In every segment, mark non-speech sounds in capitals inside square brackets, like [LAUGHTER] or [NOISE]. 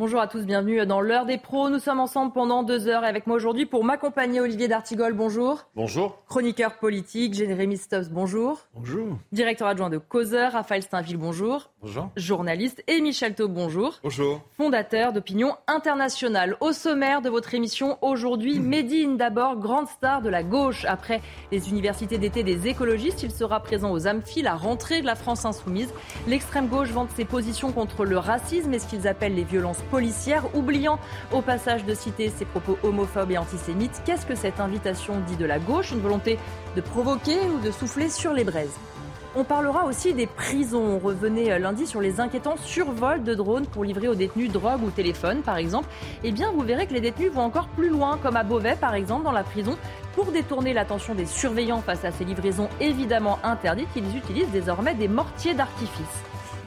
Bonjour à tous, bienvenue dans l'heure des pros. Nous sommes ensemble pendant deux heures et avec moi aujourd'hui pour m'accompagner Olivier D'Artigol, bonjour. Bonjour. Chroniqueur politique, Jérémy Stubbs, bonjour. Bonjour. Directeur adjoint de Causeur, Raphaël Steinville, bonjour. Bonjour. Journaliste et Michel Taub, bonjour. Bonjour. Fondateur d'Opinion Internationale. Au sommaire de votre émission aujourd'hui, Médine d'abord, grande star de la gauche. Après les universités d'été des écologistes, il sera présent aux Amphi, la rentrée de la France insoumise. L'extrême gauche vante ses positions contre le racisme et ce qu'ils appellent les violences policière, oubliant au passage de citer ses propos homophobes et antisémites. Qu'est-ce que cette invitation dit de la gauche? Une volonté de provoquer ou de souffler sur les braises? On parlera aussi des prisons. On revenait lundi sur les inquiétants survols de drones pour livrer aux détenus drogue ou téléphone, par exemple. Eh bien, vous verrez que les détenus vont encore plus loin, comme à Beauvais, par exemple, dans la prison, pour détourner l'attention des surveillants face à ces livraisons évidemment interdites. Ils utilisent désormais des mortiers d'artifice.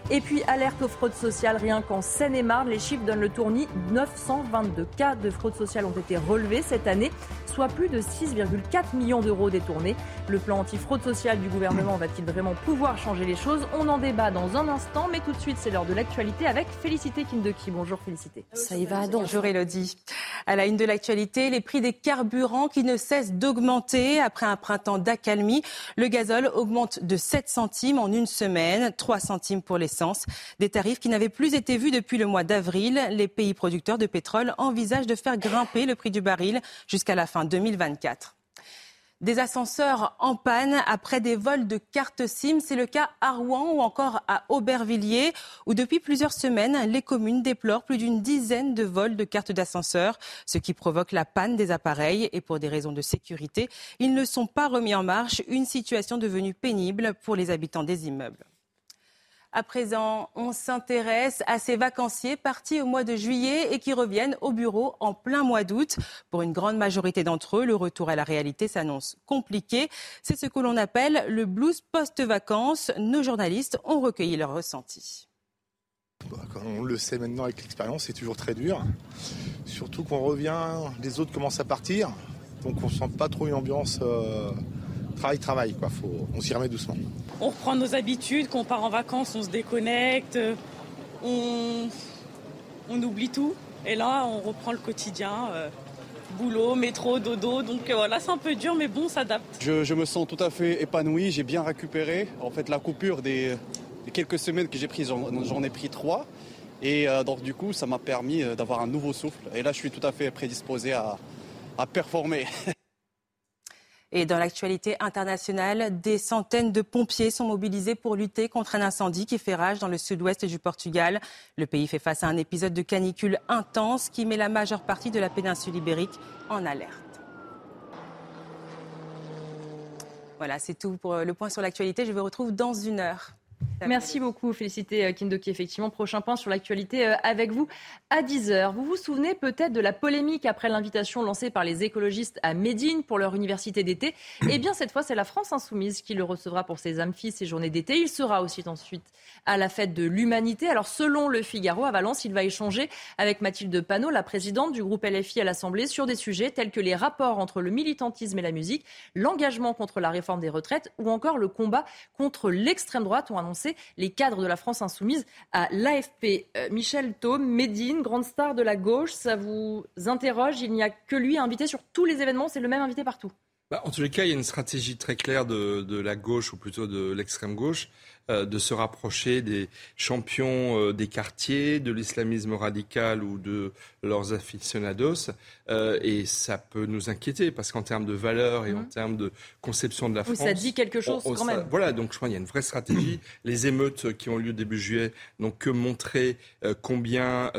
Et puis, alerte aux fraudes sociales, rien qu'en Seine-et-Marne, les chiffres donnent le tournis. 922 cas de fraude sociale ont été relevés cette année, soit plus de 6,4 millions d'euros détournés. Le plan anti-fraude sociale du gouvernement va-t-il vraiment pouvoir changer les choses? On en débat dans un instant, mais tout de suite, c'est l'heure de l'actualité avec Félicité Kindeki. Bonjour Félicité. Ça y va donc. Bonjour Elodie. À la une de l'actualité, les prix des carburants qui ne cessent d'augmenter. Après un printemps d'accalmie, le gazole augmente de 7 centimes en une semaine, 3 centimes pour les des tarifs qui n'avaient plus été vus depuis le mois d'avril. Les pays producteurs de pétrole envisagent de faire grimper le prix du baril jusqu'à la fin 2024 des ascenseurs en panne après des vols de cartes SIM. C'est le cas à Rouen ou encore à Aubervilliers, où depuis plusieurs semaines, les communes déplorent plus d'une dizaine de vols de cartes d'ascenseur, ce qui provoque la panne des appareils. Et pour des raisons de sécurité, ils ne sont pas remis en marche, une situation devenue pénible pour les habitants des immeubles. À présent, on s'intéresse à ces vacanciers partis au mois de juillet et qui reviennent au bureau en plein mois d'août. Pour une grande majorité d'entre eux, le retour à la réalité s'annonce compliqué. C'est ce que l'on appelle le blues post-vacances. Nos journalistes ont recueilli leurs ressentis. Bah, on le sait maintenant avec l'expérience, c'est toujours très dur. Surtout qu'on revient, les autres commencent à partir. Donc on ne sent pas trop une ambiance euh, travail-travail. on s'y remet doucement on reprend nos habitudes, quand on part en vacances, on se déconnecte, on, oublie tout. Et là, on reprend le quotidien. Euh, boulot, métro, dodo. Donc euh, voilà, c'est un peu dur, mais bon, on s'adapte. Je, me sens tout à fait épanoui, j'ai bien récupéré. En fait, la coupure des, quelques semaines que j'ai prises, j'en ai pris trois. Et euh, donc du coup, ça m'a permis d'avoir un nouveau souffle. Et là, je suis tout à fait prédisposé à, à performer. [LAUGHS] Et dans l'actualité internationale, des centaines de pompiers sont mobilisés pour lutter contre un incendie qui fait rage dans le sud-ouest du Portugal. Le pays fait face à un épisode de canicule intense qui met la majeure partie de la péninsule ibérique en alerte. Voilà, c'est tout pour le point sur l'actualité. Je vous retrouve dans une heure. Merci beaucoup, Félicité euh, Kindoki. Effectivement, prochain point sur l'actualité euh, avec vous à 10h. Vous vous souvenez peut-être de la polémique après l'invitation lancée par les écologistes à Médine pour leur université d'été? [COUGHS] Eh bien, cette fois, c'est la France insoumise qui le recevra pour ses amphis, ses journées d'été. Il sera aussi ensuite à la fête de l'humanité. Alors, selon le Figaro, à Valence, il va échanger avec Mathilde Panot, la présidente du groupe LFI à l'Assemblée, sur des sujets tels que les rapports entre le militantisme et la musique, l'engagement contre la réforme des retraites ou encore le combat contre l'extrême droite, ont annoncé les cadres de la France insoumise à l'AFP. Euh, Michel Thaume, Médine, grande star de la gauche, ça vous interroge? Il n'y a que lui invité sur tous les événements, c'est le même invité partout? Bah, en tous les cas, il y a une stratégie très claire de la gauche, ou plutôt de l'extrême gauche, euh, de se rapprocher des champions euh, des quartiers, de l'islamisme radical ou de leurs aficionados. Euh, et ça peut nous inquiéter parce qu'en termes de valeurs et en mhm. termes de conception de la France. ça dit quelque chose quand même. Voilà, donc je crois qu'il y a une vraie stratégie. [CLEARS THROAT] Les émeutes qui ont lieu début juillet n'ont que montré combien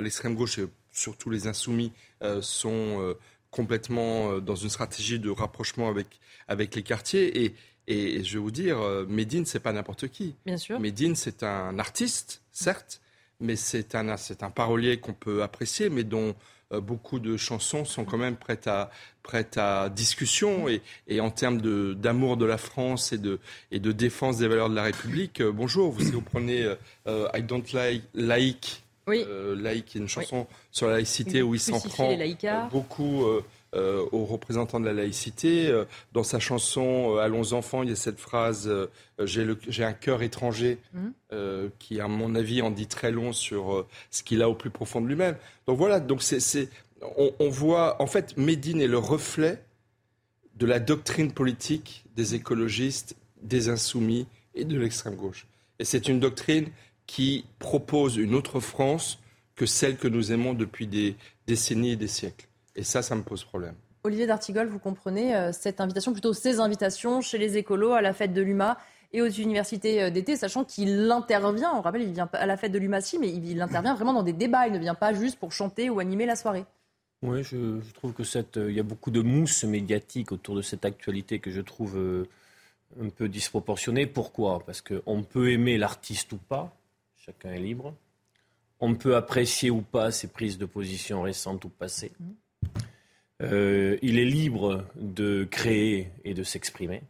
l'extrême gauche et surtout les insoumis sont complètement dans une stratégie de rapprochement avec, avec les quartiers. Et et je vais vous dire, euh, Médine, c'est pas n'importe qui. Bien sûr. Médine, c'est un artiste, certes, mais c'est un, c'est un parolier qu'on peut apprécier, mais dont euh, beaucoup de chansons sont quand même prêtes à, prêtes à discussion. Et, et en termes de, d'amour de la France et de, et de défense des valeurs de la République, euh, bonjour, vous, si vous prenez I Don't Like, like oui. laïque, une chanson sur la laïcité où il s'en prend beaucoup euh, aux représentants de la laïcité. Euh, dans sa chanson Allons enfants, il y a cette phrase J'ai un cœur étranger, mmh. qui, à mon avis, en dit très long sur ce qu'il a au plus profond de lui-même. Donc voilà, donc c'est, on, on, voit, en fait, Médine est le reflet de la doctrine politique des écologistes, des insoumis et de l'extrême gauche. Et c'est une doctrine qui propose une autre France que celle que nous aimons depuis des décennies et des siècles. Et ça, ça me pose problème. Olivier D'Artigol, vous comprenez euh, cette invitation, plutôt ces invitations chez les écolos à la fête de l'UMA et aux universités euh, d'été, sachant qu'il intervient, on rappelle, il vient à la fête de l'UMA, si, mais il intervient vraiment dans des débats, il ne vient pas juste pour chanter ou animer la soirée. Oui, je, trouve que cette, euh, il y a beaucoup de mousse médiatique autour de cette actualité que je trouve un peu disproportionnée. Pourquoi? Parce qu'on peut aimer l'artiste ou pas, chacun est libre. On peut apprécier ou pas ses prises de position récentes ou passées. Euh, il est libre de créer et de s'exprimer.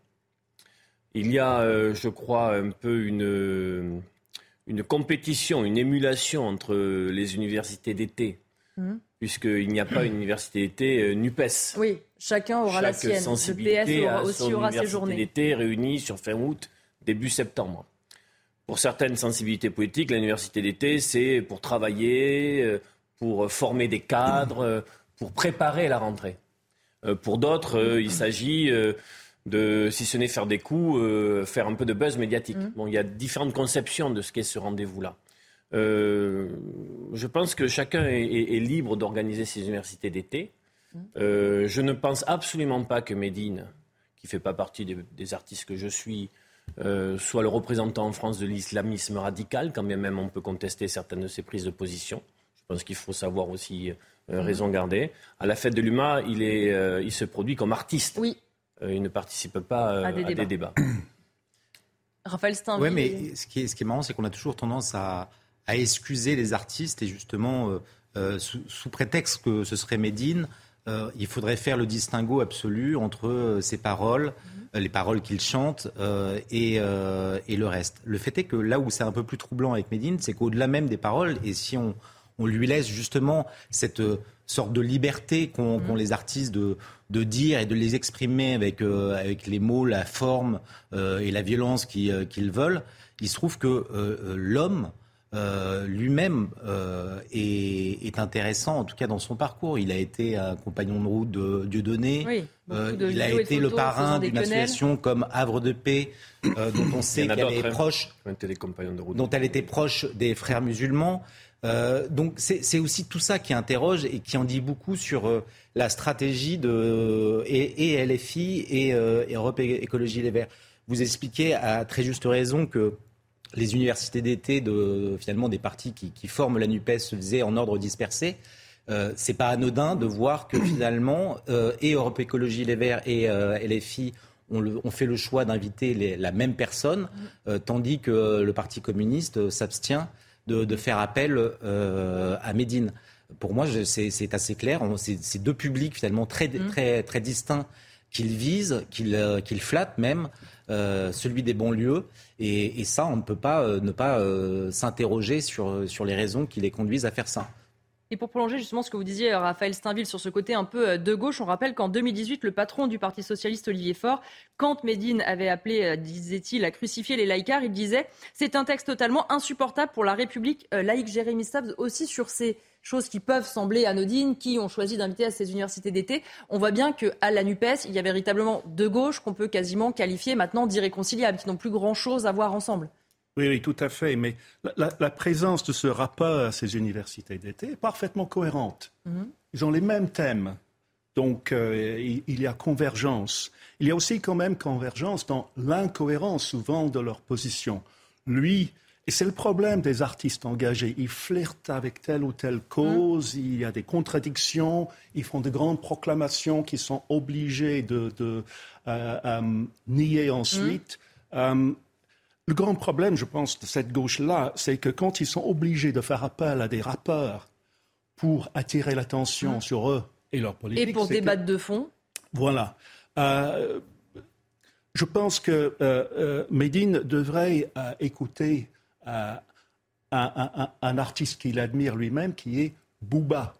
Il y a, euh, je crois, un peu une, une compétition, une émulation entre les universités d'été, mmh. puisqu'il n'y a pas une université d'été euh, NUPES. Oui, chacun aura la sienne. Le PS aura, aussi aura ses journées. d'été réunies sur fin août, début septembre. Pour certaines sensibilités politiques, l'université d'été, c'est pour travailler, euh, pour former des cadres, euh, pour préparer la rentrée. Euh, pour d'autres, il s'agit de, si ce n'est faire des coups, faire un peu de buzz médiatique. Mmh. Bon, il y a différentes conceptions de ce qu'est ce rendez-vous-là. je pense que chacun est, libre d'organiser ses universités d'été. Mmh. je ne pense absolument pas que Médine, qui ne fait pas partie des, artistes que je suis, euh, soit le représentant en France de l'islamisme radical, quand bien même on peut contester certaines de ses prises de position. Je pense qu'il faut savoir aussi euh, mhm. raison garder. À la fête de l'UMA, il, est, euh, il se produit comme artiste. Oui. il ne participe pas à, des, débats. [COUGHS] Raphaël Stein. Oui, mais ce qui est, ce qui est marrant, c'est qu'on a toujours tendance à, à, excuser les artistes et justement, sous, sous, prétexte que ce serait Médine, il faudrait faire le distinguo absolu entre ses paroles. Mhm. Euh, les paroles qu'il chante euh, et, euh, et, le reste. Le fait est que là où c'est un peu plus troublant avec Medine, c'est qu'au-delà même des paroles, et si on, on lui laisse justement cette sorte de liberté qu'ont mmh. les artistes de, de, dire et de les exprimer avec, avec les mots, la forme et la violence qu'ils veulent, il se trouve que l'homme euh, lui-même euh, est, intéressant, en tout cas dans son parcours. Il a été un compagnon de route de Dieudonné. Euh, il a été le parrain d'une association comme Havre de Paix, dont on sait qu'elle est hein. proche, dont elle était proche des frères musulmans. donc c'est aussi tout ça qui interroge et qui en dit beaucoup sur la stratégie de et, LFI et Europe Écologie Les Verts. Vous expliquez à très juste raison que les universités d'été de finalement des partis qui, forment la Nupes se faisaient en ordre dispersé. Euh, c'est pas anodin de voir que finalement euh, et Europe Écologie Les Verts et euh, LFI ont, fait le choix d'inviter la même personne, euh, tandis que le Parti communiste s'abstient de, faire appel à Médine. Pour moi, c'est assez clair. C'est deux publics finalement très, mmh. très, très distincts qu'ils visent, qu'ils flattent même. Euh, celui des banlieues. Et, et, ça, on ne peut pas euh, ne pas euh, s'interroger sur, sur les raisons qui les conduisent à faire ça. Et pour prolonger justement ce que vous disiez, Raphaël Steinville, sur ce côté un peu de gauche, on rappelle qu'en 2018, le patron du Parti socialiste, Olivier Faure, quand Médine avait appelé, disait-il, à crucifier les laïcars, il disait c'est un texte totalement insupportable pour la République laïque. Jérémy Stabs aussi sur ces choses qui peuvent sembler anodines, qui ont choisi d'inviter à ces universités d'été. On voit bien qu'à la NUPES, il y a véritablement deux gauches qu'on peut quasiment qualifier maintenant d'irréconciliables, qui n'ont plus grand-chose à voir ensemble. Oui, oui, tout à fait. Mais la, présence de ce rapport à ces universités d'été est parfaitement cohérente. Mhm. Ils ont les mêmes thèmes. Donc, euh, il, y a convergence. Il y a aussi quand même convergence dans l'incohérence souvent de leur position. Lui et c'est le problème des artistes engagés. Ils flirtent avec telle ou telle cause, il y a des contradictions, ils font de grandes proclamations qui sont obligés de, euh, euh, nier ensuite. Euh, le grand problème, je pense, de cette gauche-là, c'est que quand ils sont obligés de faire appel à des rappeurs pour attirer l'attention sur eux et leur politique. Et pour débattre de fond Voilà. je pense que Médine devrait écouter un, artiste qu'il admire lui-même, qui est Bouba,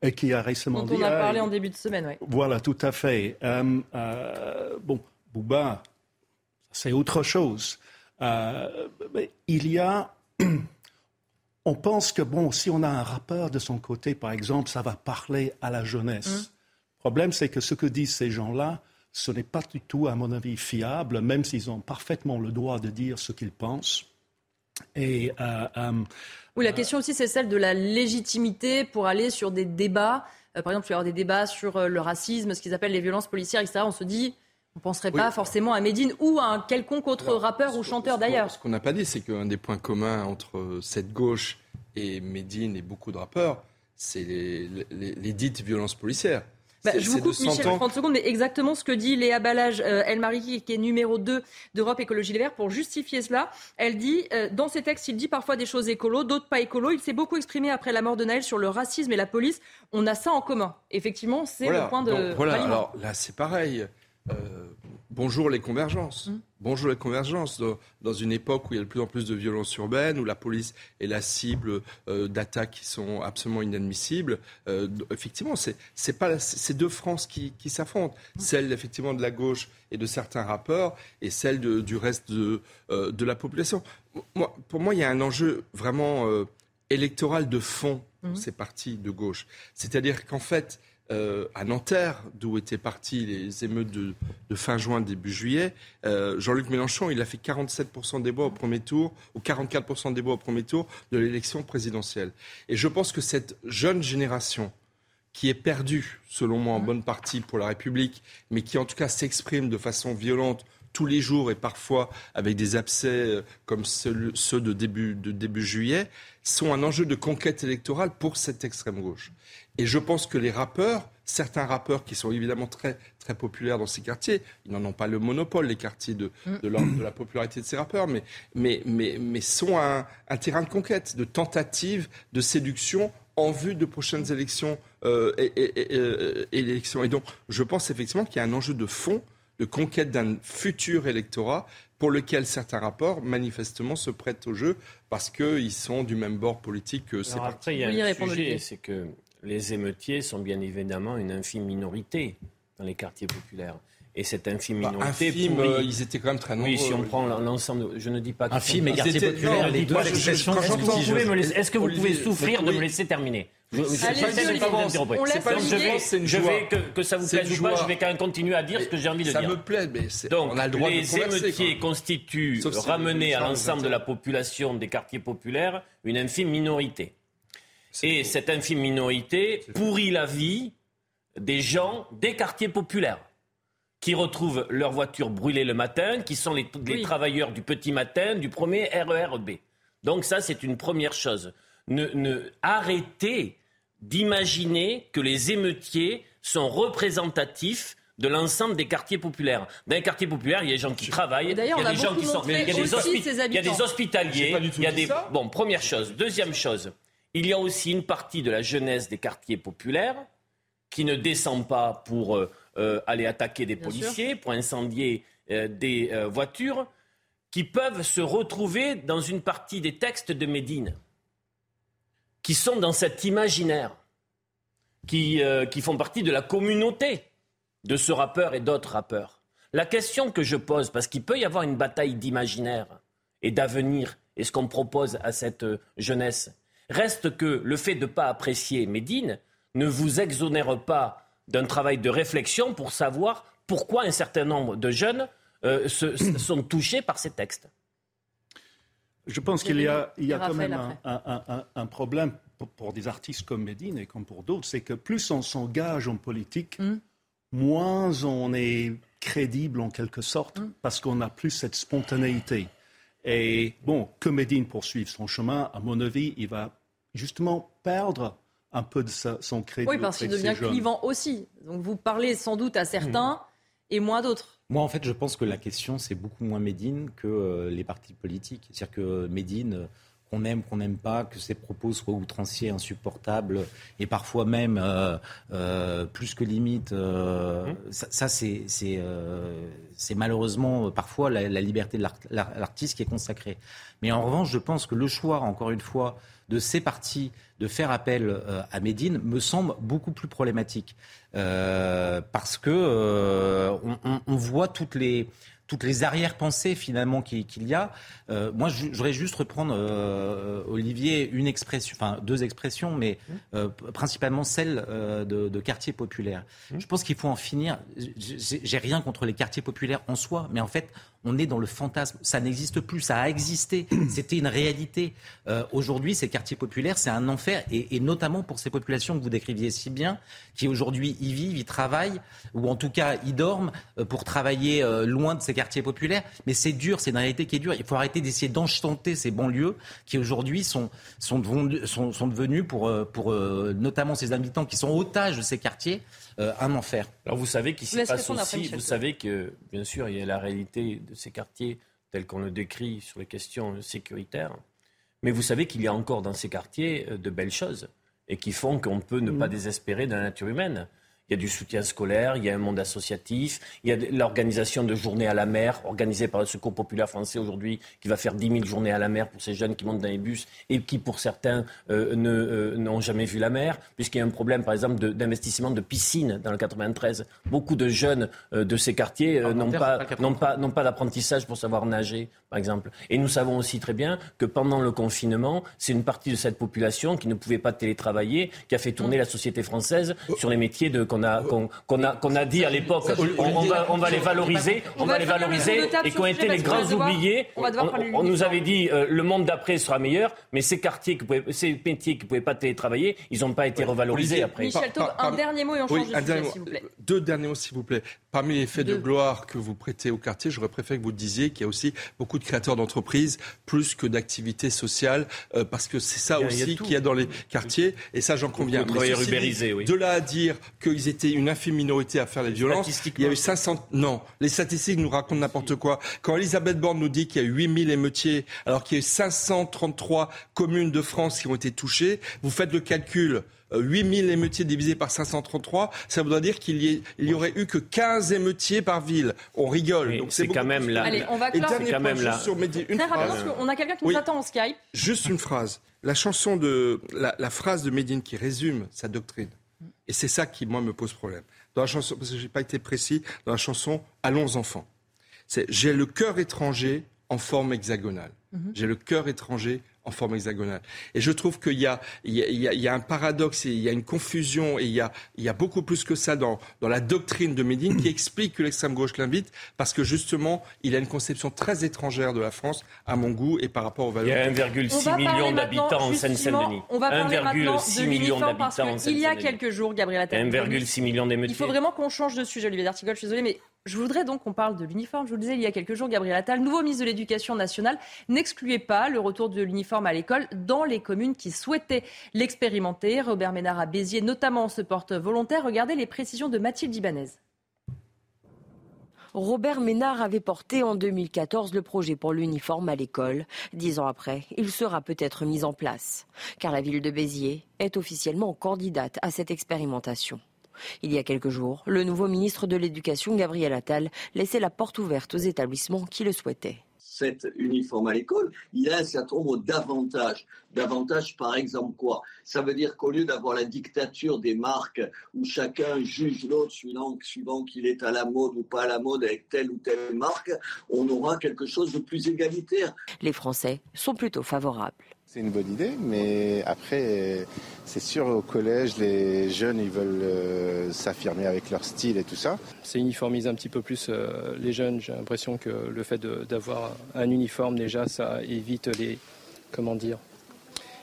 et qui a récemment Dont dit... on a ah, parlé en début de semaine, oui. Voilà, tout à fait. Euh, euh, bon, Bouba, c'est autre chose. Euh, il y a... [CLEARS THROAT] On pense que, bon, si on a un rappeur de son côté, par exemple, ça va parler à la jeunesse. Le problème, c'est que ce que disent ces gens-là, ce n'est pas du tout, à mon avis, fiable, même s'ils ont parfaitement le droit de dire ce qu'ils pensent. Et euh, euh, Oui, la question aussi, c'est celle de la légitimité pour aller sur des débats. Euh, par exemple, il y avoir des débats sur le racisme, ce qu'ils appellent les violences policières, etc. On se dit, on ne penserait pas forcément à Medine ou à un quelconque autre rappeur ou chanteur d'ailleurs. Ce qu'on n'a pas dit, c'est qu'un des points communs entre cette gauche et Médine et beaucoup de rappeurs, c'est les, les- les dites violences policières. Bah, je vous coupe, Michel, s'entendre- 30 secondes, mais exactement ce que dit Léa Balage euh, El Mariki, qui est numéro 2 d'Europe Écologie Les Verts, pour justifier cela. Elle dit, euh, dans ses textes, il dit parfois des choses écolo, d'autres pas écolo. Il s'est beaucoup exprimé après la mort de Naël sur le racisme et la police. On a ça en commun. Effectivement, c'est Voilà. le point de Donc, voilà. Alors là, c'est pareil. Euh, bonjour les convergences. Mmh. Bonjour les convergences. Dans, une époque où il y a de plus en plus de violences urbaines, où la police est la cible euh, d'attaques qui sont absolument inadmissibles, euh, effectivement, c'est pas c'est deux France qui, qui s'affrontent. Mmh. Celle effectivement de la gauche et de certains rappeurs, et celle de- du reste de, euh, de la population. Moi, pour moi, il y a un enjeu vraiment électoral de fond pour ces partis de gauche. C'est-à-dire qu'en fait, euh, à Nanterre, d'où étaient parties les émeutes de, de fin juin, début juillet, euh, Jean-Luc Mélenchon, il a fait 47% des voix au premier tour, ou 44% des voix au premier tour de l'élection présidentielle. Et je pense que cette jeune génération, qui est perdue, selon moi, en bonne partie pour la République, mais qui en tout cas s'exprime de façon violente tous les jours et parfois avec des abcès euh, comme ceux, ceux de, début, de début juillet, sont un enjeu de conquête électorale pour cette extrême gauche. Et je pense que les rappeurs, certains rappeurs qui sont évidemment très, très populaires dans ces quartiers, ils n'en ont pas le monopole, les quartiers de, de, leur- de la popularité de ces rappeurs, mais, mais, mais, mais sont un, un terrain de conquête, de tentative, de séduction en vue de prochaines élections, euh, et, et- et- euh, élections. Et donc, je pense effectivement qu'il y a un enjeu de fond, de conquête d'un futur électorat pour lequel certains rapports, manifestement, se prêtent au jeu parce qu'ils sont du même bord politique que ces partis. après, il y a un répondre, sujet, c'est que les émeutiers sont bien évidemment une infime minorité dans les quartiers populaires. Et cette infime Bah, minorité infime, euh, ils étaient quand même très nombreux. Oui, si on prend l'ensemble, de- je ne dis pas que Infime et quartier populaire, les deux expressions Est-ce que vous pouvez litigieuses. me laisser- est-ce que vous Olivier, pouvez souffrir de oui. me laisser terminer? Je, pas vais, c'est une je joie. vais que, que ça vous plaise ou pas, je vais quand même continuer à dire ce que j'ai envie de ça dire. me plaît, mais c'est- Donc, on a le droit les de émeutiers constituent, Sauf si ramenés à l'ensemble de la population des quartiers populaires, une infime minorité. Et cette infime minorité pourrit la vie des gens des quartiers populaires qui retrouvent leur voiture brûlée le matin, qui sont les, les Oui. travailleurs du petit matin, du premier RERB. Donc ça, c'est une première chose. Ne, ne- arrêtez d'imaginer que les émeutiers sont représentatifs de l'ensemble des quartiers populaires. Dans les quartiers populaires, il y a des gens qui travaillent, Et il y a on a des gens qui sont, il y a des, hospi- il y a des hospitaliers, il y a des bon première chose, deuxième chose, il y a aussi une partie de la jeunesse des quartiers populaires qui ne descend pas pour euh, euh, aller attaquer des Bien policiers, pour incendier euh, des euh, voitures, qui peuvent se retrouver dans une partie des textes de Médine, qui sont dans cet imaginaire, qui, qui font partie de la communauté de ce rappeur et d'autres rappeurs. La question que je pose, parce qu'il peut y avoir une bataille d'imaginaire et d'avenir, et ce qu'on propose à cette jeunesse, reste que le fait de ne pas apprécier Médine ne vous exonère pas d'un travail de réflexion pour savoir pourquoi un certain nombre de jeunes euh, se- [COUGHS] sont touchés par ces textes. Je pense qu'il y a, il y a Et quand même un, un- un- un problème pour, des artistes comme Medine et comme pour d'autres, c'est que plus on s'engage en politique, Mm. moins on est crédible en quelque sorte, Mm. parce qu'on n'a plus cette spontanéité. Et bon, que Medine poursuive son chemin, à mon avis, il va justement perdre un peu de sa- son crédit. Oui, parce qu'il devient clivant aussi. Donc vous parlez sans doute à certains et moins d'autres. Moi, en fait, je pense que la question, c'est beaucoup moins Médine que euh, les partis politiques. C'est-à-dire que Médine, euh, qu'on aime, qu'on n'aime pas, que ses propos soient outranciers, insupportables, et parfois même euh, euh, plus que limite, euh, ça, ça, c'est c'est, euh, c'est malheureusement euh, parfois la, la liberté de l'art- l'art- l'artiste qui est consacrée. Mais en revanche, je pense que le choix, encore une fois, de ces partis de faire appel euh, à Médine me semble beaucoup plus problématique. Euh, parce que euh, on, voit toutes les toutes les arrière-pensées finalement qu'il y a. Euh, moi, je voudrais juste reprendre, euh, Olivier, une expression, enfin deux expressions, mais euh, principalement celle de, de, quartier populaire. Je pense qu'il faut en finir. J'ai rien contre les quartiers populaires en soi, mais en fait, on est dans le fantasme. Ça n'existe plus, ça a existé. [CLEARS THROAT] C'était une réalité. Euh, aujourd'hui, ces quartiers populaires, c'est un enfer, et, notamment pour ces populations que vous décriviez si bien, qui aujourd'hui y vivent, y travaillent, ou en tout cas y dorment euh, pour travailler euh, loin de ces quartiers populaires. Mais c'est dur, c'est une réalité qui est dure. Il faut arrêter d'essayer d'enchanter ces banlieues qui aujourd'hui sont, sont, sont, sont devenues, pour, pour notamment ces habitants qui sont otages de ces quartiers, un enfer. Alors vous savez qu'il s'y passe aussi, vous savez que bien sûr il y a la réalité de ces quartiers tels qu'on le décrit sur les questions sécuritaires. Mais vous savez qu'il y a encore dans ces quartiers euh, de belles choses et qui font qu'on peut ne pas mm. désespérer de la nature humaine. Il y a du soutien scolaire, il y a un monde associatif, il y a l'organisation de journées à la mer, organisée par le Secours populaire français aujourd'hui, qui va faire 10 000 journées à la mer pour ces jeunes qui montent dans les bus et qui, pour certains, euh, euh, n'ont jamais vu la mer, puisqu'il y a un problème, par exemple, d'investissement de, piscines dans le 93. Beaucoup de jeunes euh, de ces quartiers n'ont pas, pas, pas d'apprentissage pour savoir nager, par exemple. Et nous savons aussi très bien que pendant le confinement, c'est une partie de cette population qui ne pouvait pas télétravailler, qui a fait tourner la société française sur les métiers de qu'on a, qu'on a, dit à l'époque, on, va, on va les valoriser, on, va les valoriser, et qui ont été les grands oubliés. On, nous avait dit euh, le monde d'après sera meilleur, mais ces quartiers, qui pouvaient, ces métiers qui ne pouvaient pas télétravailler, ils n'ont pas été revalorisés après. Michel Taub, un dernier mot et on change de sujet, s'il vous plaît. Deux derniers mots, s'il vous plaît. Parmi les faits de gloire que vous prêtez au quartier, j'aurais préféré que vous disiez qu'il y a aussi beaucoup de créateurs d'entreprises, plus que d'activités sociales, euh, parce que c'est ça aussi qu'il y a dans les quartiers, et ça j'en conviens. De là à dire qu'ils étaient une infime minorité à faire les violences, il y a eu 500... Non, les statistiques nous racontent n'importe quoi. Quand Elisabeth Borne nous dit qu'il y a 8000 émeutiers, alors qu'il y a eu 533 communes de France qui ont été touchées, vous faites le calcul. 8000 euh, émeutiers divisés par 533, ça voudrait dire qu'il y, y, aurait eu que 15 émeutiers par ville. On rigole. Donc c'est quand même là. Allez, on va dernier quand même là. Sur Une Très phrase. on a quelqu'un qui nous attend en Skype. Juste une phrase. La chanson de la, la phrase de Médine qui résume sa doctrine. Et c'est ça qui moi me pose problème. Dans la chanson, parce que j'ai pas été précis, dans la chanson Allons enfants. C'est j'ai le cœur étranger en forme hexagonale. Mhm. J'ai le cœur étranger en forme hexagonale. Et je trouve qu'il y, y, y, a un paradoxe, et il y a une confusion, et il y a, il y a beaucoup plus que ça dans, dans la doctrine de Médine qui explique que l'extrême gauche l'invite, parce que justement, il a une conception très étrangère de la France, à mon goût, et par rapport aux valeurs. Il y a 1,6 million d'habitants en Seine-Saint-Denis. On va parler maintenant de l'uniforme parce qu'il y a quelques jours, Gabriel Attal. 1,6 million d'émeutiers. Il faut vraiment qu'on change de sujet, Olivier D'Artigol, je suis désolé, mais je voudrais donc qu'on parle de l'uniforme. Je vous le disais il y a quelques jours, Gabriel Attal, nouveau ministre de l'Éducation nationale, n'excluait pas le retour de l'uniforme à l'école dans les communes qui souhaitaient l'expérimenter. Robert Ménard à Béziers, notamment, se porte volontaire. Regardez les précisions de Mathilde Ibanez. Robert Ménard avait porté en 2014 le projet pour l'uniforme à l'école. Dix ans après, il sera peut-être mis en place, car la ville de Béziers est officiellement candidate à cette expérimentation. Il y a quelques jours, le nouveau ministre de l'Éducation, Gabriel Attal, laissait la porte ouverte aux établissements qui le souhaitaient cet uniforme à l'école, il a un certain nombre d'avantages. D'avantages, par exemple, quoi? Ça veut dire qu'au lieu d'avoir la dictature des marques où chacun juge l'autre suivant, suivant qu'il est à la mode ou pas à la mode avec telle ou telle marque, on aura quelque chose de plus égalitaire. Les Français sont plutôt favorables. C'est une bonne idée, mais après, c'est sûr, au collège, les jeunes, ils veulent euh, s'affirmer avec leur style et tout ça. C'est uniformiser un petit peu plus euh, les jeunes. J'ai l'impression que le fait d'avoir un uniforme, déjà, ça évite les, comment dire,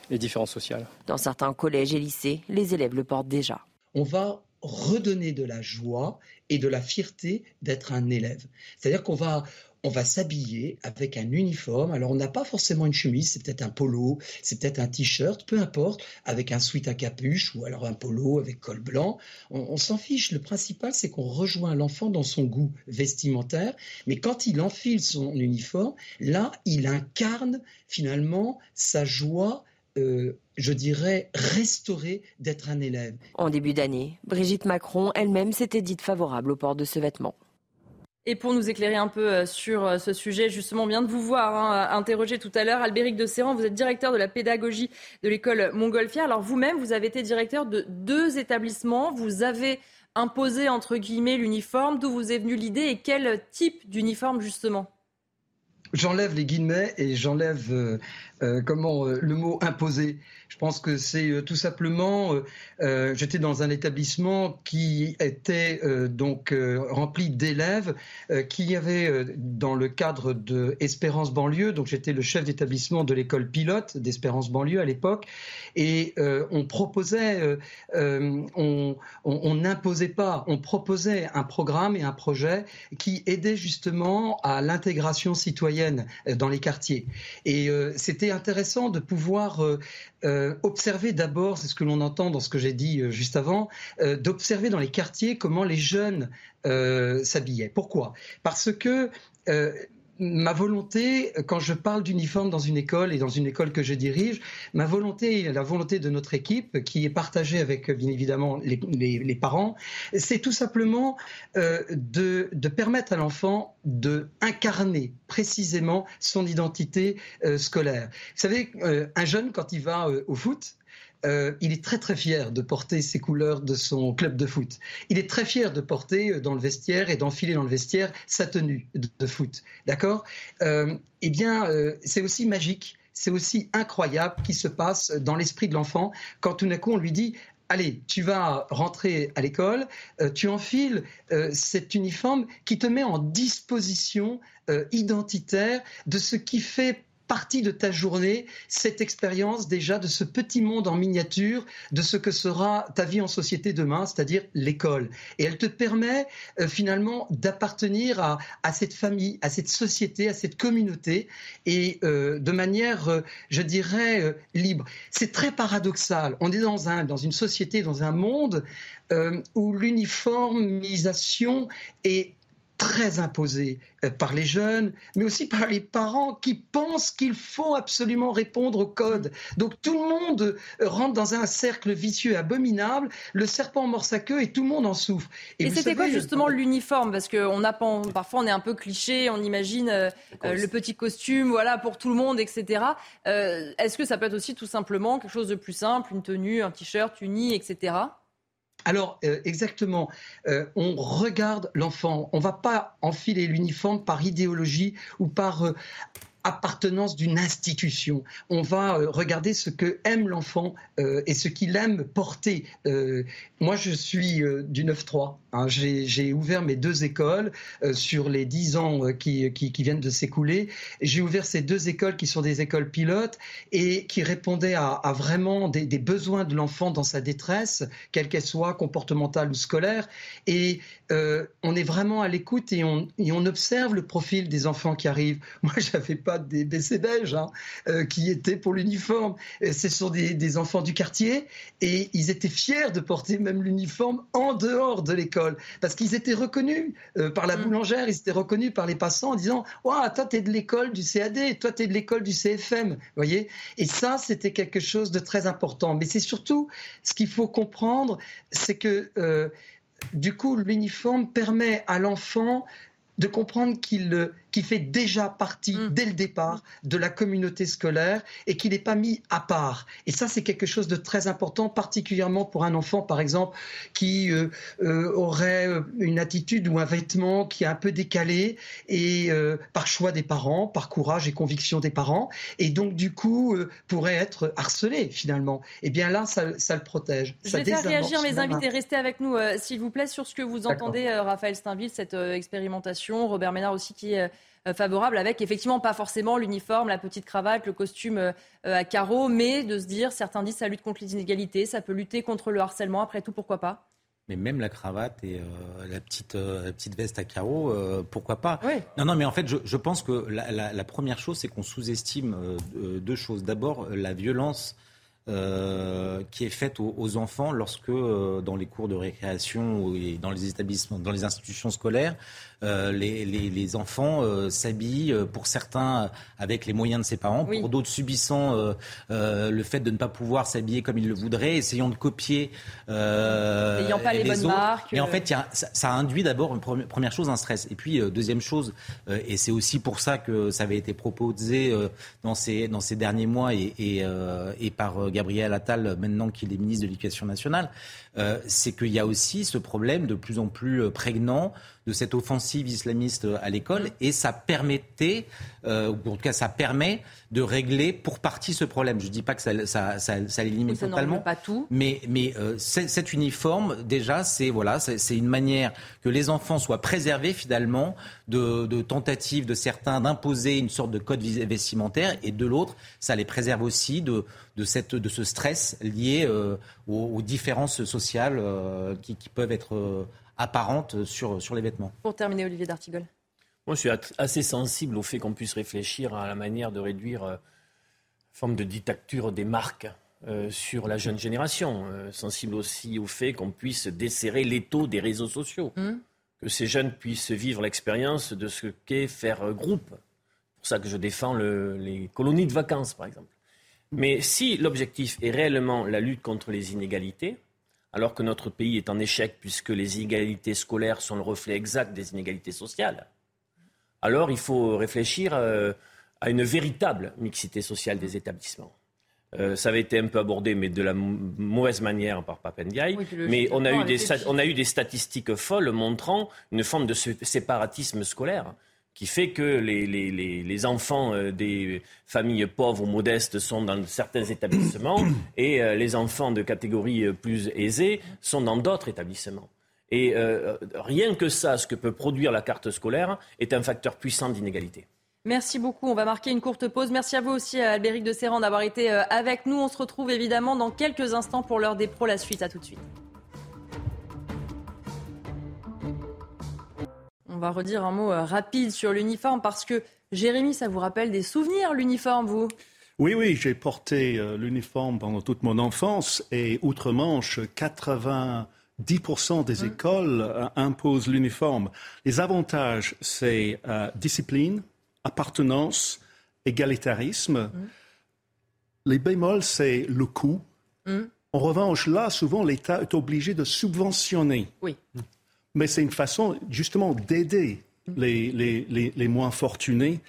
les différences sociales. Dans certains collèges et lycées, les élèves le portent déjà. On va redonner de la joie et de la fierté d'être un élève. C'est-à-dire qu'on va, on va s'habiller avec un uniforme. Alors on n'a pas forcément une chemise, c'est peut-être un polo, c'est peut-être un t-shirt, peu importe, avec un sweat à capuche ou alors un polo avec col blanc. On, s'en fiche. Le principal, c'est qu'on rejoint l'enfant dans son goût vestimentaire. Mais quand il enfile son uniforme, là, il incarne finalement sa joie. Euh, je dirais, restaurée d'être un élève. En début d'année, Brigitte Macron elle-même s'était dite favorable au port de ce vêtement. Et pour nous éclairer un peu euh, sur euh, ce sujet, justement, on vient de vous voir hein, interroger tout à l'heure. Albéric de Serran, vous êtes directeur de la pédagogie de l'école Montgolfière. Alors vous-même, vous avez été directeur de deux établissements. Vous avez imposé, entre guillemets, l'uniforme. D'où vous est venue l'idée et quel type d'uniforme, justement? J'enlève les guillemets et j'enlève euh, comment le mot imposer? Je pense que c'est euh, tout simplement, euh, euh, j'étais dans un établissement qui était donc rempli d'élèves qui avaient dans le cadre de Espérance banlieue, donc j'étais le chef d'établissement de l'école pilote d'Espérance banlieue à l'époque, et on proposait, on n'imposait pas, on proposait un programme et un projet qui aidait justement à l'intégration citoyenne dans les quartiers. Et c'était intéressant de pouvoir euh, observer d'abord, c'est ce que l'on entend dans ce que j'ai dit euh, juste avant, euh, d'observer dans les quartiers comment les jeunes s'habillaient. Pourquoi? Parce que ma volonté, quand je parle d'uniforme dans une école et dans une école que je dirige, ma volonté la volonté de notre équipe, qui est partagée avec bien évidemment les, parents, c'est tout simplement euh, de, permettre à l'enfant de incarner précisément son identité euh, scolaire. Vous savez, euh, un jeune quand il va au foot, euh, il est très très fier de porter ses couleurs de son club de foot. Il est très fier de porter euh, dans le vestiaire et d'enfiler dans le vestiaire sa tenue de, foot. D'accord euh, Eh bien, c'est aussi magique, c'est aussi incroyable qui se passe dans l'esprit de l'enfant quand tout d'un coup on lui dit allez, tu vas rentrer à l'école, tu enfiles cet uniforme qui te met en disposition identitaire de ce qui fait partie de ta journée cette expérience déjà de ce petit monde en miniature de ce que sera ta vie en société demain, c'est-à-dire l'école. Et elle te permet euh, finalement d'appartenir à, cette famille, à cette société, à cette communauté, et euh, de manière, euh, je dirais, libre. C'est très paradoxal. On est dans, un, dans une société, dans un monde où l'uniformisation est très imposé euh, par les jeunes, mais aussi par les parents qui pensent qu'il faut absolument répondre au code. Donc tout le monde euh, rentre dans un cercle vicieux abominable, le serpent mord sa queue et tout le monde en souffre. Et, c'était quoi justement l'uniforme? Parce que on a, parfois on est un peu cliché, on imagine euh, le petit costume, voilà, pour tout le monde, etc. Est-ce que ça peut être aussi tout simplement quelque chose de plus simple, une tenue, un t-shirt, une i, etc. Alors, euh, exactement, euh, on regarde l'enfant. On ne va pas enfiler l'uniforme par idéologie ou par euh, appartenance d'une institution. On va regarder ce que aime l'enfant et ce qu'il aime porter. moi, je suis du 9-3. Hein. J'ai ouvert mes deux écoles sur les dix ans qui, viennent de s'écouler. J'ai ouvert ces deux écoles qui sont des écoles pilotes et qui répondaient à, vraiment des, des, besoins de l'enfant dans sa détresse, quelle qu'elle soit, comportementale ou scolaire. Et on est vraiment à l'écoute et on, et on observe le profil des enfants qui arrivent. [LAUGHS] Moi, j'avais pas des BC belges hein, euh, qui étaient pour l'uniforme. Ce sont des, enfants du quartier et ils étaient fiers de porter même l'uniforme en dehors de l'école parce qu'ils étaient reconnus euh, par la mm. boulangère, ils étaient reconnus par les passants en disant Toi, tu es de l'école du CAD, toi, tu es de l'école du CFM. voyez Et ça, c'était quelque chose de très important. Mais c'est surtout ce qu'il faut comprendre c'est que. Euh, du coup, l'uniforme permet à l'enfant de comprendre qu'il qui fait déjà partie mm. dès le départ de la communauté scolaire et qui n'est pas mis à part. Et ça, c'est quelque chose de très important, particulièrement pour un enfant, par exemple, qui euh, euh, aurait euh, une attitude ou un vêtement qui est un peu décalé et par choix des parents, par courage et conviction des parents, et donc du coup pourrait être harcelé finalement. Et eh bien là, ça, le protège. Je vais faire réagir mes invités. Restez avec nous, s'il vous plaît, sur ce que vous entendez, Raphaël Steinville, cette expérimentation. Robert Ménard aussi qui euh, favorable avec effectivement pas forcément l'uniforme, la petite cravate, le costume euh, à carreaux, mais de se dire, certains disent ça lutte contre les inégalités, ça peut lutter contre le harcèlement, après tout, pourquoi pas. Mais même la cravate et euh, la, petite, petite veste à carreaux, pourquoi pas. Non, non, mais en fait, je, pense que la, première chose, c'est qu'on sous-estime deux choses. D'abord, la violence euh, qui est faite aux, enfants lorsque, euh, dans les cours de récréation ou dans les établissements, dans les institutions scolaires, euh, les, les, les, enfants s'habillent, pour certains avec les moyens de ses parents, pour d'autres subissant le fait de ne pas pouvoir s'habiller comme ils le voudraient, essayant de copier N'ayant pas les, bonnes autres. marques. Mais en fait, y a, ça, ça, induit d'abord, une première chose, un stress. Et puis, deuxième chose, et c'est aussi pour ça que ça avait été proposé dans, ces, dans ces derniers mois et, et, et par Gabriel Attal, maintenant qu'il est ministre de l'Éducation nationale, euh, c'est qu'il y a aussi ce problème de plus en plus euh, prégnant de cette offensive islamiste euh, à l'école mm. et ça permettait, euh, ou en tout cas ça permet de régler pour partie ce problème. Je ne dis pas que ça, ça, ça, ça l'élimine totalement, pas tout. mais, mais euh, cet uniforme, déjà, c'est voilà, c'est une manière que les enfants soient préservés finalement de, de tentatives de certains d'imposer une sorte de code vestimentaire et de l'autre, ça les préserve aussi de, de, cette, de ce stress lié euh, aux, aux, différences sociales euh, qui, qui, peuvent être apparentes sur, sur les vêtements. Pour terminer, Olivier D'Artigol. Moi, je suis assez sensible au fait qu'on puisse réfléchir à la manière de réduire euh, forme de dictature des marques euh, sur la jeune génération. Euh, sensible aussi au fait qu'on puisse desserrer l'étau des réseaux sociaux. Mmh. Que ces jeunes puissent vivre l'expérience de ce qu'est faire groupe. C'est pour ça que je défends le, les colonies de vacances, par exemple. Mais si l'objectif est réellement la lutte contre les inégalités, alors que notre pays est en échec puisque les inégalités scolaires sont le reflet exact des inégalités sociales, alors il faut réfléchir euh, à une véritable mixité sociale des établissements. Euh, ça avait été un peu abordé, mais de la mauvaise manière par Papendiaï. mais on a, eu des on a eu des statistiques folles montrant une forme de séparatisme scolaire qui fait que les, les, les, enfants euh, des familles pauvres ou modestes sont dans certains [COUGHS] établissements et les enfants de catégories plus aisées sont dans d'autres établissements. Et rien que ça, ce que peut produire la carte scolaire, est un facteur puissant d'inégalité. Merci beaucoup. On va marquer une courte pause. Merci à vous aussi, Albéric de Serran, d'avoir été avec nous. On se retrouve évidemment dans quelques instants pour l'heure des pros. La suite, à tout de suite. On va redire un mot euh, rapide sur l'uniforme parce que, Jérémy, ça vous rappelle des souvenirs, l'uniforme, vous? Oui, oui, j'ai porté euh, l'uniforme pendant toute mon enfance et outre-Manche, 90% des mmh. écoles euh, imposent l'uniforme. Les avantages, c'est discipline, appartenance, égalitarisme. Mmh. Les bémols, c'est le coût. Mmh. En revanche, là, souvent, l'État est obligé de subventionner. Oui mais c'est une façon justement d'aider les, les, les, moins fortunés.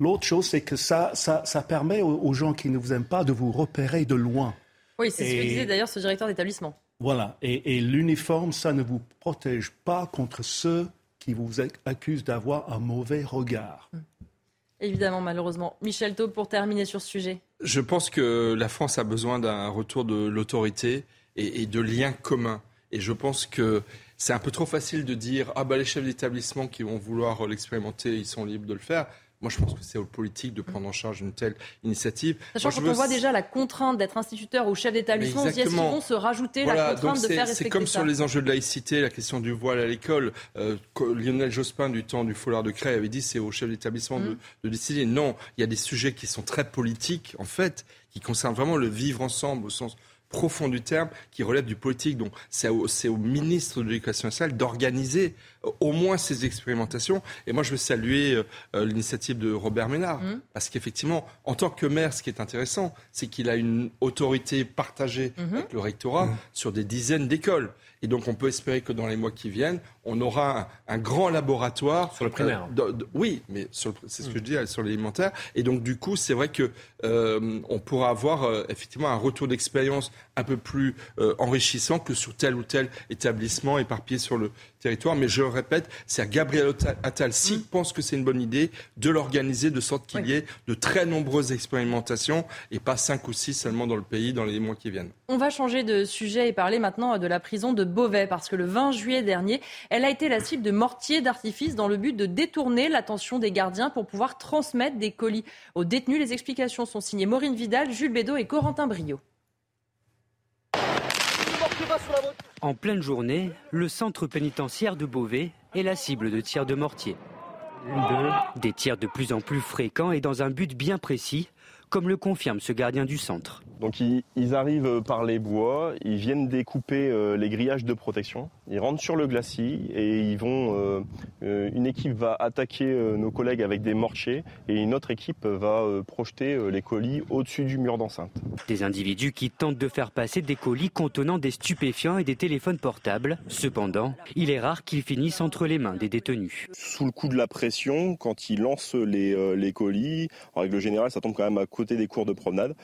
L'autre chose, c'est que ça, ça, ça permet aux, gens qui ne vous aiment pas de vous repérer de loin. Oui, c'est ce que disait d'ailleurs ce directeur d'établissement. Voilà, et, et l'uniforme, ça ne vous protège pas contre ceux qui vous accusent d'avoir un mauvais regard. Hum. Évidemment, malheureusement. Michel Taub, pour terminer sur ce sujet. Je pense que la France a besoin d'un retour de l'autorité et, et de liens communs. Et je pense que c'est un peu trop facile de dire ah bah les chefs d'établissement qui vont vouloir l'expérimenter, ils sont libres de le faire. Moi, je pense que c'est aux politiques de prendre en charge une telle initiative. Sachant qu'on voit déjà la contrainte d'être instituteur ou chef d'établissement, on se dit vont se rajouter la contrainte de faire respecter C'est comme sur les enjeux de laïcité, la question du voile à l'école. Euh, Lionel Jospin, du temps du foulard de Cray, avait dit c'est au chef d'établissement de, mm. de décider. Non, il y a des sujets qui sont très politiques, en fait, qui concernent vraiment le vivre ensemble au sens profond du terme qui relève du politique. Donc c'est au, au, ministre de l'Éducation nationale d'organiser euh, au moins ces expérimentations. Et moi, je veux saluer euh, euh, l'initiative de Robert Ménard. Mmh. Parce qu'effectivement, en tant que maire, ce qui est intéressant, c'est qu'il a une autorité partagée mmh. avec le rectorat mmh. sur des dizaines d'écoles. Et donc, on peut espérer que dans les mois qui viennent, on aura un, grand laboratoire. Sur le primaire. oui, mais c'est ce que je dis sur l'élémentaire. Et donc, du coup, c'est vrai que euh, on pourra avoir euh, effectivement un retour d'expérience un peu plus euh, enrichissant que sur tel ou tel établissement éparpillé sur le territoire. Mais je le répète, c'est à Gabriel Attal, s'il mm. pense que c'est une bonne idée, de l'organiser de sorte qu'il y ait de très nombreuses expérimentations et pas cinq ou six seulement dans le pays dans les mois qui viennent. On va changer de sujet et parler maintenant de la prison de Beauvais parce que le 20 juillet dernier, elle a été la cible de mortiers d'artifice dans le but de détourner l'attention des gardiens pour pouvoir transmettre des colis aux détenus. Les explications sont signées Maureen Vidal, Jules Bédot et Corentin Brio. En pleine journée, le centre pénitentiaire de Beauvais est la cible de tirs de mortier. Des tirs de plus en plus fréquents et dans un but bien précis, comme le confirme ce gardien du centre. Donc ils, arrivent par les bois, ils viennent découper euh, les grillages de protection, ils rentrent sur le glacis et ils vont. Euh, euh, une équipe va attaquer nos collègues avec des mortiers et une autre équipe va projeter les colis au-dessus du mur d'enceinte. Des individus qui tentent de faire passer des colis contenant des stupéfiants et des téléphones portables. Cependant, il est rare qu'ils finissent entre les mains des détenus. Sous le coup de la pression, quand ils lancent les, les colis, en règle générale, ça tombe quand même à côté des cours de promenade.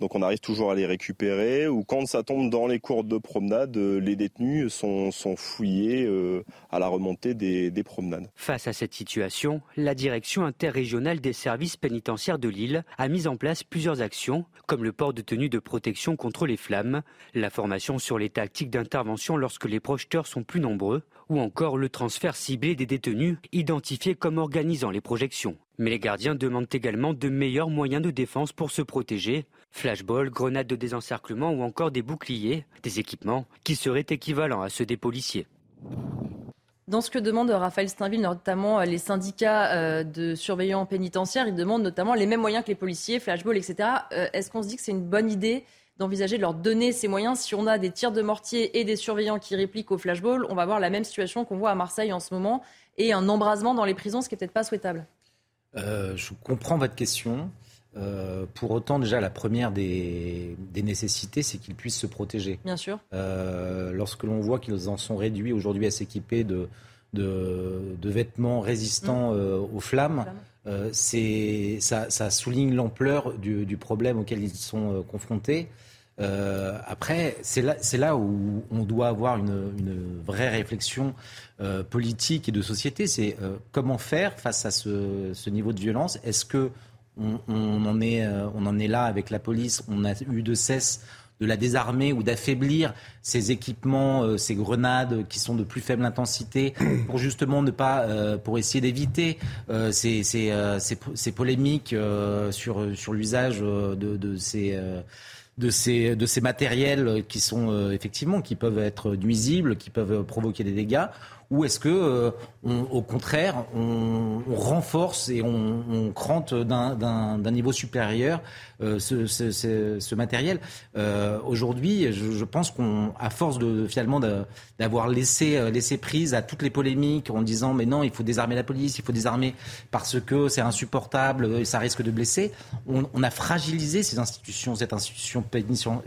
Donc on arrive toujours à les récupérer. Ou quand ça tombe dans les cours de promenade, euh, les détenus sont, fouillés euh, à la remontée des, des, promenades. Face à cette situation, la direction interrégionale des services pénitentiaires de Lille a mis en place plusieurs actions, comme le port de tenue de protection contre les flammes, la formation sur les tactiques d'intervention lorsque les projeteurs sont plus nombreux, ou encore le transfert ciblé des détenus identifiés comme organisant les projections. Mais les gardiens demandent également de meilleurs moyens de défense pour se protéger. Flashball, grenades de désencerclement ou encore des boucliers, des équipements qui seraient équivalents à ceux des policiers. Dans ce que demande Raphaël Steinville, notamment euh, les syndicats euh, de surveillants pénitentiaires, ils demandent notamment les mêmes moyens que les policiers, flashball, etc. Euh, est-ce qu'on se dit que c'est une bonne idée d'envisager de leur donner ces moyens? Si on a des tirs de mortier et des surveillants qui répliquent au flashball, on va avoir la même situation qu'on voit à Marseille en ce moment et un embrasement dans les prisons, ce qui n'est peut-être pas souhaitable. Euh, je comprends votre question. Euh, pour autant, déjà, la première des, nécessités, c'est qu'ils puissent se protéger. Bien sûr. Euh, lorsque l'on voit qu'ils en sont réduits aujourd'hui à s'équiper de, de, vêtements résistants mmh. aux flammes, c'est, ça, ça, souligne l'ampleur du, du, problème auquel ils sont confrontés. Euh, après, c'est là, où on doit avoir une, une vraie réflexion euh, politique et de société. C'est euh, comment faire face à ce, ce niveau de violence? Est-ce que on, on, en est, euh, on en est là avec la police. On a eu de cesse de la désarmer ou d'affaiblir ces équipements, euh, ces grenades qui sont de plus faible intensité, [COUGHS] pour justement ne pas, euh, pour essayer d'éviter euh, ces, ces, ces, ces, polémiques sur, sur l'usage de, de, ces de ces, de ces matériels qui sont euh, effectivement qui peuvent être nuisibles, qui peuvent provoquer des dégâts, ou est-ce que euh, au contraire on, renforce et on, on crante d'un niveau supérieur euh, ce, ce, ce, matériel. Aujourd'hui, je, je, pense qu'on, à force de finalement d'avoir laissé laissé prise à toutes les polémiques en disant mais non il faut désarmer la police, il faut désarmer parce que c'est insupportable, ça risque de blesser, on, on a fragilisé ces institutions, cette institution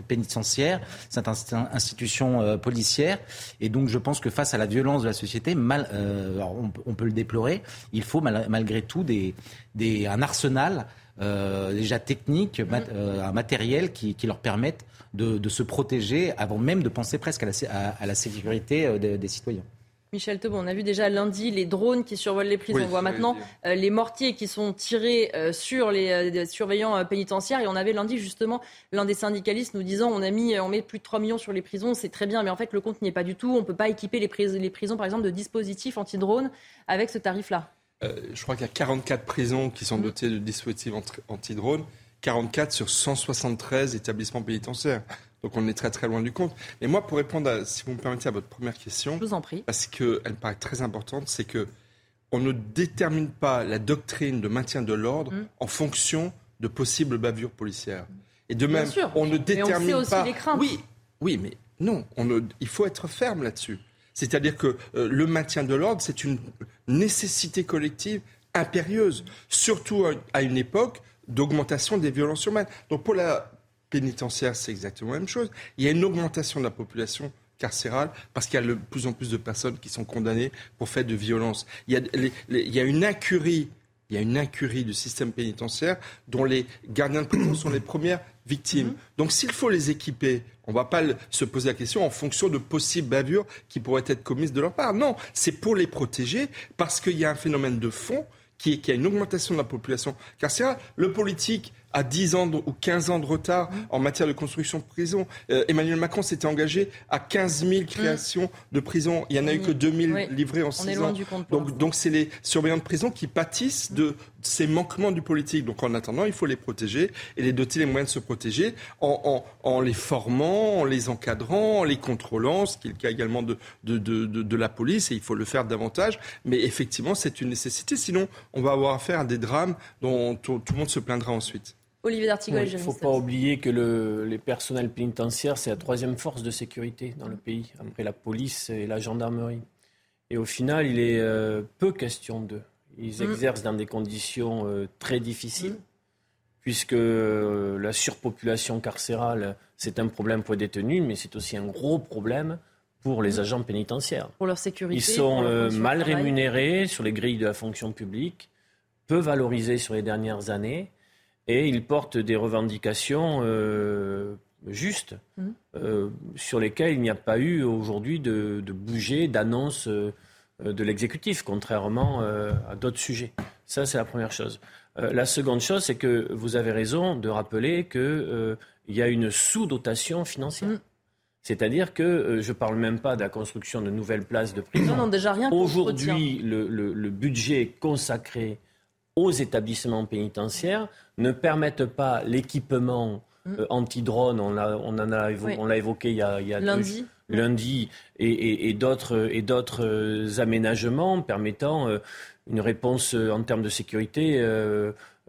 pénitentiaire, cette institution euh, policière. Et donc, je pense que face à la violence de la société, mal, euh, on, peut le déplorer, il faut malgré tout des, des, un arsenal euh, déjà technique, un matériel qui, qui leur permette de, de, se protéger avant même de penser presque à la, à, la sécurité des citoyens. Michel Tebon, on a vu déjà lundi les drones qui survolent les prisons. on voit maintenant euh, les mortiers qui sont tirés euh, sur les euh, surveillants pénitentiaires. Et on avait lundi justement l'un des syndicalistes nous disant on a mis, on met plus de 3 millions sur les prisons, c'est très bien, mais en fait le compte n'y est pas du tout. On ne peut pas équiper les, les prisons, par exemple, de dispositifs anti-drones avec ce tarif-là. Je crois qu'il y a 44 prisons qui sont mm. dotées de dispositifs anti-drones. 44 sur 173 établissements pénitentiaires. Donc on est très très loin du compte. Mais moi, pour répondre, si vous me permettez, à votre première question, je vous en prie, parce qu'elle me paraît très importante, c'est que on ne détermine pas la doctrine de maintien de l'ordre mm. en fonction de possibles bavures policières. Et de même, on ne détermine mais on sait aussi Les craintes. Oui, oui, mais non, on ne... il faut être ferme là-dessus. C'est-à-dire que euh, le maintien de l'ordre, c'est une nécessité collective impérieuse, surtout à une époque d'augmentation des violences humaines. Donc pour la pénitentiaire, c'est exactement la même chose. Il y a une augmentation de la population carcérale parce qu'il y a de plus en plus de personnes qui sont condamnées pour fait de violence. Il y a, il y a une incurie. Il y a une incurie du système pénitentiaire dont les gardiens de prison sont les premières victimes. Mm-hmm. Donc s'il faut les équiper, on ne va pas se poser la question en fonction de possibles bavures qui pourraient être commises de leur part. Non, c'est pour les protéger parce qu'il y a un phénomène de fond qui, qui a une augmentation de la population carcérale. Le politique à 10 ans ou 15 ans de retard en matière de construction de prisons. Euh, Emmanuel Macron s'était engagé à 15 000 créations de prisons. Il n'y en a eu que 2 000 livrées en 6 ans. donc, donc c'est les surveillants de prison qui pâtissent de ces manquements du politique. Donc en attendant, il faut les protéger et les doter les moyens de se protéger en, en, en les formant, en les encadrant, en les contrôlant, ce qui est le cas également de, de, de, de, la police et il faut le faire davantage. Mais effectivement, c'est une nécessité. Sinon, on va avoir affaire à des drames dont tout le monde se plaindra ensuite. Olivier D'Artigol, Il ne faut pas oublier que le, les personnels pénitentiaires, c'est la troisième force de sécurité dans le pays, après la police et la gendarmerie. Et au final, il est euh, peu question d'eux. Ils mm. exercent dans des conditions euh, très difficiles, mm. puisque euh, la surpopulation carcérale, c'est un problème pour les détenus, mais c'est aussi un gros problème pour les mm. agents pénitentiaires. Pour leur sécurité. Ils sont mal rémunérés sur les grilles de la fonction publique, peu valorisés sur les dernières années et ils portent des revendications euh, justes mmh. euh, sur lesquelles il n'y a pas eu aujourd'hui de, de bouger, d'annonce euh, de l'exécutif, contrairement à d'autres sujets. Ça, c'est la première chose. la seconde chose, c'est que vous avez raison de rappeler qu'il y a une sous-dotation financière. Mmh. C'est-à-dire que je ne parle même pas de la construction de nouvelles places de prison. Non, non, déjà rien. Aujourd'hui, le, le, le, budget consacré aux établissements pénitentiaires ne permettent pas l'équipement mm. euh, anti-drone, on, on, en a on l'a évoqué il y a, lundi, lundi. Et, et, d'autres euh, aménagements permettant euh, une réponse en termes de sécurité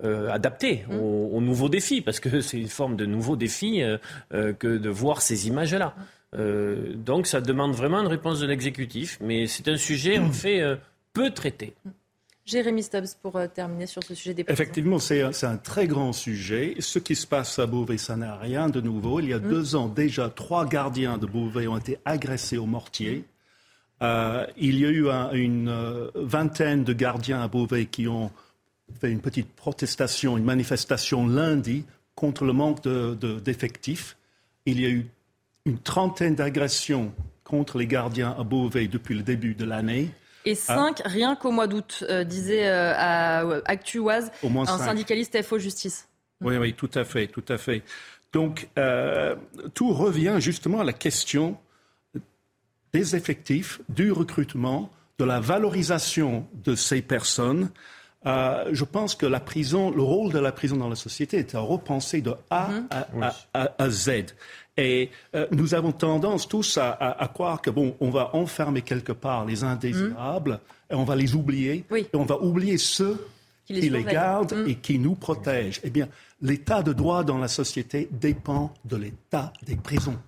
adaptée mm. aux, nouveaux défis, parce que c'est une forme de nouveau défi que de voir ces images-là. donc ça demande vraiment une réponse de l'exécutif, mais c'est un sujet en fait peu traité. Jérémy Stubbs, pour euh, terminer sur ce sujet des prisons. Effectivement, c'est un, très grand sujet. Ce qui se passe à Beauvais, ça n'a rien de nouveau. Il y a mm. deux ans, déjà, trois gardiens de Beauvais ont été agressés au mortier. Euh, il y a eu une euh, vingtaine de gardiens à Beauvais qui ont fait une petite protestation, une manifestation lundi contre le manque d'effectifs. il y a eu une trentaine d'agressions contre les gardiens à Beauvais depuis le début de l'année. Et 5 ah. rien qu'au mois d'août, euh, disait euh, à Actuoise un syndicaliste FO Justice. Oui, oui, tout à fait, tout à fait. Donc, euh, tout revient justement à la question des effectifs, du recrutement, de la valorisation de ces personnes. je pense que la prison, le rôle de la prison dans la société est à repenser de A mm-hmm. à, Z. Et euh, nous avons tendance tous à, croire que bon, on va enfermer quelque part les indésirables et on va les oublier. Et on va oublier ceux qui les, gardent mm. et qui nous protègent. Eh bien, l'état de droit dans la société dépend de l'état des prisons.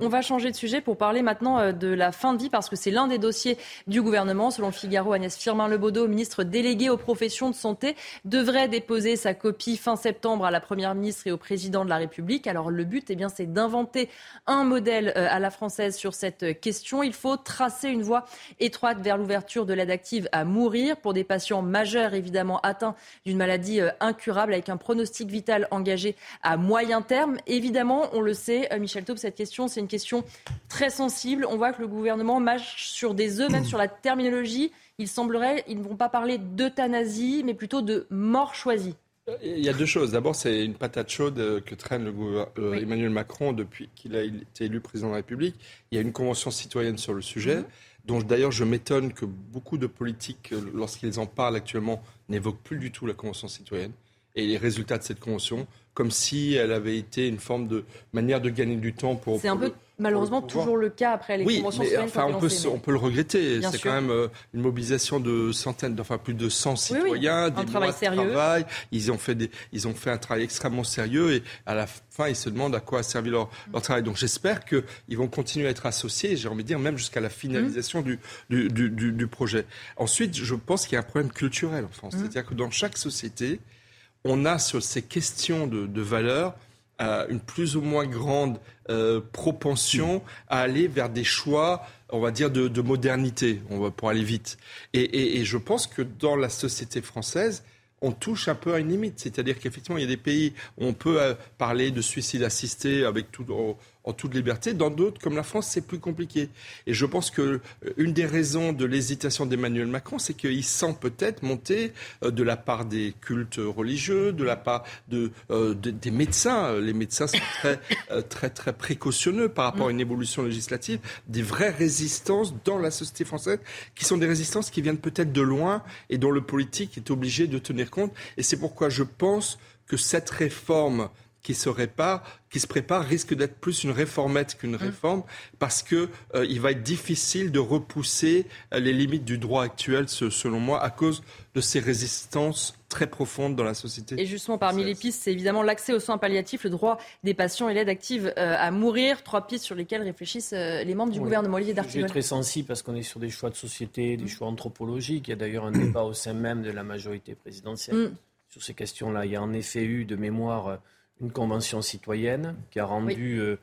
On va changer de sujet pour parler maintenant euh, de la fin de vie parce que c'est l'un des dossiers du gouvernement. Selon Figaro, Agnès Firmin-Lebaudot, ministre délégué aux professions de santé, devrait déposer sa copie fin septembre à la Première ministre et au président de la République. Alors le but, eh bien, c'est d'inventer un modèle euh, à la française sur cette question. Il faut tracer une voie étroite vers l'ouverture de l'aide active à mourir pour des patients majeurs, évidemment atteints d'une maladie euh, incurable avec un pronostic vital engagé à moyen terme. Évidemment, on le sait, Michel Taube, cette question, c'est une question très sensible. On voit que le gouvernement mâche sur des œufs, même sur la terminologie. Il semblerait, ils ne vont pas parler d'euthanasie, mais plutôt de mort choisie. Il y a deux choses. D'abord, c'est une patate chaude que traîne le euh, Emmanuel Macron depuis qu'il a été élu président de la République. Il y a une convention citoyenne sur le sujet, mhm. dont d'ailleurs je m'étonne que beaucoup de politiques, lorsqu'ils en parlent actuellement, n'évoquent plus du tout la convention citoyenne et les résultats de cette convention, comme si elle avait été une forme de manière de gagner du temps pour. C'est un peu malheureusement toujours le cas après les conventions mais, enfin, on, peut, on peut le regretter. C'est quand même euh, une mobilisation de centaines, enfin plus de 100 citoyens, des un travail sérieux. travail. Ils ont fait des, ils ont fait un travail extrêmement sérieux et à la fin ils se demandent à quoi a servi leur, leur travail. Donc j'espère qu'ils vont continuer à être associés. J'ai envie de dire même jusqu'à la finalisation mmh. du, du, du, du, projet. Ensuite, je pense qu'il y a un problème culturel en France, mmh. c'est-à-dire que dans chaque société, on a sur ces questions de, de valeurs euh, une plus ou moins grande euh, propension à aller vers des choix, on va dire, de, modernité, on va, pour aller vite. Et, je pense que dans la société française, on touche un peu à une limite. C'est-à-dire qu'effectivement, il y a des pays où on peut euh, parler de suicide assisté avec tout, en toute liberté. Dans d'autres, comme la France, c'est plus compliqué. Et je pense que euh, une des raisons de l'hésitation d'Emmanuel Macron, c'est qu'il sent peut-être monter euh, de la part des cultes religieux, de la part de, euh, des médecins. Les médecins sont très, [COUGHS] très, très précautionneux par rapport à une évolution législative, des vraies résistances dans la société française, qui sont des résistances qui viennent peut-être de loin et dont le politique est obligé de tenir compte. Et c'est pourquoi je pense que cette réforme qui se répare, qui se prépare, risque d'être plus une réformette qu'une Mmh. réforme, parce que euh, il va être difficile de repousser euh, les limites du droit actuel, ce- selon moi, à cause de ces résistances très profondes dans la société. Et justement, parmi les pistes, c'est évidemment l'accès aux soins palliatifs, le droit des patients et l'aide active euh, à mourir. Trois pistes sur lesquelles réfléchissent euh, les membres du Oui. gouvernement. Olivier Sujet D'Artigol. très sensible parce qu'on est sur des choix de société, Mm. des choix anthropologiques. Il y a d'ailleurs un débat au sein même de la majorité présidentielle Mm. sur ces questions-là. Il y a en effet eu de mémoire euh, une convention citoyenne qui a rendu euh,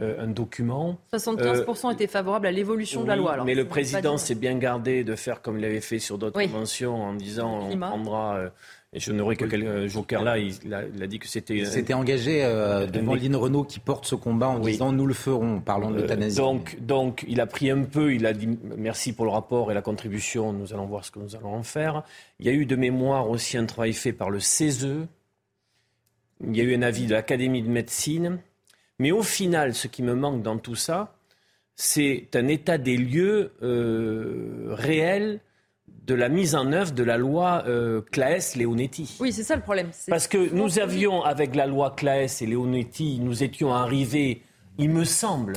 euh, un document. 75% étaient favorables à l'évolution de la loi. Alors, mais le président s'est bien gardé de faire comme il avait fait sur d'autres Oui. conventions en disant on prendra. euh, et je n'aurais que quel euh, joker là, il, il a, il a dit que c'était. Il s'était engagé euh, devant Lynn Renault qui porte ce combat en Oui. disant nous le ferons, parlant de Euh, l'euthanasie. donc, donc, il a pris un peu, il a dit merci pour le rapport et la contribution, nous allons voir ce que nous allons en faire. Il y a eu de mémoire aussi un travail fait par le CESE, il y a eu un avis de l'Académie de médecine, mais au final, ce qui me manque dans tout ça, c'est un état des lieux euh, réel de la mise en œuvre de la loi euh, Claes-Leonetti. Oui, c'est ça le problème. Parce que nous avions, avec la loi Claes et Leonetti, nous étions arrivés, il me semble,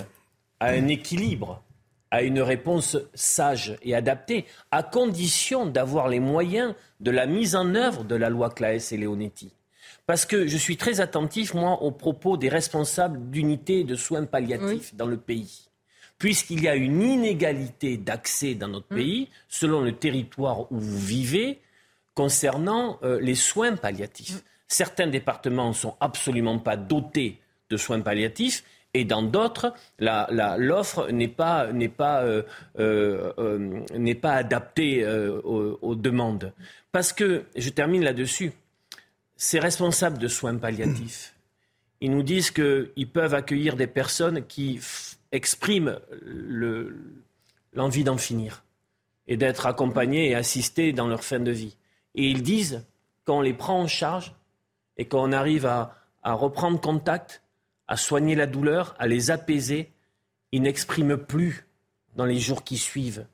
à un équilibre, à une réponse sage et adaptée, à condition d'avoir les moyens de la mise en œuvre de la loi Claes et Leonetti. Parce que je suis très attentif, moi, aux propos des responsables d'unités de soins palliatifs dans le pays. Puisqu'il y a une inégalité d'accès dans notre pays, selon le territoire où vous vivez, concernant euh, les soins palliatifs. Certains départements ne sont absolument pas dotés de soins palliatifs et dans d'autres, l'offre n'est pas, euh, euh, euh, pas adaptée aux, aux demandes. Parce que, je termine là-dessus, ces responsables de soins palliatifs, ils nous disent qu'ils peuvent accueillir des personnes qui expriment le- l'envie d'en finir et d'être accompagnés et assistés dans leur fin de vie. Et ils disent qu'on les prend en charge et qu'on arrive à, reprendre contact, à soigner la douleur, à les apaiser, ils n'expriment plus dans les jours qui suivent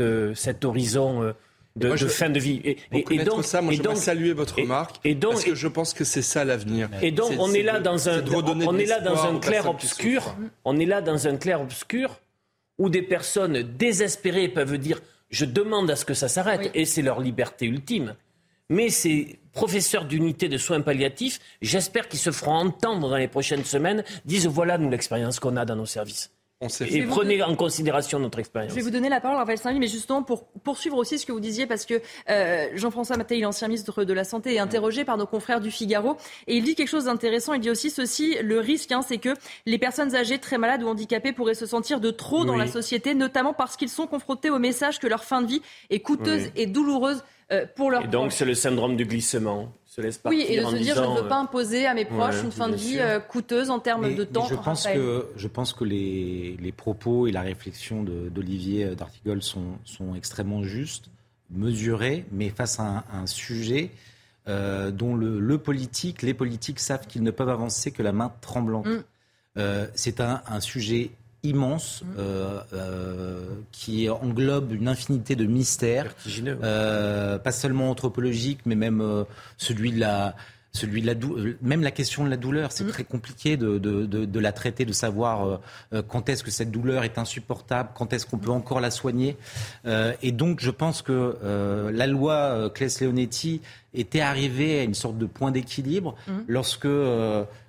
euh, cet horizon euh, de, Moi, je- de fin de vie. Et, donc, ça, moi, et j'aimerais donc- saluer votre remarque, et donc- parce que je pense que c'est ça l'avenir. et donc, on est là de- dans un, on est là dans un clair obscur. On est là dans un clair obscur où des personnes désespérées peuvent dire je demande à ce que ça s'arrête et c'est leur liberté ultime. Mais ces professeurs d'unité de soins palliatifs, j'espère qu'ils se feront entendre dans les prochaines semaines, disent voilà nous l'expérience qu'on a dans nos services. Et prenez en considération notre expérience. Je vais vous donner la parole, Raphaël Saint-Louis, mais justement pour poursuivre aussi ce que vous disiez, parce que euh, Jean-François Mattei, l'ancien ministre de la Santé, est interrogé par nos confrères du Figaro, et il dit quelque chose d'intéressant. Il dit aussi ceci le risque, hein, c'est que les personnes âgées, très malades ou handicapées pourraient se sentir de trop dans Oui. la société, notamment parce qu'ils sont confrontés au message que leur fin de vie est coûteuse Oui. et douloureuse euh, pour leurs Et donc c'est le syndrome du glissement. Se laisse Oui, et de partir en se dire, je ne disant, veux pas euh, imposer à mes proches ouais, une fin de vie sûr. euh, coûteuse en termes Mais- de temps. je pense Raphaël. que je pense que les, les propos et la réflexion d'Olivier d'Artigol sont, sont extrêmement justes, mesurés, mais face à un, un sujet euh, dont le, le politique, les politiques savent qu'ils ne peuvent avancer que la main tremblante. Mm. Euh, C'est un, un sujet immense euh, euh, qui englobe une infinité de mystères, euh, pas seulement anthropologiques, mais même celui de la celui de la dou- même la question de la douleur, c'est très compliqué de, de, de, de la traiter, de savoir euh, quand est-ce que cette douleur est insupportable, quand est-ce qu'on peut encore la soigner. Euh, et donc, je pense que euh, la loi euh, Claes-Leonetti était arrivée à une sorte de point d'équilibre lorsque,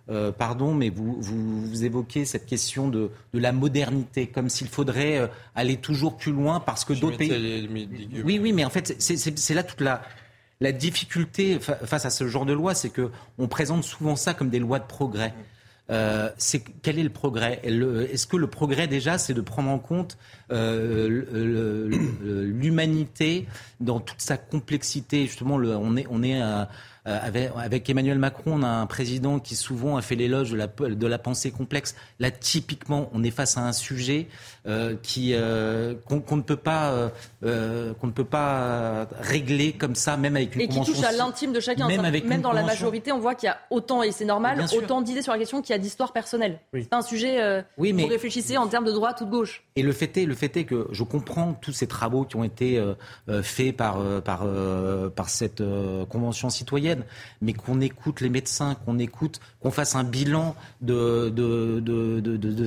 euh, pardon, mais vous, vous, vous évoquez cette question de, de la modernité, comme s'il faudrait euh, aller toujours plus loin parce que d'autres pays. les. Oui, oui, mais en fait, c'est- là toute la, la difficulté fa- face à ce genre de loi, c'est que on présente souvent ça comme des lois de progrès. Euh, c'est quel est le progrès? Est-ce que le progrès déjà, c'est de prendre en compte euh, l'humanité dans toute sa complexité? Justement, le- on est, on est avec, avec Emmanuel Macron, on a un président qui souvent a fait l'éloge de la, de la pensée complexe. Là, typiquement, on est face à un sujet euh, qui euh, qu'on qu'on ne peut pas euh, euh, qu'on ne peut pas régler comme ça, même avec une Et qui convention touche à l'intime de chacun. Même avec même dans la majorité, on voit qu'il y a autant, et c'est normal, autant d'idées sur la question qu'il y a d'histoire personnelle. Oui. C'est pas un sujet euh, Oui, mais- vous réfléchissez en termes de droite ou de gauche. Et le fait est, le fait est que je comprends tous ces travaux qui ont été euh, euh, faits par, euh, par, euh, par cette euh, convention citoyenne. citoyenne, mais qu'on écoute les médecins, qu'on écoute, qu'on fasse un bilan de,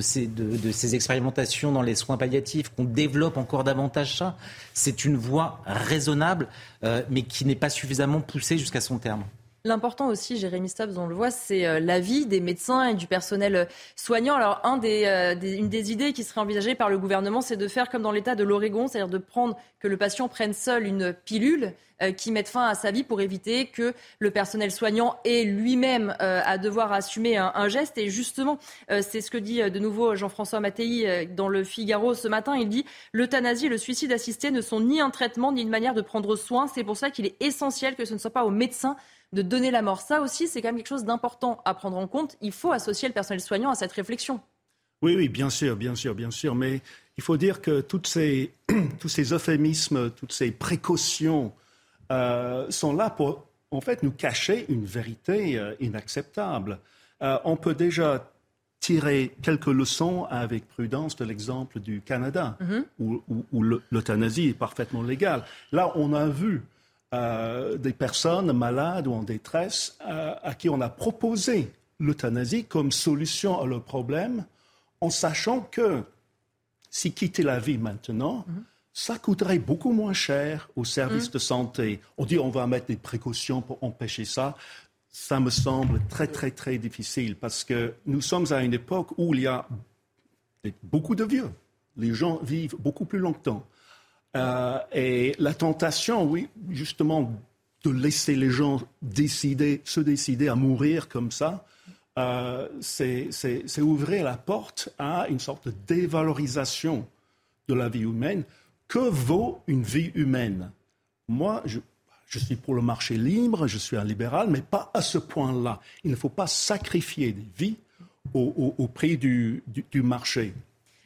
ces expérimentations dans les soins palliatifs, qu'on développe encore davantage ça. C'est une voie raisonnable, euh, mais qui n'est pas suffisamment poussée jusqu'à son terme. L'important aussi, Jérémy Stubbs, on le voit, c'est euh, l'avis des médecins et du personnel euh, soignant. Alors, un euh, des, une des idées qui serait envisagée par le gouvernement, c'est de faire comme dans l'État de l'Oregon, c'est-à-dire de prendre que le patient prenne seul une pilule qui mette fin à sa vie pour éviter que le personnel soignant ait lui-même à devoir assumer un, geste. Et justement, c'est ce que dit de nouveau Jean-François Mattei dans le Figaro ce matin. Il dit l'euthanasie et le suicide assisté ne sont ni un traitement ni une manière de prendre soin. C'est pour ça qu'il est essentiel que ce ne soit pas aux médecins de donner la mort. Ça aussi, c'est quand même quelque chose d'important à prendre en compte. Il faut associer le personnel soignant à cette réflexion. Oui, oui, bien sûr, bien sûr, bien sûr. Mais il faut dire que toutes ces, [CLEARS THROAT] tous ces euphémismes, toutes ces précautions euh, sont là pour, en fait, nous cacher une vérité euh, inacceptable. Euh, on peut déjà tirer quelques leçons avec prudence de l'exemple du Canada, mm-hmm. où, où l'euthanasie est parfaitement légale. Là, on a vu euh, des personnes malades ou en détresse euh, à qui on a proposé l'euthanasie comme solution à leur problème, en sachant que si quitter la vie maintenant, mhm. ça coûterait beaucoup moins cher aux services mhm. de santé. On dit on va mettre des précautions pour empêcher ça. Ça me semble très, très, très difficile parce que nous sommes à une époque où il y a beaucoup de vieux. Les gens vivent beaucoup plus longtemps. Euh, et la tentation, oui, justement, de laisser les gens décider, se décider à mourir comme ça, euh, c'est ouvrir la porte à une sorte de dévalorisation de la vie humaine. Que vaut une vie humaine? Moi, je, suis pour le marché libre, je suis un libéral, mais pas à ce point-là. Il ne faut pas sacrifier des vies au, prix du marché.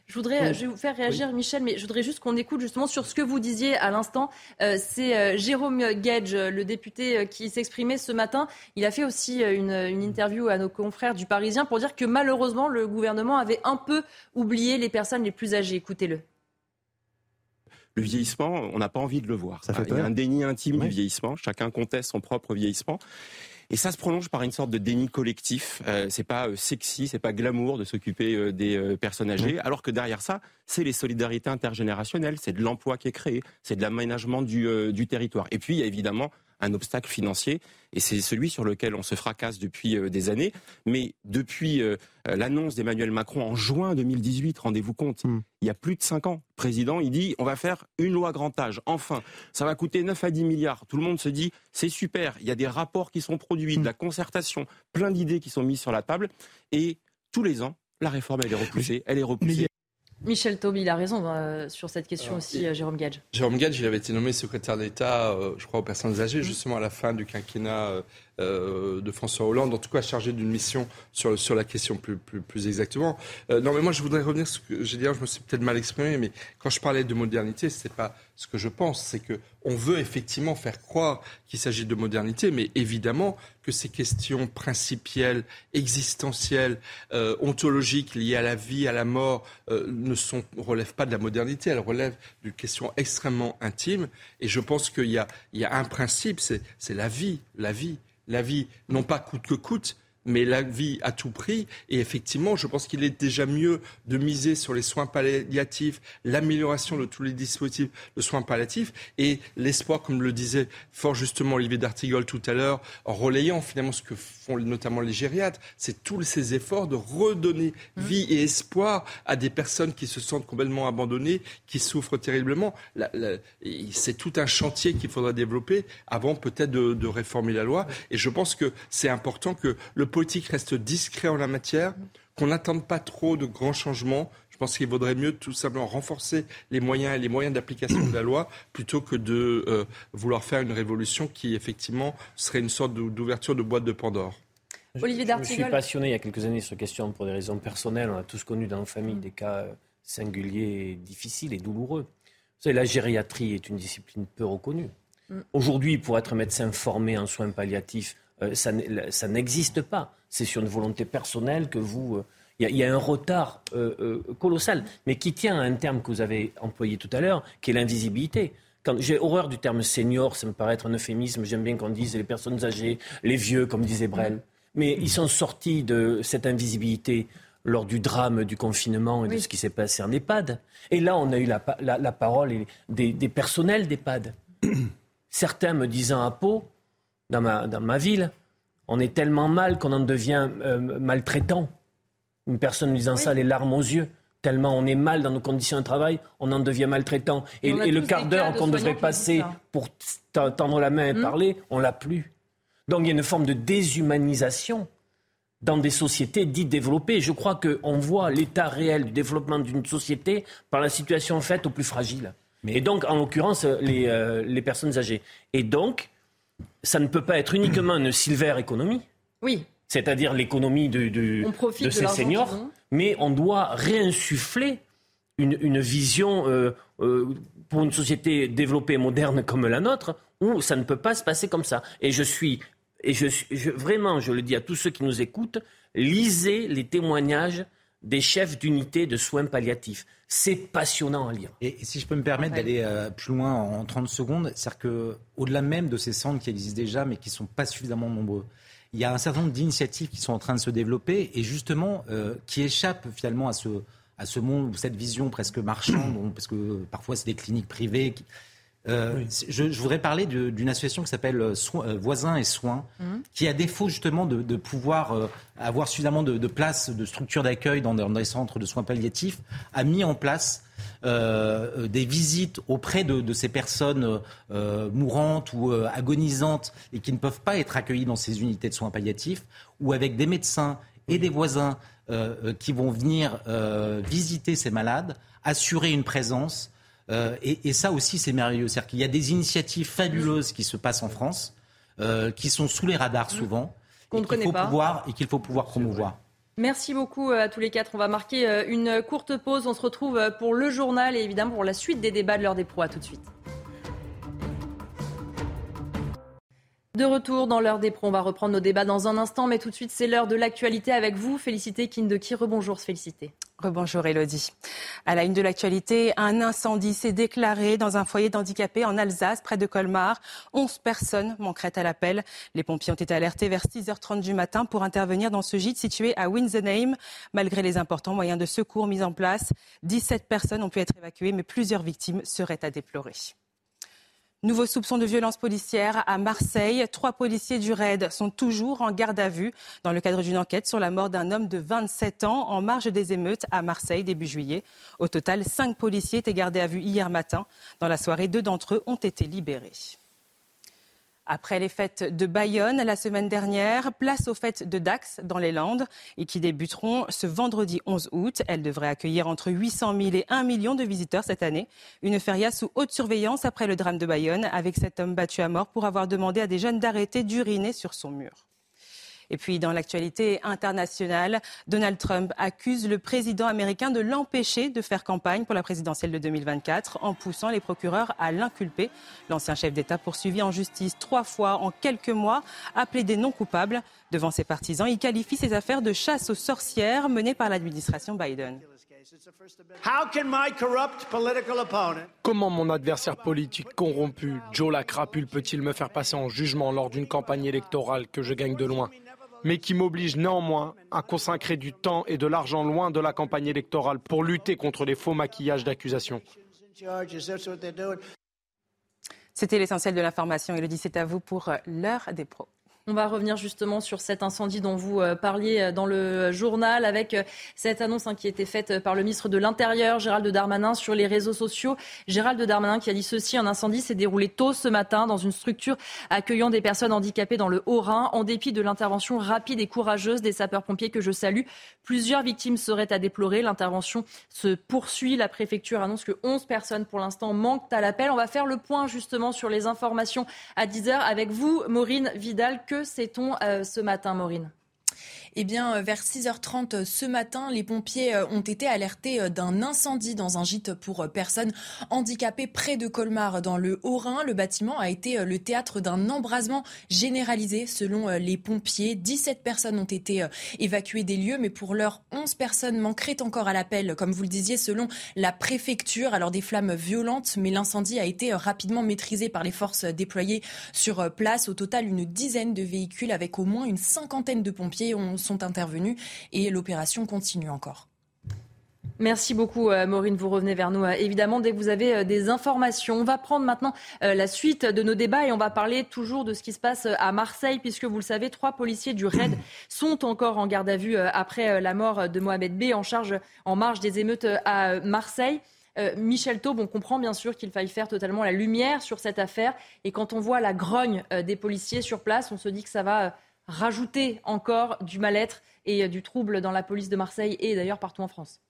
Je voudrais, je vais vous faire réagir, Michel, mais je voudrais juste qu'on écoute justement sur ce que vous disiez à l'instant. Euh, c'est euh, Jérôme Gage, le député euh, qui s'exprimait ce matin. Il a fait aussi une, une, interview à nos confrères du Parisien pour dire que malheureusement, le gouvernement avait un peu oublié les personnes les plus âgées. Écoutez-le. Le vieillissement, on n'a pas envie de le voir. Ça fait Il y a un déni intime du vieillissement. Chacun conteste son propre vieillissement. Et ça se prolonge par une sorte de déni collectif. Euh, c'est pas euh, sexy, c'est pas glamour de s'occuper euh, des euh, personnes âgées, alors que derrière ça, c'est les solidarités intergénérationnelles, c'est de l'emploi qui est créé, c'est de l'aménagement du, du territoire. Et puis il y a évidemment un obstacle financier, et c'est celui sur lequel on se fracasse depuis euh, des années. Mais depuis euh, euh, l'annonce d'Emmanuel Macron en juin 2018, rendez-vous compte, hmm. il y a plus de cinq ans, le président, il dit on va faire une loi grand âge. Enfin, ça va coûter 9 à 10 milliards. Tout le monde se dit c'est super, il y a des rapports qui sont produits, de la concertation, plein d'idées qui sont mises sur la table, et tous les ans, la réforme, elle est repoussée, elle est repoussée. Michel Taube, il a raison euh, sur cette question aussi, euh, Jérôme Gage. Jérôme Gage, il avait été nommé secrétaire d'État, euh, je crois, aux personnes âgées, mmh. justement à la fin du quinquennat de François Hollande, en tout cas chargé d'une mission sur, sur la question plus, plus, plus exactement. non, mais moi, je voudrais revenir sur ce que j'ai dit, je me suis peut-être mal exprimé, mais quand je parlais de modernité, ce n'est pas ce que je pense, c'est que on veut effectivement faire croire qu'il s'agit de modernité, mais évidemment que ces questions principielles, existentielles, euh, ontologiques liées à la vie, à la mort, euh, ne sont, relèvent pas de la modernité, elles relèvent d'une question extrêmement intime. Et je pense qu'il y a, il y a un principe, c'est la vie, la vie, la vie, non pas coûte que coûte, mais la vie à tout prix. Et effectivement, je pense qu'il est déjà mieux de miser sur les soins palliatifs, l'amélioration de tous les dispositifs de soins palliatifs et l'espoir, comme le disait fort justement Olivier D'Artigol tout à l'heure, en relayant finalement ce que font notamment les gériatres, c'est tous ces efforts de redonner mmh. vie et espoir à des personnes qui se sentent complètement abandonnées, qui souffrent terriblement. c'est tout un chantier qu'il faudra développer avant peut-être de, de réformer la loi. Et je pense que c'est important que le politique reste discret en la matière, qu'on n'attende pas trop de grands changements. Je pense qu'il vaudrait mieux tout simplement renforcer les moyens et les moyens d'application de la loi plutôt que de euh, vouloir faire une révolution qui effectivement serait une sorte d'ouverture de boîte de Pandore. Olivier Je, je suis passionné il y a quelques années sur cette question pour des raisons personnelles. On a tous connu dans nos familles des cas euh, singuliers, difficiles et douloureux. Vous savez, la gériatrie est une discipline peu reconnue. Mm. Aujourd'hui, pour être médecin formé en soins palliatifs, ça n'existe pas. C'est sur une volonté personnelle que vous... Euh, il y, a un retard euh, colossal, mais qui tient à un terme que vous avez employé tout à l'heure, qui est l'invisibilité. j'ai horreur du terme senior, ça me paraît être un euphémisme. J'aime bien qu'on dise les personnes âgées, les vieux, comme disait Brel. Mais ils sont sortis de cette invisibilité lors du drame du confinement et de ce qui s'est passé en EHPAD. Et là, on a eu la, parole des, personnels d'EHPAD. [COUGHS] Certains me disant à Pau, dans ma, dans ma ville, on est tellement mal qu'on en devient euh, maltraitant. Une personne disant ça, les larmes aux yeux tellement on est mal dans nos conditions de travail, on en devient maltraitant. Et, le quart d'heure qu'on devrait passer pour tendre la main et hmm. parler, on l'a plus. Donc il y a une forme de déshumanisation dans des sociétés dites développées. Je crois qu'on voit l'état réel du développement d'une société par la situation faite aux plus fragiles. Et donc, en l'occurrence, les, euh, les personnes âgées. Et donc, ça ne peut pas être uniquement une silver économie. Oui c'est-à-dire l'économie de, de, ces seniors, mais on doit réinsuffler une, vision euh, euh, pour une société développée moderne comme la nôtre, où ça ne peut pas se passer comme ça. Et je suis, et je, vraiment, je le dis à tous ceux qui nous écoutent, lisez les témoignages des chefs d'unité de soins palliatifs. C'est passionnant à lire. Et, si je peux me permettre d'aller euh, plus loin en, en 30 secondes, c'est-à-dire qu'au-delà même de ces centres qui existent déjà, mais qui ne sont pas suffisamment nombreux, il y a un certain nombre d'initiatives qui sont en train de se développer et justement euh, qui échappent finalement à ce, à ce monde, cette vision presque marchande, parce que parfois c'est des cliniques privées. Qui, euh, je, voudrais parler d'une association qui s'appelle euh, Voisins et Soins, mhm. qui, à défaut justement de, pouvoir avoir suffisamment de, de places, de structures d'accueil dans, dans, des centres de soins palliatifs, a mis en place euh, des visites auprès de, ces personnes euh, mourantes ou euh, agonisantes et qui ne peuvent pas être accueillies dans ces unités de soins palliatifs, ou avec des médecins et des voisins qui vont venir visiter ces malades, assurer une présence. Et, ça aussi, c'est merveilleux. C'est-à-dire qu'il y a des initiatives fabuleuses qui se passent en France, qui sont sous les radars souvent, et qu'il faut, pouvoir, et qu'il faut pouvoir promouvoir. Merci beaucoup euh, à tous les quatre. On va marquer euh, une courte pause. On se retrouve euh, pour le journal et évidemment pour la suite des débats de l'heure des pros. À tout de suite. De retour dans l'heure des pros, on va reprendre nos débats dans un instant, mais tout de suite c'est l'heure de l'actualité avec vous. Félicité Kindeki, rebonjour, félicité. Rebonjour Elodie. À la une de l'actualité, un incendie s'est déclaré dans un foyer d'handicapés en Alsace, près de Colmar. 11 personnes manqueraient à l'appel. Les pompiers ont été alertés vers 6h30 du matin pour intervenir dans ce gîte situé à Winsenheim. Malgré les importants moyens de secours mis en place, 17 personnes ont pu être évacuées, mais plusieurs victimes seraient à déplorer. Nouveau soupçon de violence policière à Marseille. Trois policiers du RAID sont toujours en garde à vue dans le cadre d'une enquête sur la mort d'un homme de 27 ans en marge des émeutes à Marseille début juillet. Au total, cinq policiers étaient gardés à vue hier matin. Dans la soirée, deux d'entre eux ont été libérés. Après les fêtes de Bayonne la semaine dernière, place aux fêtes de Dax dans les Landes et qui débuteront ce vendredi 11 août. Elles devraient accueillir entre 800 000 et 1 million de visiteurs cette année. Une feria sous haute surveillance après le drame de Bayonne avec cet homme battu à mort pour avoir demandé à des jeunes d'arrêter d'uriner sur son mur. Et puis, dans l'actualité internationale, Donald Trump accuse le président américain de l'empêcher de faire campagne pour la présidentielle de 2024 en poussant les procureurs à l'inculper. L'ancien chef d'État poursuivi en justice trois fois en quelques mois a plaidé non coupable. Devant ses partisans, il qualifie ces affaires de chasse aux sorcières menées par l'administration Biden. Comment mon adversaire politique corrompu, Joe la crapule, peut-il me faire passer en jugement lors d'une campagne électorale que je gagne de loin? Mais qui m'oblige néanmoins à consacrer du temps et de l'argent loin de la campagne électorale pour lutter contre les faux maquillages d'accusations. C'était l'essentiel de l'information. Elodie, c'est à vous pour l'heure des pros. On va revenir justement sur cet incendie dont vous euh, parliez euh, dans le journal avec euh, cette annonce hein, qui a été faite par le ministre de l'Intérieur, Gérald Darmanin, sur les réseaux sociaux. Gérald Darmanin qui a dit ceci, un incendie s'est déroulé tôt ce matin dans une structure accueillant des personnes handicapées dans le Haut-Rhin. En dépit de l'intervention rapide et courageuse des sapeurs-pompiers que je salue, plusieurs victimes seraient à déplorer. L'intervention se poursuit. La préfecture annonce que 11 personnes pour l'instant manquent à l'appel. On va faire le point justement sur les informations à 10h avec vous, Maureen Vidal. Sait-on euh, ce matin, Maureen? Eh bien, vers 6h30 ce matin, les pompiers ont été alertés d'un incendie dans un gîte pour personnes handicapées près de Colmar, dans le Haut-Rhin. Le bâtiment a été le théâtre d'un embrasement généralisé selon les pompiers. 17 personnes ont été évacuées des lieux, mais pour l'heure, 11 personnes manqueraient encore à l'appel, comme vous le disiez, selon la préfecture. Alors des flammes violentes, mais l'incendie a été rapidement maîtrisé par les forces déployées sur place. Au total, une dizaine de véhicules avec au moins une cinquantaine de pompiers sont intervenus et l'opération continue encore. Merci beaucoup, euh, Maureen. Vous revenez vers nous euh, évidemment dès que vous avez euh, des informations. On va prendre maintenant la suite de nos débats et on va parler toujours de ce qui se passe à Marseille, puisque vous le savez, trois policiers du RAID [CLEARS THROAT] sont encore en garde à vue après la mort de Mohamed B en charge en marge des émeutes à Marseille. Michel Taube, on comprend bien sûr qu'il faille faire totalement la lumière sur cette affaire. Et quand on voit la grogne des policiers sur place, on se dit que ça va rajouter encore du mal-être et du trouble dans la police de Marseille et d'ailleurs partout en France.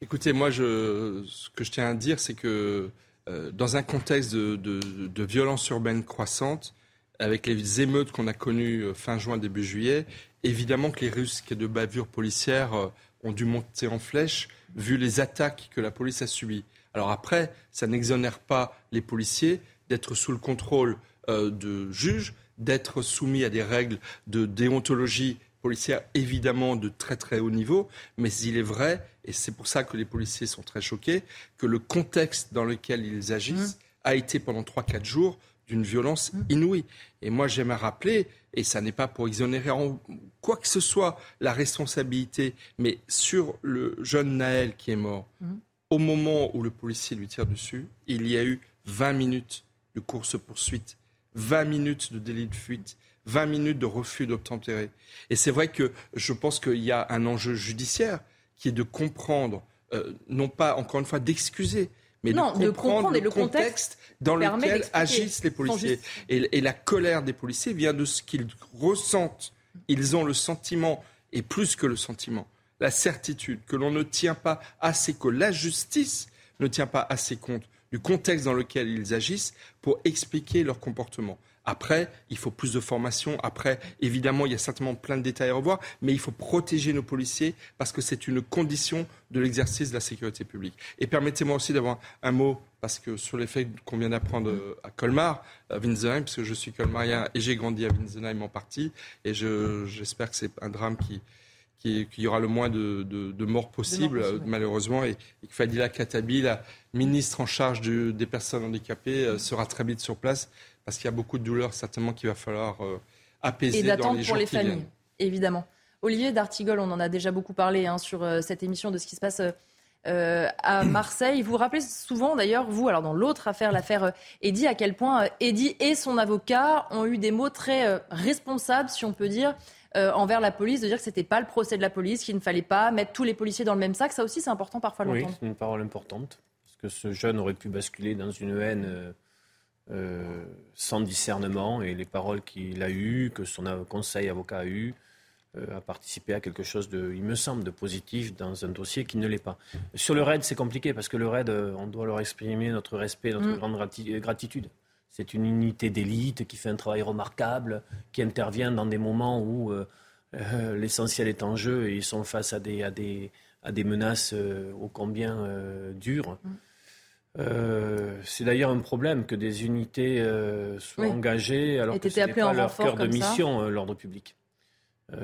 Écoutez, moi, ce que je tiens à dire, c'est que euh, dans un contexte de, violence urbaine croissante, avec les émeutes qu'on a connues euh, fin juin, début juillet, évidemment que les risques de bavure policière euh, ont dû monter en flèche, vu les attaques que la police a subies. Alors après, ça n'exonère pas les policiers d'être sous le contrôle de juges, d'être soumis à des règles de déontologie policière évidemment de très très haut niveau, mais il est vrai, et c'est pour ça que les policiers sont très choqués, que le contexte dans lequel ils agissent mmh. a été pendant 3-4 jours d'une violence mmh. inouïe. Et moi j'aimerais rappeler, et ça n'est pas pour exonérer en quoi que ce soit la responsabilité, mais sur le jeune Naël qui est mort, mmh. au moment où le policier lui tire dessus, il y a eu 20 minutes de course-poursuite, 20 minutes de délit de fuite, 20 minutes de refus d'obtempérer. Et c'est vrai que je pense qu'il y a un enjeu judiciaire qui est de comprendre, euh, non pas encore une fois d'excuser, mais de, comprendre le contexte, dans lequel agissent les policiers. Et, et, la colère des policiers vient de ce qu'ils ressentent. Ils ont le sentiment, et plus que le sentiment, la certitude que l'on ne tient pas assez, que la justice ne tient pas assez compte du contexte dans lequel ils agissent pour expliquer leur comportement. Après, il faut plus de formation. Après, évidemment, il y a certainement plein de détails à revoir, mais il faut protéger nos policiers parce que c'est une condition de l'exercice de la sécurité publique. Et permettez-moi aussi d'avoir un mot parce que sur les faits qu'on vient d'apprendre euh, à Colmar, à Winsenheim, parce que je suis colmarien et j'ai grandi à Winsenheim en partie, et j'espère que c'est un drame qui, qu'il y aura le moins de, morts possibles, malheureusement, et, et que Fadila Katabi, la ministre en charge des personnes handicapées, euh, sera très vite sur place parce qu'il y a beaucoup de douleurs certainement qu'il va falloir euh, apaiser et les pour les familles, évidemment. Olivier D'Artigol, on en a déjà beaucoup parlé hein, sur euh, cette émission de ce qui se passe euh, à [COUGHS] Marseille. Vous vous rappelez souvent, d'ailleurs, vous, alors dans l'autre affaire, l'affaire Eddy, à quel point Eddy et son avocat ont eu des mots très responsables, si on peut dire, envers la police, de dire que ce n'était pas le procès de la police, qu'il ne fallait pas mettre tous les policiers dans le même sac. Ça aussi, c'est important parfois Oui, c'est une parole importante, parce que ce jeune aurait pu basculer dans une haine euh, sans discernement et les paroles qu'il a eues, que son conseil avocat a eu, euh, a participé à quelque chose de, il me semble, de positif dans un dossier qui ne l'est pas. Sur le RAID, c'est compliqué parce que le RAID, euh, on doit leur exprimer notre respect, notre mm. grande gratitude. C'est une unité d'élite qui fait un travail remarquable, qui intervient dans des moments où l'essentiel est en jeu et ils sont face à des, à des, à des menaces ô combien dures. Mm. Euh, c'est d'ailleurs un problème que des unités euh, soient engagées alors que ce n'est pas leur cœur de mission, euh, l'ordre public.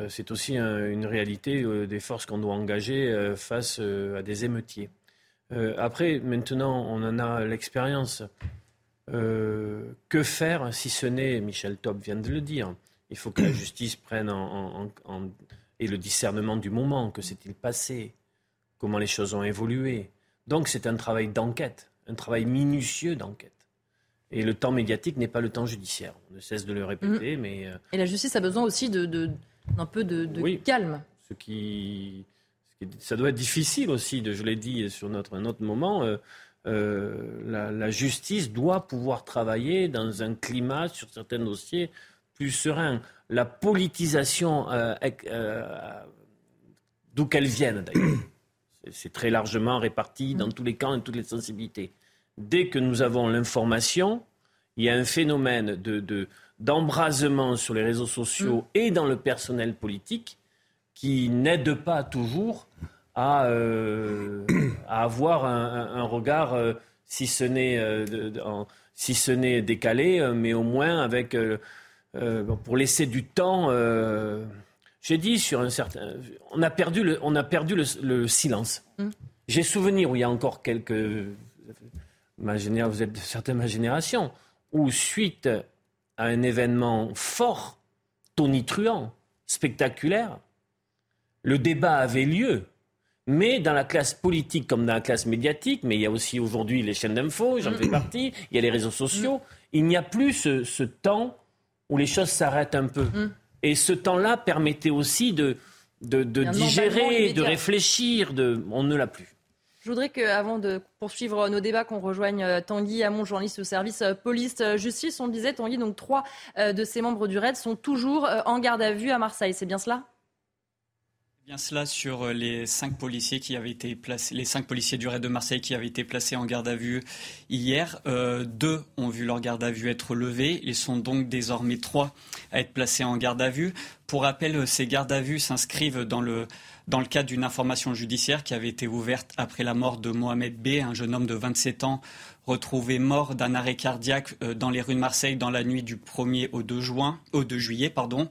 c'est aussi une réalité des forces qu'on doit engager face à des émeutiers. après, maintenant, on en a l'expérience. Que faire si ce n'est, Michel Top vient de le dire, il faut que la justice prenne en, et le discernement du moment, que s'est-il passé, comment les choses ont évolué. Donc c'est un travail d'enquête un travail minutieux d'enquête. Et le temps médiatique n'est pas le temps judiciaire. On ne cesse de le répéter, mm. mais... Euh, Et la justice a besoin aussi d'un de, peu de, calme. Ce qui, ça doit être difficile aussi, de, je l'ai dit sur notre, un autre moment. Euh, euh, la, justice doit pouvoir travailler dans un climat sur certains dossiers plus serein. La politisation, d'où qu'elle vienne d'ailleurs, c'est très largement réparti dans tous les camps et toutes les sensibilités dès que nous avons l'information, il y a un phénomène de, d'embrasement sur les réseaux sociaux mm. et dans le personnel politique qui n'aide pas toujours à, à avoir un, regard, si ce n'est si ce n'est décalé, mais au moins avec pour laisser du temps. J'ai dit sur un certain, on a perdu le, on a perdu le, silence. Mm. J'ai souvenir où il y a encore quelques, ma vous êtes certaines ma génération, où suite à un événement fort, tonitruant, spectaculaire, le débat avait lieu. Mais dans la classe politique comme dans la classe médiatique, mais il y a aussi aujourd'hui les chaînes d'infos, j'en fais partie, il y a les réseaux sociaux, il n'y a plus ce, temps où les choses s'arrêtent un peu. Et ce temps-là permettait aussi de, de, digérer, de réfléchir, de... on ne l'a plus. Je voudrais qu'avant de poursuivre nos débats, qu'on rejoigne euh, Tanguy Hamon, journaliste au service euh, police-justice. On disait, Tanguy, donc trois euh, de ces membres du RAID sont toujours en garde à vue à Marseille. C'est bien cela? Bien cela sur les cinq policiers qui avaient été placés, les cinq policiers du raid de Marseille qui avaient été placés en garde à vue hier. deux ont vu leur garde à vue être levée. Ils sont donc désormais trois à être placés en garde à vue. Pour rappel, ces gardes à vue s'inscrivent dans le dans le cadre d'une information judiciaire qui avait été ouverte après la mort de Mohamed B, un jeune homme de 27 ans retrouvé mort d'un arrêt cardiaque euh, dans les rues de Marseille dans la nuit du 1er au 2, juin, au 2 juillet. Pardon.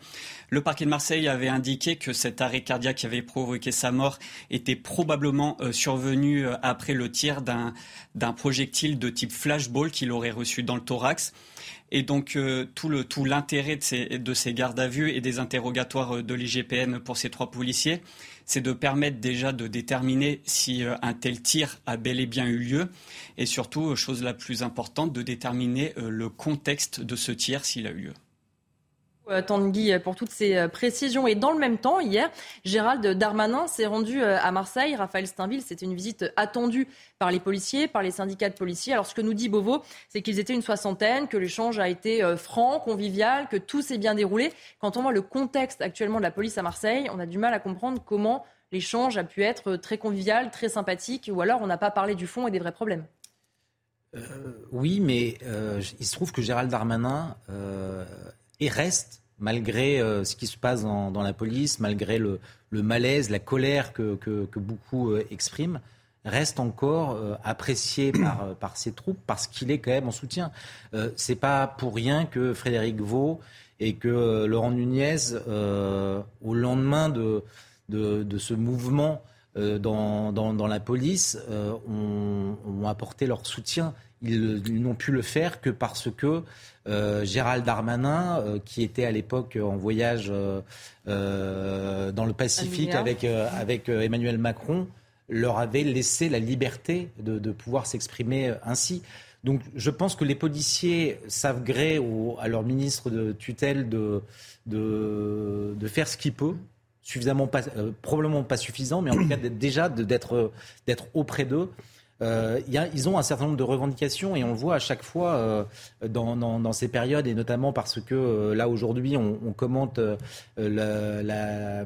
Le parquet de Marseille avait indiqué que cet arrêt cardiaque qui avait provoqué sa mort était probablement euh, survenu euh, après le tir d'un projectile de type flashball qu'il aurait reçu dans le thorax. Et donc tout l'intérêt de ces, de ces gardes à vue et des interrogatoires de l'IGPN pour ces trois policiers, c'est de permettre déjà de déterminer si euh, un tel tir a bel et bien eu lieu et surtout, euh, chose la plus importante, de déterminer euh, le contexte de ce tir s'il a eu lieu. Euh, Tanguy pour toutes ces euh, précisions. Et dans le même temps, hier, Gérald Darmanin s'est rendu euh, à Marseille. Raphaël Steinville, c'était une visite attendue par les policiers, par les syndicats de policiers. Alors ce que nous dit Beauvau, c'est qu'ils étaient une soixantaine, que l'échange a été franc, convivial, que tout s'est bien déroulé. Quand on voit le contexte actuellement de la police à Marseille, on a du mal à comprendre comment l'échange a pu être très convivial, très sympathique, ou alors on n'a pas parlé du fond et des vrais problèmes. oui, mais il se trouve que Gérald Darmanin et reste, malgré euh, ce qui se passe dans, la police, malgré le, malaise, la colère que, beaucoup euh, expriment, reste encore euh, apprécié [COUGHS] par, ses troupes parce qu'il est quand même en soutien. c'est pas pour rien que Frédéric Vaux et que Laurent Nunez, au lendemain de, de, ce mouvement dans, dans, la police, ont, ont, apporté leur soutien. Ils, n'ont pu le faire que parce que euh, Gérald Darmanin, euh, qui était à l'époque en voyage euh, dans le Pacifique avec, avec Emmanuel Macron, leur avait laissé la liberté de, pouvoir s'exprimer ainsi. Donc je pense que les policiers savent gré à leur ministre de tutelle de, de, de faire ce qu'il peut suffisamment pas, probablement pas suffisant, mais en tout cas déjà d'être auprès d'eux. Euh, ils ont un certain nombre de revendications et on le voit à chaque fois euh, dans, ces périodes et notamment parce que euh, là aujourd'hui on, commente le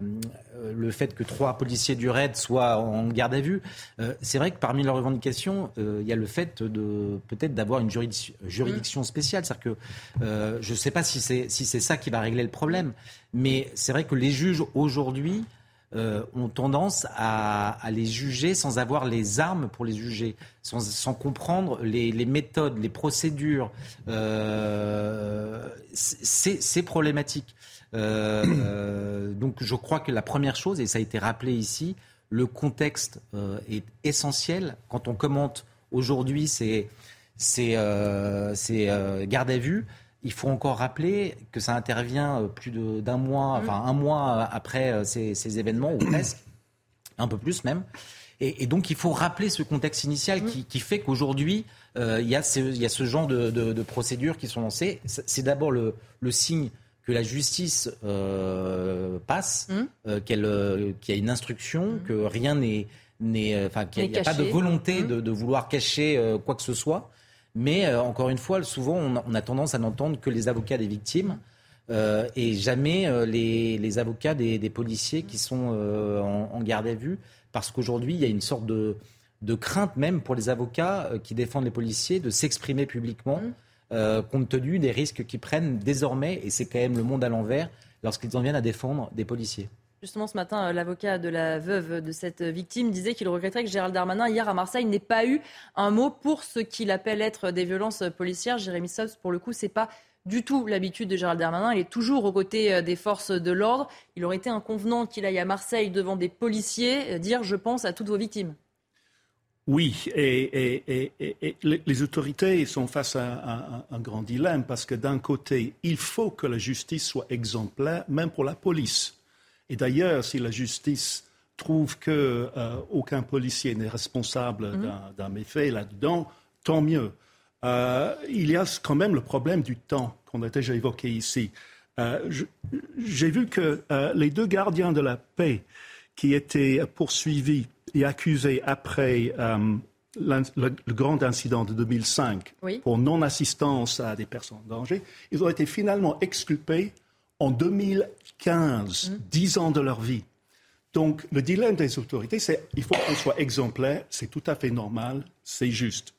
fait que trois policiers du RAID soient en garde à vue. c'est vrai que parmi leurs revendications, il y a le fait de peut-être d'avoir une juridiction, mmh. spéciale. C'est-à-dire que je ne sais pas si c'est si ça qui va régler le problème, mais c'est vrai que les juges aujourd'hui euh, ont tendance à, les juger sans avoir les armes pour les juger, sans, comprendre les, méthodes, les procédures. Euh, c'est problématique. Euh, donc je crois que la première chose, et ça a été rappelé ici, le contexte est essentiel. Quand on commente aujourd'hui ces, ces, ces gardes à vue, il faut encore rappeler que ça intervient euh, plus d'un mois, mmh. enfin un mois euh, après euh, ces, événements, ou presque, un peu plus même. Et, donc il faut rappeler ce contexte initial mmh. qui, fait qu'aujourd'hui, il, y a ce genre de, procédures qui sont lancées. C'est d'abord le, signe que la justice passe, mmh. qu'il y a une instruction, que rien n'est... Enfin, qu'il n'y a, pas de volonté de, vouloir cacher quoi que ce soit. Mais euh, encore une fois, souvent, on a, tendance à n'entendre que les avocats des victimes. Euh, et jamais euh, les, avocats des, policiers qui sont en, garde à vue, parce qu'aujourd'hui, il y a une sorte de, crainte même pour les avocats qui défendent les policiers de s'exprimer publiquement, mmh. compte tenu des risques qu'ils prennent désormais, et c'est quand même le monde à l'envers, lorsqu'ils en viennent à défendre des policiers. Justement, ce matin, euh, l'avocat de la veuve de cette victime disait qu'il regretterait que Gérald Darmanin, hier à Marseille, n'ait pas eu un mot pour ce qu'il appelle être des violences policières. Jérémy Sobs, pour le coup, c'est pas du tout l'habitude de Gérald Darmanin. Il est toujours aux côtés euh, des forces de l'ordre. Il aurait été inconvenant qu'il aille à Marseille devant des policiers dire je pense à toutes vos victimes. Oui, et, les autorités sont face à un, grand dilemme parce que d'un côté, il faut que la justice soit exemplaire, même pour la police. Et d'ailleurs, si la justice trouve qu'aucun euh, aucun policier n'est responsable mhm. d'un méfait là-dedans, tant mieux. Euh, il y a quand même le problème du temps qu'on a déjà évoqué ici. Euh, j'ai vu que les deux gardiens de la paix qui étaient poursuivis et accusé après euh, le, grand incident de 2005 pour non-assistance à des personnes en danger, ils ont été finalement exculpés en 2015, mmh. dix ans de leur vie. Donc le dilemme des autorités, c'est il faut qu'on soit exemplaire, c'est tout à fait normal, c'est juste.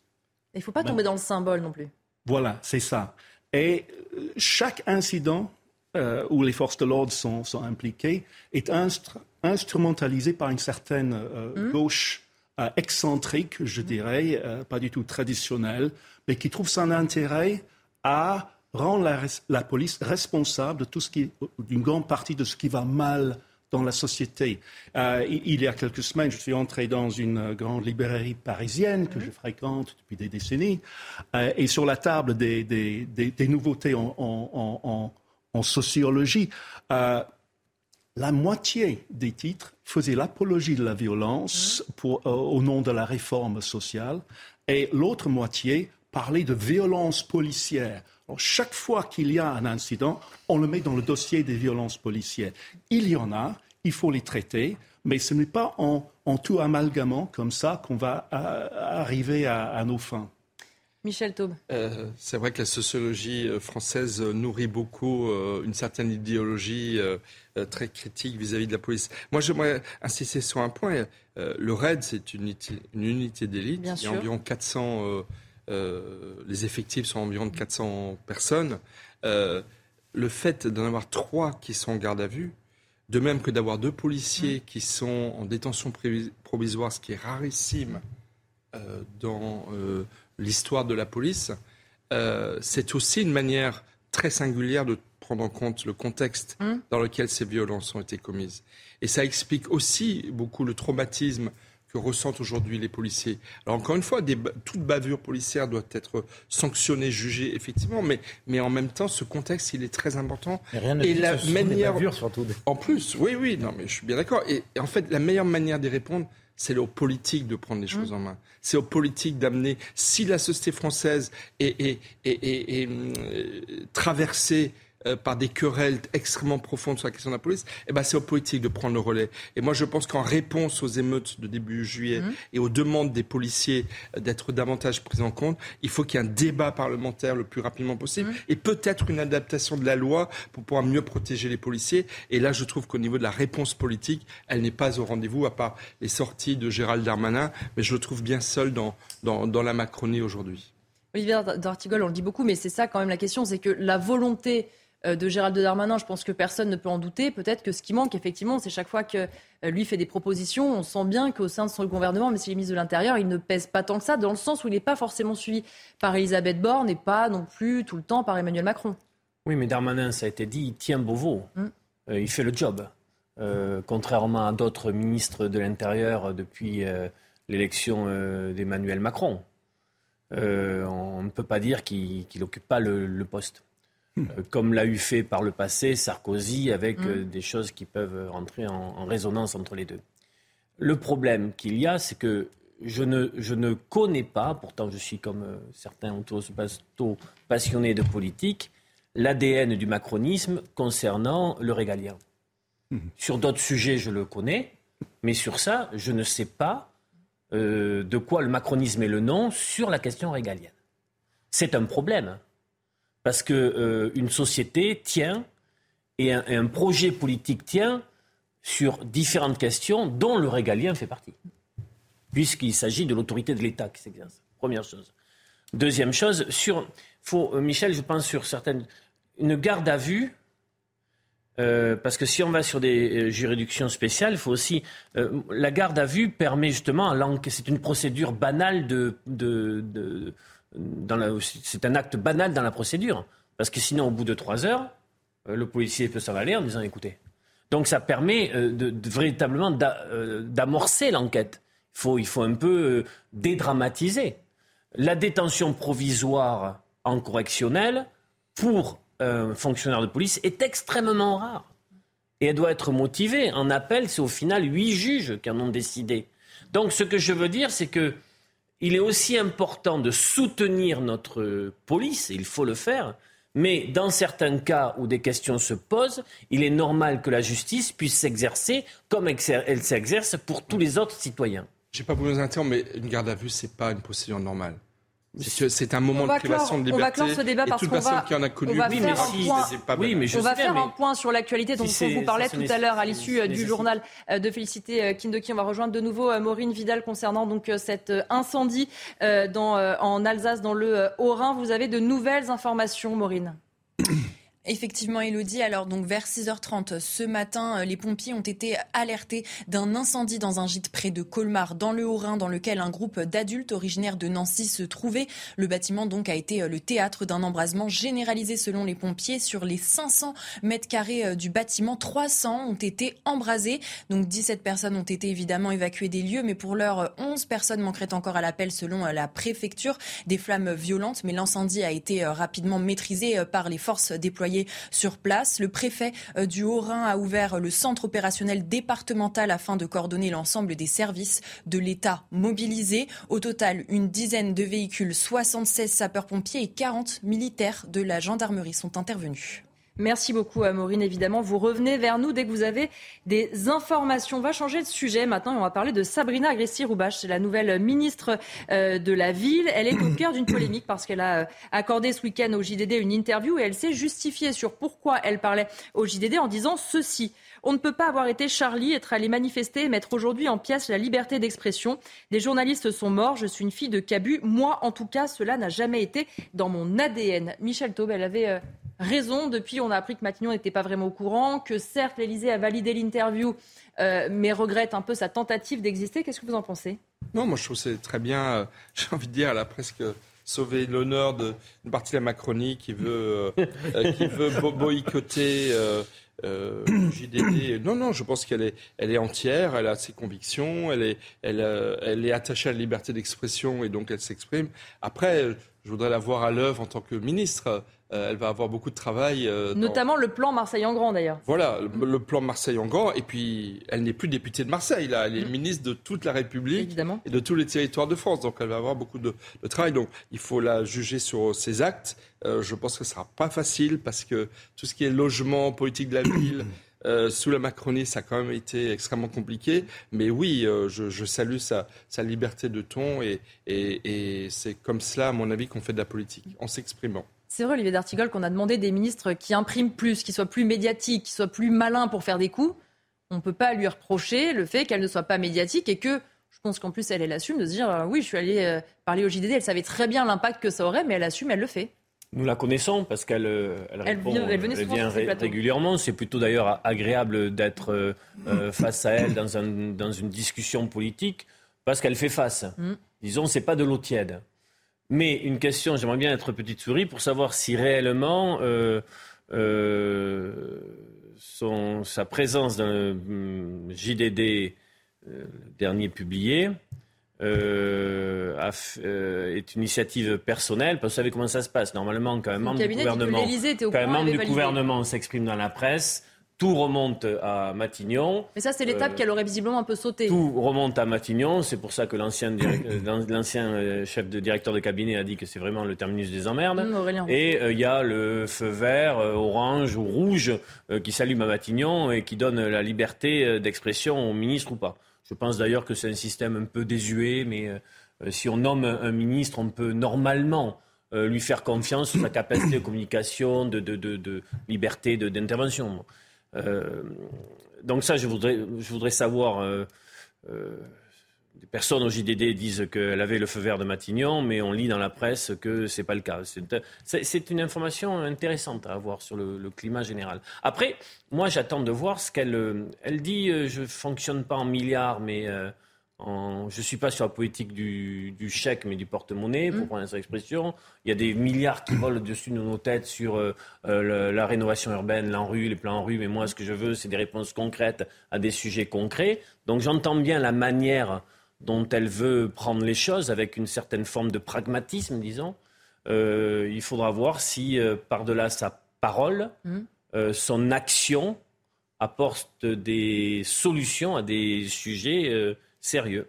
Il ne faut pas tomber dans le symbole non plus. Voilà, c'est ça. Et euh, chaque incident euh, où les forces de l'ordre sont, sont, impliquées est instrumentalisé par une certaine euh, mmh. gauche euh, excentrique, je mmh. dirais, pas du tout traditionnelle, mais qui trouve son intérêt à rendre la, police responsable de tout ce qui, d'une grande partie de ce qui va mal dans la société. il y a quelques semaines, je suis entré dans une grande librairie parisienne que je fréquente depuis des décennies, et sur la table des, des, des, nouveautés en, en, en sociologie, euh, la moitié des titres faisaient l'apologie de la violence mmh. euh, au nom de la réforme sociale et l'autre moitié parlait de violence policière. Chaque fois qu'il y a un incident, on le met dans le dossier des violences policières. Il y en a, il faut les traiter, mais ce n'est pas en, tout amalgamant comme ça qu'on va euh, arriver à nos fins. Michel Taube. Euh, c'est vrai que la sociologie euh, française nourrit beaucoup euh, une certaine idéologie très critique vis-à-vis de la police. Moi, j'aimerais insister sur un point. le RAID, c'est une unité, une unité d'élite. Il y a environ 400. Les effectifs sont environ de 400 personnes. le fait d'en avoir trois qui sont en garde à vue, de même que d'avoir deux policiers mmh. qui sont en détention provisoire, ce qui est rarissime dans l'histoire de la police, euh, c'est aussi une manière très singulière de prendre en compte le contexte mmh. dans lequel ces violences ont été commises. Et ça explique aussi beaucoup le traumatisme que ressentent aujourd'hui les policiers. Alors encore une fois, toute bavure policière doit être sanctionnée, jugée, effectivement, mais, mais en même temps, ce contexte, il est très important. Et, rien et la manière, surtout. En plus, oui, oui, non, mais je suis bien d'accord. et, en fait, la meilleure manière d'y répondre, c'est aux politiques de prendre les choses mmh. en main. C'est aux politiques d'amener, si la société française est, euh, traversée euh, par des querelles extrêmement profondes sur la question de la police, eh ben c'est aux politiques de prendre le relais. Et moi, je pense qu'en réponse aux émeutes de début juillet mmh. et aux demandes des policiers d'être davantage pris en compte, il faut qu'il y ait un débat parlementaire le plus rapidement possible mmh. et peut-être une adaptation de la loi pour pouvoir mieux protéger les policiers. Et là, je trouve qu'au niveau de la réponse politique, elle n'est pas au rendez-vous, à part les sorties de Gérald Darmanin, mais je le trouve bien seul dans, dans, dans la Macronie aujourd'hui. Olivier D'Artigol, on le dit beaucoup, mais c'est ça quand même la question, c'est que la volonté euh, de Gérald Darmanin, je pense que personne ne peut en douter. Peut-être que ce qui manque, effectivement, c'est chaque fois que euh, lui fait des propositions, on sent bien qu'au sein de son gouvernement, mais s'il est ministre de l'Intérieur, il ne pèse pas tant que ça, dans le sens où il n'est pas forcément suivi par Elisabeth Borne et pas non plus tout le temps par Emmanuel Macron. Oui, mais Darmanin, ça a été dit, il tient Beauvau. Mm. Euh, il fait le job. contrairement à d'autres ministres de l'Intérieur depuis l'élection d'Emmanuel Macron. on ne peut pas dire qu'il n'occupe pas le poste. Euh, comme l'a eu fait par le passé Sarkozy, avec mm. euh, des choses qui peuvent rentrer en, résonance entre les deux. Le problème qu'il y a, c'est que je ne, je ne, connais pas, pourtant je suis comme euh, certains autour passionnés de politique, l'ADN du macronisme concernant le régalien. Mm. Sur d'autres sujets, je le connais, mais sur ça, je ne sais pas de quoi le macronisme est le nom sur la question régalienne. C'est un problème parce qu'une euh, société tient et un, projet politique tient sur différentes questions dont le régalien fait partie, puisqu'il s'agit de l'autorité de l'État qui s'exerce. Première chose. Deuxième chose, sur, faut, euh, Michel, je pense sur certaines, une garde à vue, Euh, parce que si on va sur des juridictions spéciales, il faut aussi. la garde à vue permet justement C'est une procédure banale de. C'est un acte banal dans la procédure. Parce que sinon, au bout de trois heures, le policier peut s'en aller en disant écoutez. Donc ça permet de, véritablement d'amorcer l'enquête. Il faut, il faut un peu dédramatiser. La détention provisoire en correctionnel pour un fonctionnaire de police est extrêmement rare. Et elle doit être motivée. En appel, c'est au final huit juges qui en ont décidé. Donc ce que je veux dire, c'est que il est aussi important de soutenir notre police, il faut le faire, mais dans certains cas où des questions se posent, il est normal que la justice puisse s'exercer comme elle s'exerce pour tous les autres citoyens. Je n'ai pas voulu vous interrompre, mais une garde à vue, ce n'est pas une procédure normale. C'est un moment de privation de liberté. On va clore ce débat parce qu'on va, qui en a connu, on va faire, un, point, oui, mais on va faire un point sur l'actualité dont on vous parlait tout à l'heure à l'issue euh, du journal euh, de Félicité euh, Kindoki. On va rejoindre de nouveau Maureen Vidal concernant donc cet incendie dans, en Alsace, dans le Haut-Rhin. Vous avez de nouvelles informations, Maureen? Effectivement, Elodie. Alors, donc, vers 6h30 ce matin, euh, les pompiers ont été alertés d'un incendie dans un gîte près de Colmar, dans le Haut-Rhin, dans lequel un groupe d'adultes originaires de Nancy se trouvait. Le bâtiment, donc, a été euh, le théâtre d'un embrasement généralisé selon les pompiers. Sur les 500 mètres carrés euh, du bâtiment, 300 ont été embrasés. Donc, 17 personnes ont été évidemment évacuées des lieux, mais pour l'heure, 11 personnes manqueraient encore à l'appel selon la préfecture. Des flammes violentes, mais l'incendie a été rapidement maîtrisé par les forces déployées sur place. Le préfet euh, du Haut-Rhin a ouvert le centre opérationnel départemental afin de coordonner l'ensemble des services de l'État mobilisés. Au total, une dizaine de véhicules, 76 sapeurs-pompiers et 40 militaires de la gendarmerie sont intervenus. Merci beaucoup, Maureen. Évidemment, vous revenez vers nous dès que vous avez des informations. On va changer de sujet maintenant on va parler de Sabrina Agresti-Roubache. C'est la nouvelle ministre euh, de la Ville. Elle est au cœur d'une polémique parce qu'elle a euh, accordé ce week-end au JDD une interview et elle s'est justifiée sur pourquoi elle parlait au JDD en disant ceci. On ne peut pas avoir été Charlie, être allé manifester et mettre aujourd'hui en pièces la liberté d'expression. Des journalistes sont morts. Je suis une fille de Cabu. Moi, en tout cas, cela n'a jamais été dans mon ADN. Michel Taube, elle avait euh, raison. Depuis, on a appris que Matignon n'était pas vraiment au courant, que certes, l'Élysée a validé l'interview, euh, mais regrette un peu sa tentative d'exister. Qu'est-ce que vous en pensez? Non, moi je trouve c'est très bien. Euh, [LAUGHS] j'ai envie de dire, elle a presque sauvé l'honneur d'une partie de la Macronie qui veut, euh, qui veut boycotter. JDD. Non, non, je pense qu'elle est, elle est entière, elle a ses convictions, elle est, elle est attachée à la liberté d'expression et donc elle s'exprime. Après, je voudrais la voir à l'œuvre en tant que ministre. Euh, elle va avoir beaucoup de travail. Euh, Notamment le plan Marseille en grand, d'ailleurs. Voilà, le, plan Marseille en grand. Et puis, elle n'est plus députée de Marseille, là. Elle est mm. ministre de toute la République et de tous les territoires de France. Donc, elle va avoir beaucoup de, travail. Donc, il faut la juger sur ses actes. Euh, je pense que ce ne sera pas facile parce que tout ce qui est logement, politique de la ville, [COUGHS] sous la Macronie, ça a quand même été extrêmement compliqué. Mais oui, je, salue sa, liberté de ton et, et c'est comme cela, à mon avis, qu'on fait de la politique, en s'exprimant. C'est vrai, Olivier D'Artigol, qu'on a demandé des ministres qui impriment plus, qui soient plus médiatiques, qui soient plus malins pour faire des coups. On ne peut pas lui reprocher le fait qu'elle ne soit pas médiatique et que, je pense qu'en plus, elle, elle assume de se dire euh, oui, je suis allée euh, parler au JDD, elle savait très bien l'impact que ça aurait, mais elle assume, elle le fait. Nous la connaissons parce qu'elle euh, elle, vient, régulièrement. C'est plutôt d'ailleurs agréable d'être face à elle dans, un, dans, une discussion politique parce qu'elle fait face. Mm. Disons, c'est pas de l'eau tiède. Mais une question, j'aimerais bien être petite souris pour savoir si réellement euh, euh, son, sa présence dans le hum, JDD euh, dernier publié est une initiative personnelle. Parce que vous savez comment ça se passe. Normalement, quand un membre du gouvernement, quand un membre du gouvernement s'exprime dans la presse, tout remonte à Matignon. Mais ça, c'est l'étape euh, qu'elle aurait visiblement un peu sauté. Tout remonte à Matignon. C'est pour ça que [COUGHS] l'ancien, euh, l'ancien euh, chef de directeur de cabinet a dit que c'est vraiment le terminus des emmerdes. Mmh, et il y a le feu vert, orange ou rouge qui s'allume à Matignon et qui donne la liberté d'expression au ministre ou pas. Je pense d'ailleurs que c'est un système un peu désuet, mais si on nomme un ministre, on peut normalement lui faire confiance sur sa capacité de communication, de, de, de, de liberté d'intervention. Euh, donc ça, je voudrais, savoir euh, euh, des personnes au JDD disent qu'elle avait le feu vert de Matignon, mais on lit dans la presse que ce n'est pas le cas. C'est une information intéressante à avoir sur le, climat général. Après, moi, j'attends de voir ce qu'elle elle dit. je ne fonctionne pas en milliards, mais je ne suis pas sur la politique du, chèque, mais du porte-monnaie, pour mmh. prendre cette expression. Il y a des milliards qui volent au-dessus de nos têtes sur euh, euh, la rénovation urbaine, l'ANRU, les plans en rue. Mais moi, ce que je veux, c'est des réponses concrètes à des sujets concrets. Donc j'entends bien la manière dont elle veut prendre les choses, avec une certaine forme de pragmatisme, disons. Euh, il faudra voir si, par-delà sa parole, mmh. son action apporte des solutions à des sujets sérieux.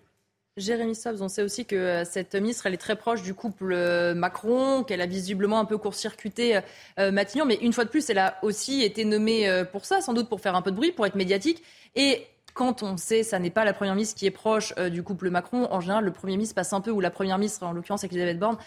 Jérémy Stubbs, on sait aussi que euh, cette ministre, elle est très proche du couple euh, Macron, qu'elle a visiblement un peu court-circuité euh, Matignon, mais une fois de plus, elle a aussi été nommée pour ça, sans doute pour faire un peu de bruit, pour être médiatique. Et quand on sait, ça n'est pas la première ministre qui est proche du couple Macron, en général, le premier ministre passe un peu, ou la première ministre, en l'occurrence Elisabeth Borne,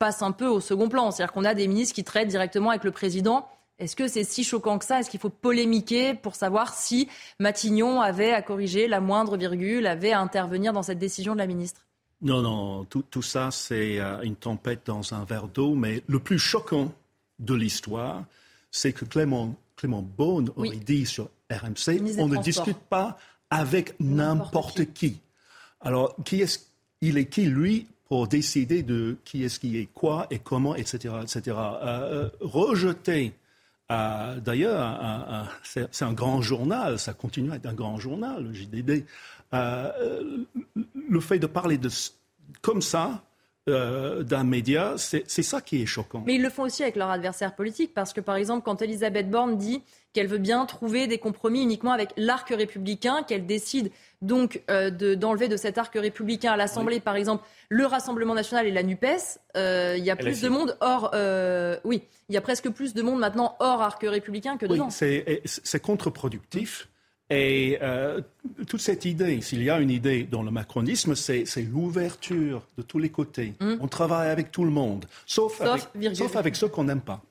passe un peu au second plan. C'est-à-dire qu'on a des ministres qui traitent directement avec le président est-ce que c'est si choquant que ça? Est-ce qu'il faut polémiquer pour savoir si Matignon avait à corriger la moindre virgule, avait à intervenir dans cette décision de la ministre? Non, non, tout, ça, c'est euh, une tempête dans un verre d'eau. Mais le plus choquant de l'histoire, c'est que Clément, Clément Beaune aurait dit sur RMC on ne discute pas avec n'importe qui. Alors, qui est il est qui, lui, pour décider de qui est-ce qui est quoi et comment, etc. etc. Euh, rejeter D'ailleurs, c'est un grand journal, ça continue à être un grand journal, le JDD. Euh, le fait de parler comme ça, euh, d'un média, c'est ça qui est choquant. Mais ils le font aussi avec leur adversaire politique, parce que par exemple, quand Elisabeth Borne dit qu'elle veut bien trouver des compromis uniquement avec l'arc républicain, qu'elle décide donc euh, d'enlever de, cet arc républicain à l'Assemblée, par exemple, le Rassemblement national et la NUPES, euh, il y a plus de monde hors... Euh, oui, il y a presque plus de monde maintenant hors arc républicain que dedans. Oui, c'est contre-productif. Et toute cette idée, s'il y a une idée dans le macronisme, c'est l'ouverture de tous les côtés. Hum. On travaille avec tout le monde, sauf, sauf avec ceux qu'on n'aime pas.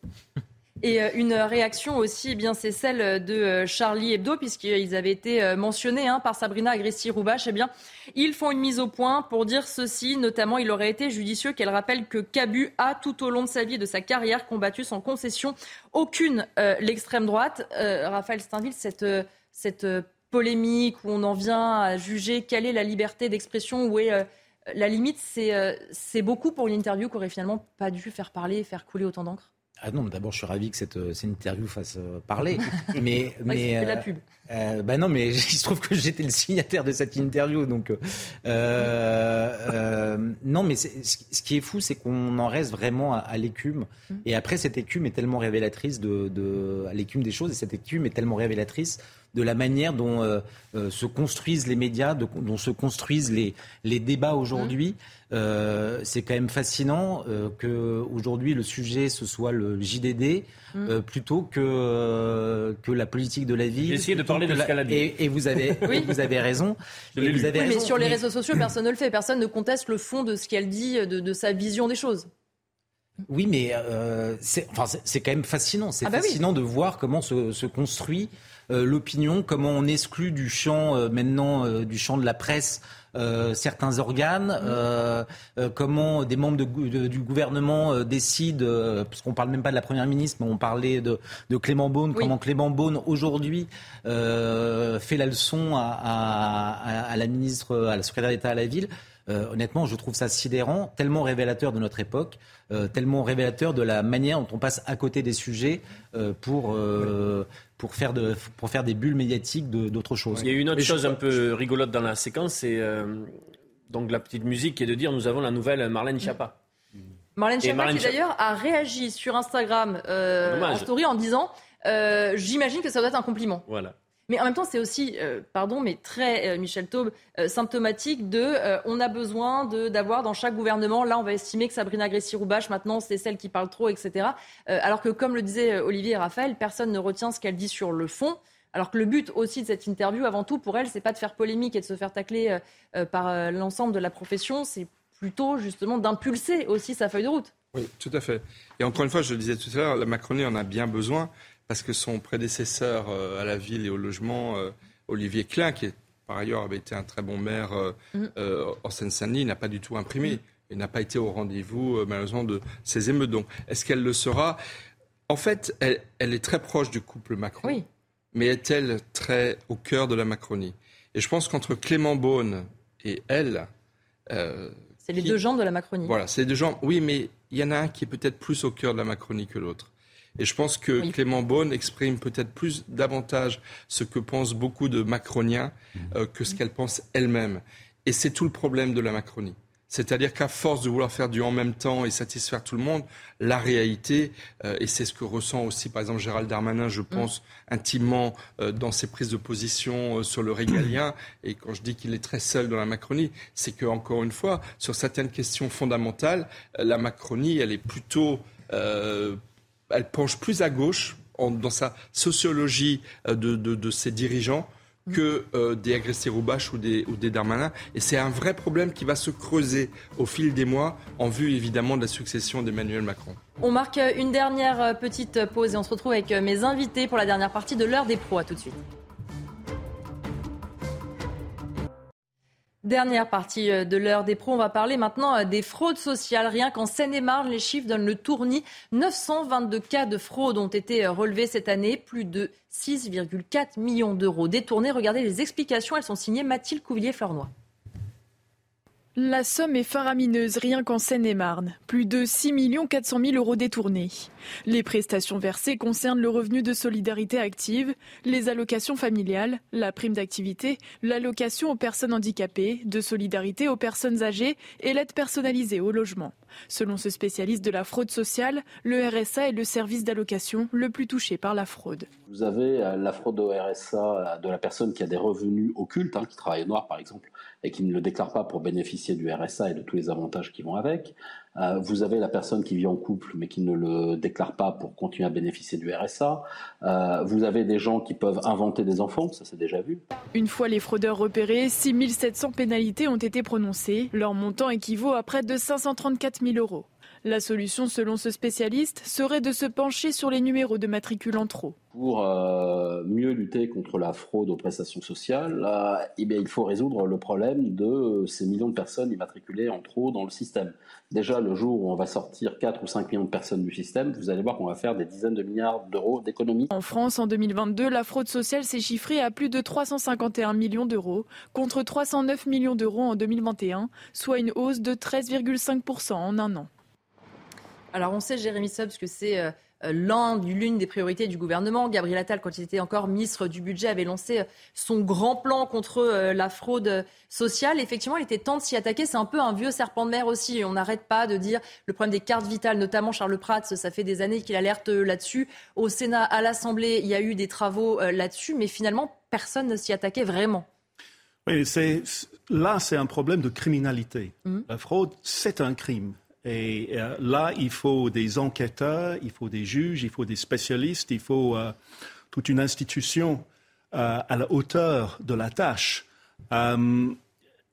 Et euh, une réaction aussi, eh bien, c'est celle de euh, Charlie Hebdo, puisqu'ils avaient été euh, mentionnés hein, par Sabrina Agressi-Roubache. Eh bien, ils font une mise au point pour dire ceci. Notamment, il aurait été judicieux qu'elle rappelle que Cabu a, tout au long de sa vie et de sa carrière, combattu sans concession aucune l'extrême droite. Raphaël Steinville, cette, cette polémique où on en vient à juger quelle est la liberté d'expression, où est la limite, c'est beaucoup pour une interview qui aurait finalement pas dû faire parler et faire couler autant d'encre ah non, d'abord, je suis ravi que cette, euh, cette interview fasse euh, parler. [LAUGHS] mais, mais euh, la pub. Euh, bah non, mais [LAUGHS] il se trouve que j'étais le signataire de cette interview, donc non, mais ce qui est fou, c'est qu'on en reste vraiment à, l'écume. Mm. Et après, cette écume est tellement révélatrice de, de à l'écume des choses, et cette écume est tellement révélatrice de la manière dont euh, euh, se construisent les médias, dont se construisent les, les débats aujourd'hui. Mmh. Euh, c'est quand même fascinant que aujourd'hui le sujet ce soit le JDD mmh. plutôt que que la politique de la ville. J'ai essayé de parler de la... et, et, vous avez oui. vous avez raison. [LAUGHS] vous avez oui, mais sur les réseaux sociaux [CLEARS THROAT] personne ne le fait, personne ne conteste le fond de ce qu'elle dit, de, de sa vision des choses. Oui, mais c'est enfin, quand même fascinant. C'est ah bah fascinant de voir comment se, se construit euh, l'opinion, comment on exclut du champ euh, maintenant euh, du champ de la presse certains organes, comment des membres du gouvernement décident, parce qu'on parle même pas de la première ministre, mais on parlait de, Clément Beaune, comment Clément Beaune aujourd'hui fait la leçon à, la ministre, à la secrétaire d'État à la ville. honnêtement, je trouve ça sidérant, tellement révélateur de notre époque, tellement révélateur de la manière dont on passe à côté des sujets pour, pour faire, de, pour faire des bulles médiatiques d'autres choses. Il y a une autre chose un peu rigolote dans la séquence, c'est euh, donc la petite musique qui est de dire nous avons la nouvelle Marlène Schiappa. Marlène Schiappa qui d'ailleurs a réagi sur Instagram euh, en story en disant euh, j'imagine que ça doit être un compliment. Voilà. Mais en même temps, c'est aussi, euh, pardon, mais très, euh, Michel Taube, euh, symptomatique de on a besoin d'avoir dans chaque gouvernement, là, on va estimer que Sabrina Grécy-Roubache, maintenant, c'est celle qui parle trop, etc. alors que, comme le disaient Olivier et Raphaël, personne ne retient ce qu'elle dit sur le fond. Alors que le but aussi de cette interview, avant tout, pour elle, c'est pas de faire polémique et de se faire tacler par l'ensemble de la profession, c'est plutôt justement d'impulser aussi sa feuille de route. Oui, tout à fait. Et encore une fois, je le disais tout à l'heure, la Macronie en a bien besoin parce que son prédécesseur euh, à la ville et au logement, euh, Olivier Klein, qui est par ailleurs avait été un très bon maire mm. en Seine-Saint-Denis, n'a pas du tout imprimé. Mm. et n'a pas été au rendez-vous, malheureusement, de ces émeutes. est-ce qu'elle le sera? En fait, elle, elle, est très proche du couple Macron. Oui mais est-elle très au cœur de la Macronie? Et je pense qu'entre Clément Beaune et elle. Euh, c'est les deux jambes de la Macronie. Voilà, c'est les deux jambes. Oui, mais il y en a un qui est peut-être plus au cœur de la Macronie que l'autre. Et je pense que Clément Beaune exprime peut-être plus davantage ce que pensent beaucoup de Macroniens euh, que ce qu'elle pense elle-même. Et c'est tout le problème de la Macronie. C'est-à-dire qu'à force de vouloir faire du en même temps et satisfaire tout le monde, la réalité, euh, et c'est ce que ressent aussi par exemple Gérald Darmanin, je mm. pense, intimement euh, dans ses prises de position euh, sur le régalien, [COUGHS] et quand je dis qu'il est très seul dans la Macronie, c'est que encore une fois, sur certaines questions fondamentales, la Macronie, elle est plutôt... elle penche plus à gauche dans sa sociologie de, de ses dirigeants que euh, des agressés Roubache ou des, ou des Darmanin. Et c'est un vrai problème qui va se creuser au fil des mois en vue évidemment de la succession d'Emmanuel Macron. On marque une dernière euh, petite pause et on se retrouve avec euh, mes invités pour la dernière partie de l'heure des pros. À tout de suite. Dernière partie euh, de l'heure des pros, on va parler maintenant euh, des fraudes sociales. Rien qu'en Seine-et-Marne, les chiffres donnent le tournis. 922 cas de fraude ont été euh, relevés cette année, plus de 6,4 millions d'euros détournés. Regardez les explications, elles sont signées Mathilde Couvillier-Fleurnois. La somme est faramineuse rien qu'en Seine-et-Marne. Plus de 6 400 000 euros détournés. Les prestations versées concernent le revenu de solidarité active, les allocations familiales, la prime d'activité, l'allocation aux personnes handicapées, de solidarité aux personnes âgées et l'aide personnalisée au logement. Selon ce spécialiste de la fraude sociale, le RSA est le service d'allocation le plus touché par la fraude. Vous avez euh, la fraude au RSA de la personne qui a des revenus occultes, hein, qui travaille au noir par exemple, et qui ne le déclare pas pour bénéficier du RSA et de tous les avantages qui vont avec. Euh, vous avez la personne qui vit en couple mais qui ne le déclare pas pour continuer à bénéficier du RSA. Euh, vous avez des gens qui peuvent inventer des enfants, ça c'est déjà vu. Une fois les fraudeurs repérés, 6700 pénalités ont été prononcées. Leur montant équivaut à près de 534 000 euros. La solution, selon ce spécialiste, serait de se pencher sur les numéros de matricule en trop. Pour euh, mieux lutter contre la fraude aux prestations sociales, euh, eh bien, il faut résoudre le problème de ces millions de personnes immatriculées en trop dans le système. Déjà, le jour où on va sortir 4 ou 5 millions de personnes du système, vous allez voir qu'on va faire des dizaines de milliards d'euros d'économies. En France, en 2022, la fraude sociale s'est chiffrée à plus de 351 millions d'euros, contre 309 millions d'euros en 2021, soit une hausse de 13,5% en un an. Alors on sait, Jérémy Stubbs, que c'est euh, euh, l'une des priorités du gouvernement. Gabriel Attal, quand il était encore ministre du Budget, avait lancé euh, son grand plan contre la fraude sociale. Effectivement, il était temps de s'y attaquer. C'est un peu un vieux serpent de mer aussi. On n'arrête pas de dire le problème des cartes vitales, notamment Charles Prats, ça fait des années qu'il alerte là-dessus. Au Sénat, à l'Assemblée, il y a eu des travaux là-dessus, mais finalement, personne ne s'y attaquait vraiment. Oui, là, c'est un problème de criminalité. Mmh. La fraude, c'est un crime. Et euh, là, il faut des enquêteurs, il faut des juges, il faut des spécialistes, il faut euh, toute une institution euh, à la hauteur de la tâche.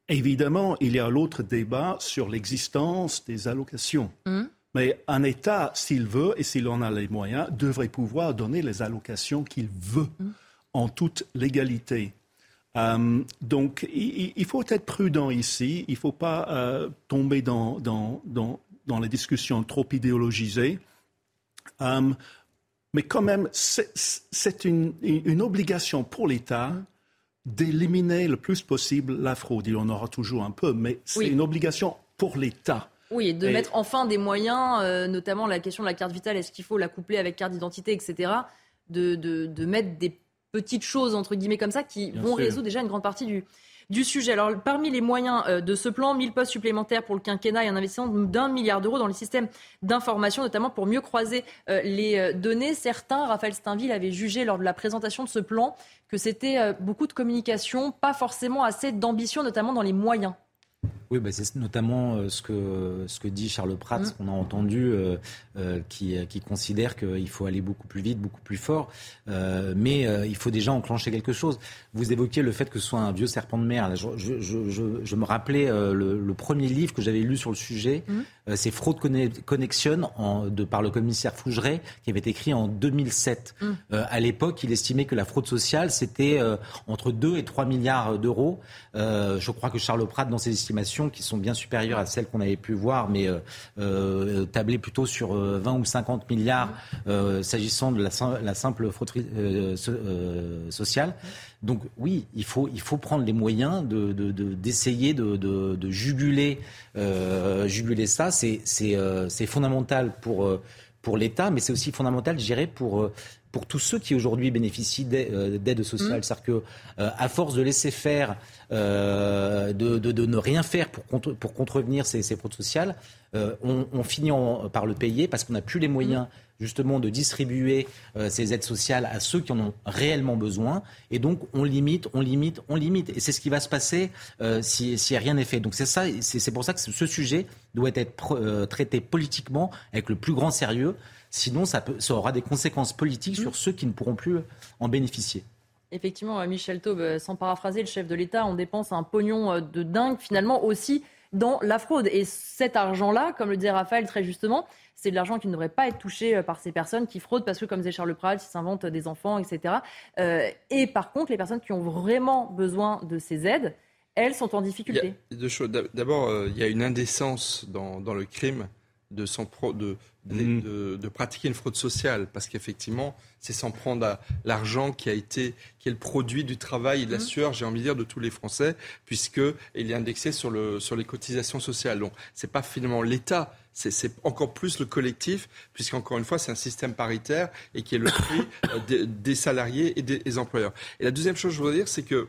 évidemment, il y a l'autre débat sur l'existence des allocations. Mmh. Mais un État, s'il veut et s'il en a les moyens, devrait pouvoir donner les allocations qu'il veut mmh. en toute légalité. Euh, donc, il, faut être prudent ici. Il ne faut pas euh, tomber dans, dans, dans, dans, les discussions trop idéologisées. Euh, mais quand même, c'est une, une, obligation pour l'État d'éliminer le plus possible la fraude. Il y en aura toujours un peu, mais c'est une obligation pour l'État. Oui, et de mettre enfin des moyens, notamment la question de la carte vitale, est-ce qu'il faut la coupler avec carte d'identité, etc., de, de, de mettre des petites choses, entre guillemets, comme ça, qui vont résoudre déjà une grande partie du, du sujet. Alors, parmi les moyens euh, de ce plan, 1000 postes supplémentaires pour le quinquennat et un investissement d'un milliard d'euros dans le système d'information, notamment pour mieux croiser euh, les euh, données. Certains, Raphaël Steinville, avait jugé lors de la présentation de ce plan que c'était beaucoup de communication, pas forcément assez d'ambition, notamment dans les moyens. Oui, bah, c'est notamment euh, ce, que, ce que dit Charles Pratt, ce mm. qu'on a entendu, euh, euh, qui, qui, considère qu'il faut aller beaucoup plus vite, beaucoup plus fort, mais il faut déjà enclencher quelque chose. Vous évoquiez le fait que ce soit un vieux serpent de mer. Je, je, je, je me rappelais le, le, premier livre que j'avais lu sur le sujet, mm. c'est Fraude Connection en, de, par le commissaire Fougeret, qui avait été écrit en 2007. Mm. à l'époque, il estimait que la fraude sociale, c'était entre 2 et 3 milliards d'euros. je crois que Charles Pratt, dans ses estimations, qui sont bien supérieures à celles qu'on avait pu voir, mais euh, euh plutôt sur 20 euh, ou 50 milliards euh, s'agissant de la, simple fraude sociale. Donc oui, il faut, il faut prendre les moyens d'essayer de, de, de, juguler, juguler ça. C'est fondamental pour, pour l'État, mais c'est aussi fondamental, je dirais, pour pour tous ceux qui aujourd'hui bénéficient d'aide sociale. Mmh. C'est-à-dire que, à force de laisser faire euh, de, de, de, ne rien faire pour, contre, pour contrevenir ces, ces fraudes sociales, euh, on, on, finit par le payer parce qu'on n'a plus les moyens justement de distribuer euh, ces aides sociales à ceux qui en ont réellement besoin. Et donc on limite, on limite, on limite. Et c'est ce qui va se passer si, si rien n'est fait. Donc c'est ça, c'est pour ça que ce sujet doit être traité politiquement avec le plus grand sérieux. Sinon, ça, peut, ça aura des conséquences politiques sur ceux qui ne pourront plus en bénéficier. Effectivement, Michel Taube, euh, sans paraphraser le chef de l'État, on dépense un pognon euh, de dingue finalement aussi dans la fraude. Et cet argent-là, comme le disait Raphaël très justement, c'est de l'argent qui ne devrait pas être touché euh, par ces personnes qui fraudent parce que, comme disait Charles Pratt, ils s'inventent des enfants, etc. et par contre, les personnes qui ont vraiment besoin de ces aides, elles sont en difficulté. deux choses. D'abord, il y a une indécence dans, dans le crime de, de, mm. de, de, pratiquer une fraude sociale, parce qu'effectivement, c'est s'en prendre à l'argent qui a été, qui est le produit du travail et de la mm. sueur, j'ai envie de dire, de tous les Français, puisqu'il est indexé sur, le, sur les cotisations sociales. Donc, c'est pas finalement l'État, c'est encore plus le collectif, puisqu'encore une fois, c'est un système paritaire et qui est le prix euh, des, salariés et des, employeurs. Et la deuxième chose, je voudrais dire, c'est que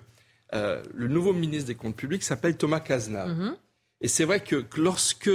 euh, le nouveau ministre des Comptes publics s'appelle Thomas Cazenave. Mm-hmm. Et c'est vrai que lorsque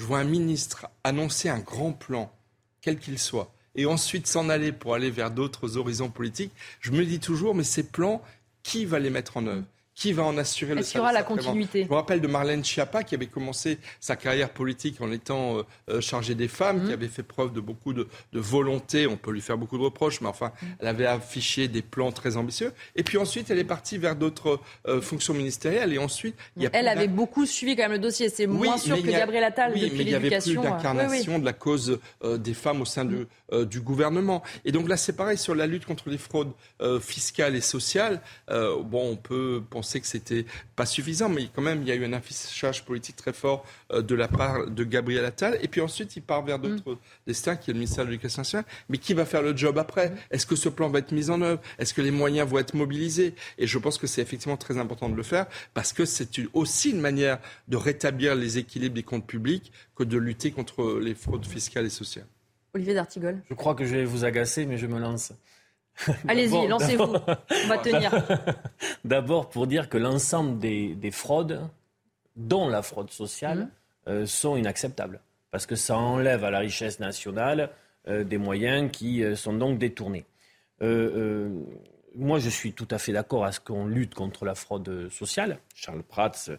je vois un ministre annoncer un grand plan, quel qu'il soit, et ensuite s'en aller pour aller vers d'autres horizons politiques, je me dis toujours, mais ces plans, qui va les mettre en œuvre? Qui va en assurer le service aura la continuité Je me rappelle de Marlène Schiappa qui avait commencé sa carrière politique en étant euh, euh, chargée des femmes, qui mmh. avait fait preuve de beaucoup de, volonté. On peut lui faire beaucoup de reproches, mais enfin, mmh. elle avait affiché des plans très ambitieux. Et puis ensuite, elle est partie vers d'autres euh, fonctions ministérielles. Et ensuite, il y a elle avait beaucoup suivi quand même le dossier. C'est moins sûr que Gabriel Attal oui, depuis mais il y avait plus d'incarnation de la cause des femmes au sein du, du, gouvernement. Et donc là, c'est pareil sur la lutte contre les fraudes fiscales et sociales. bon, on peut penser sait que c'était pas suffisant, mais quand même, il y a eu un affichage politique très fort euh, de la part de Gabriel Attal. Et puis ensuite, il part vers mm. d'autres destins, qui est le ministère de l'Éducation nationale. Mais qui va faire le job après mm. Est-ce que ce plan va être mis en œuvre? Est-ce que les moyens vont être mobilisés? Et je pense que c'est effectivement très important de le faire parce que c'est aussi une manière de rétablir les équilibres des comptes publics que de lutter contre les fraudes fiscales et sociales. Olivier D'Artigol. Je crois que je vais vous agacer, mais je me lance. Allez-y, lancez-vous. On va tenir. [LAUGHS] D'abord, pour dire que l'ensemble des, fraudes, dont la fraude sociale, mhm. euh, sont inacceptables. Parce que ça enlève à la richesse nationale euh, des moyens qui euh, sont donc détournés. moi, je suis tout à fait d'accord à ce qu'on lutte contre la fraude sociale. Charles Prats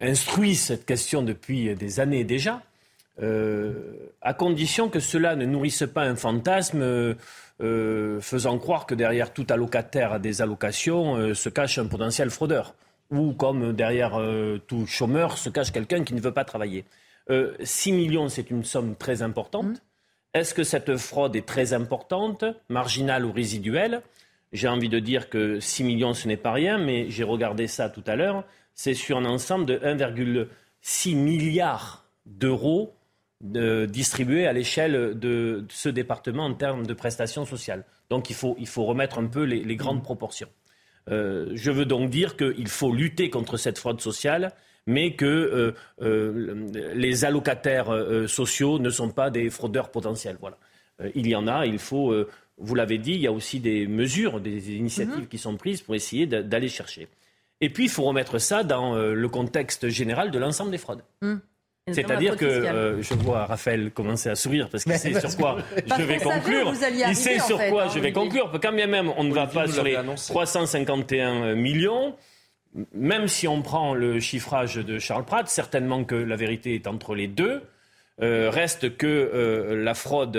instruit cette question depuis des années déjà. À condition que cela ne nourrisse pas un fantasme euh, faisant croire que derrière tout allocataire à des allocations euh, se cache un potentiel fraudeur. Ou comme derrière euh, tout chômeur se cache quelqu'un qui ne veut pas travailler. 6 millions, c'est une somme très importante. Mmh. Est-ce que cette fraude est très importante, marginale ou résiduelle? J'ai envie de dire que 6 millions, ce n'est pas rien, mais j'ai regardé ça tout à l'heure. C'est sur un ensemble de 1,6 milliard d'euros distribué à l'échelle de ce département en termes de prestations sociales. Donc il faut, il faut remettre un peu les, grandes mmh. proportions. Euh, je veux donc dire qu'il faut lutter contre cette fraude sociale, mais que euh, euh, les allocataires sociaux ne sont pas des fraudeurs potentiels. Voilà. il y en a, il faut, vous l'avez dit, il y a aussi des mesures, des initiatives mmh. qui sont prises pour essayer d'aller chercher. Et puis il faut remettre ça dans le contexte général de l'ensemble des fraudes. Mmh. C'est-à-dire que euh, je vois Raphaël commencer à sourire parce qu'il sait sur quoi je vais conclure. il sait sur quoi hein, je vais conclure. Quand bien même on ne va pas sur les 351 millions, même si on prend le chiffrage de Charles Pratt, certainement que la vérité est entre les deux. Euh, reste que euh, la fraude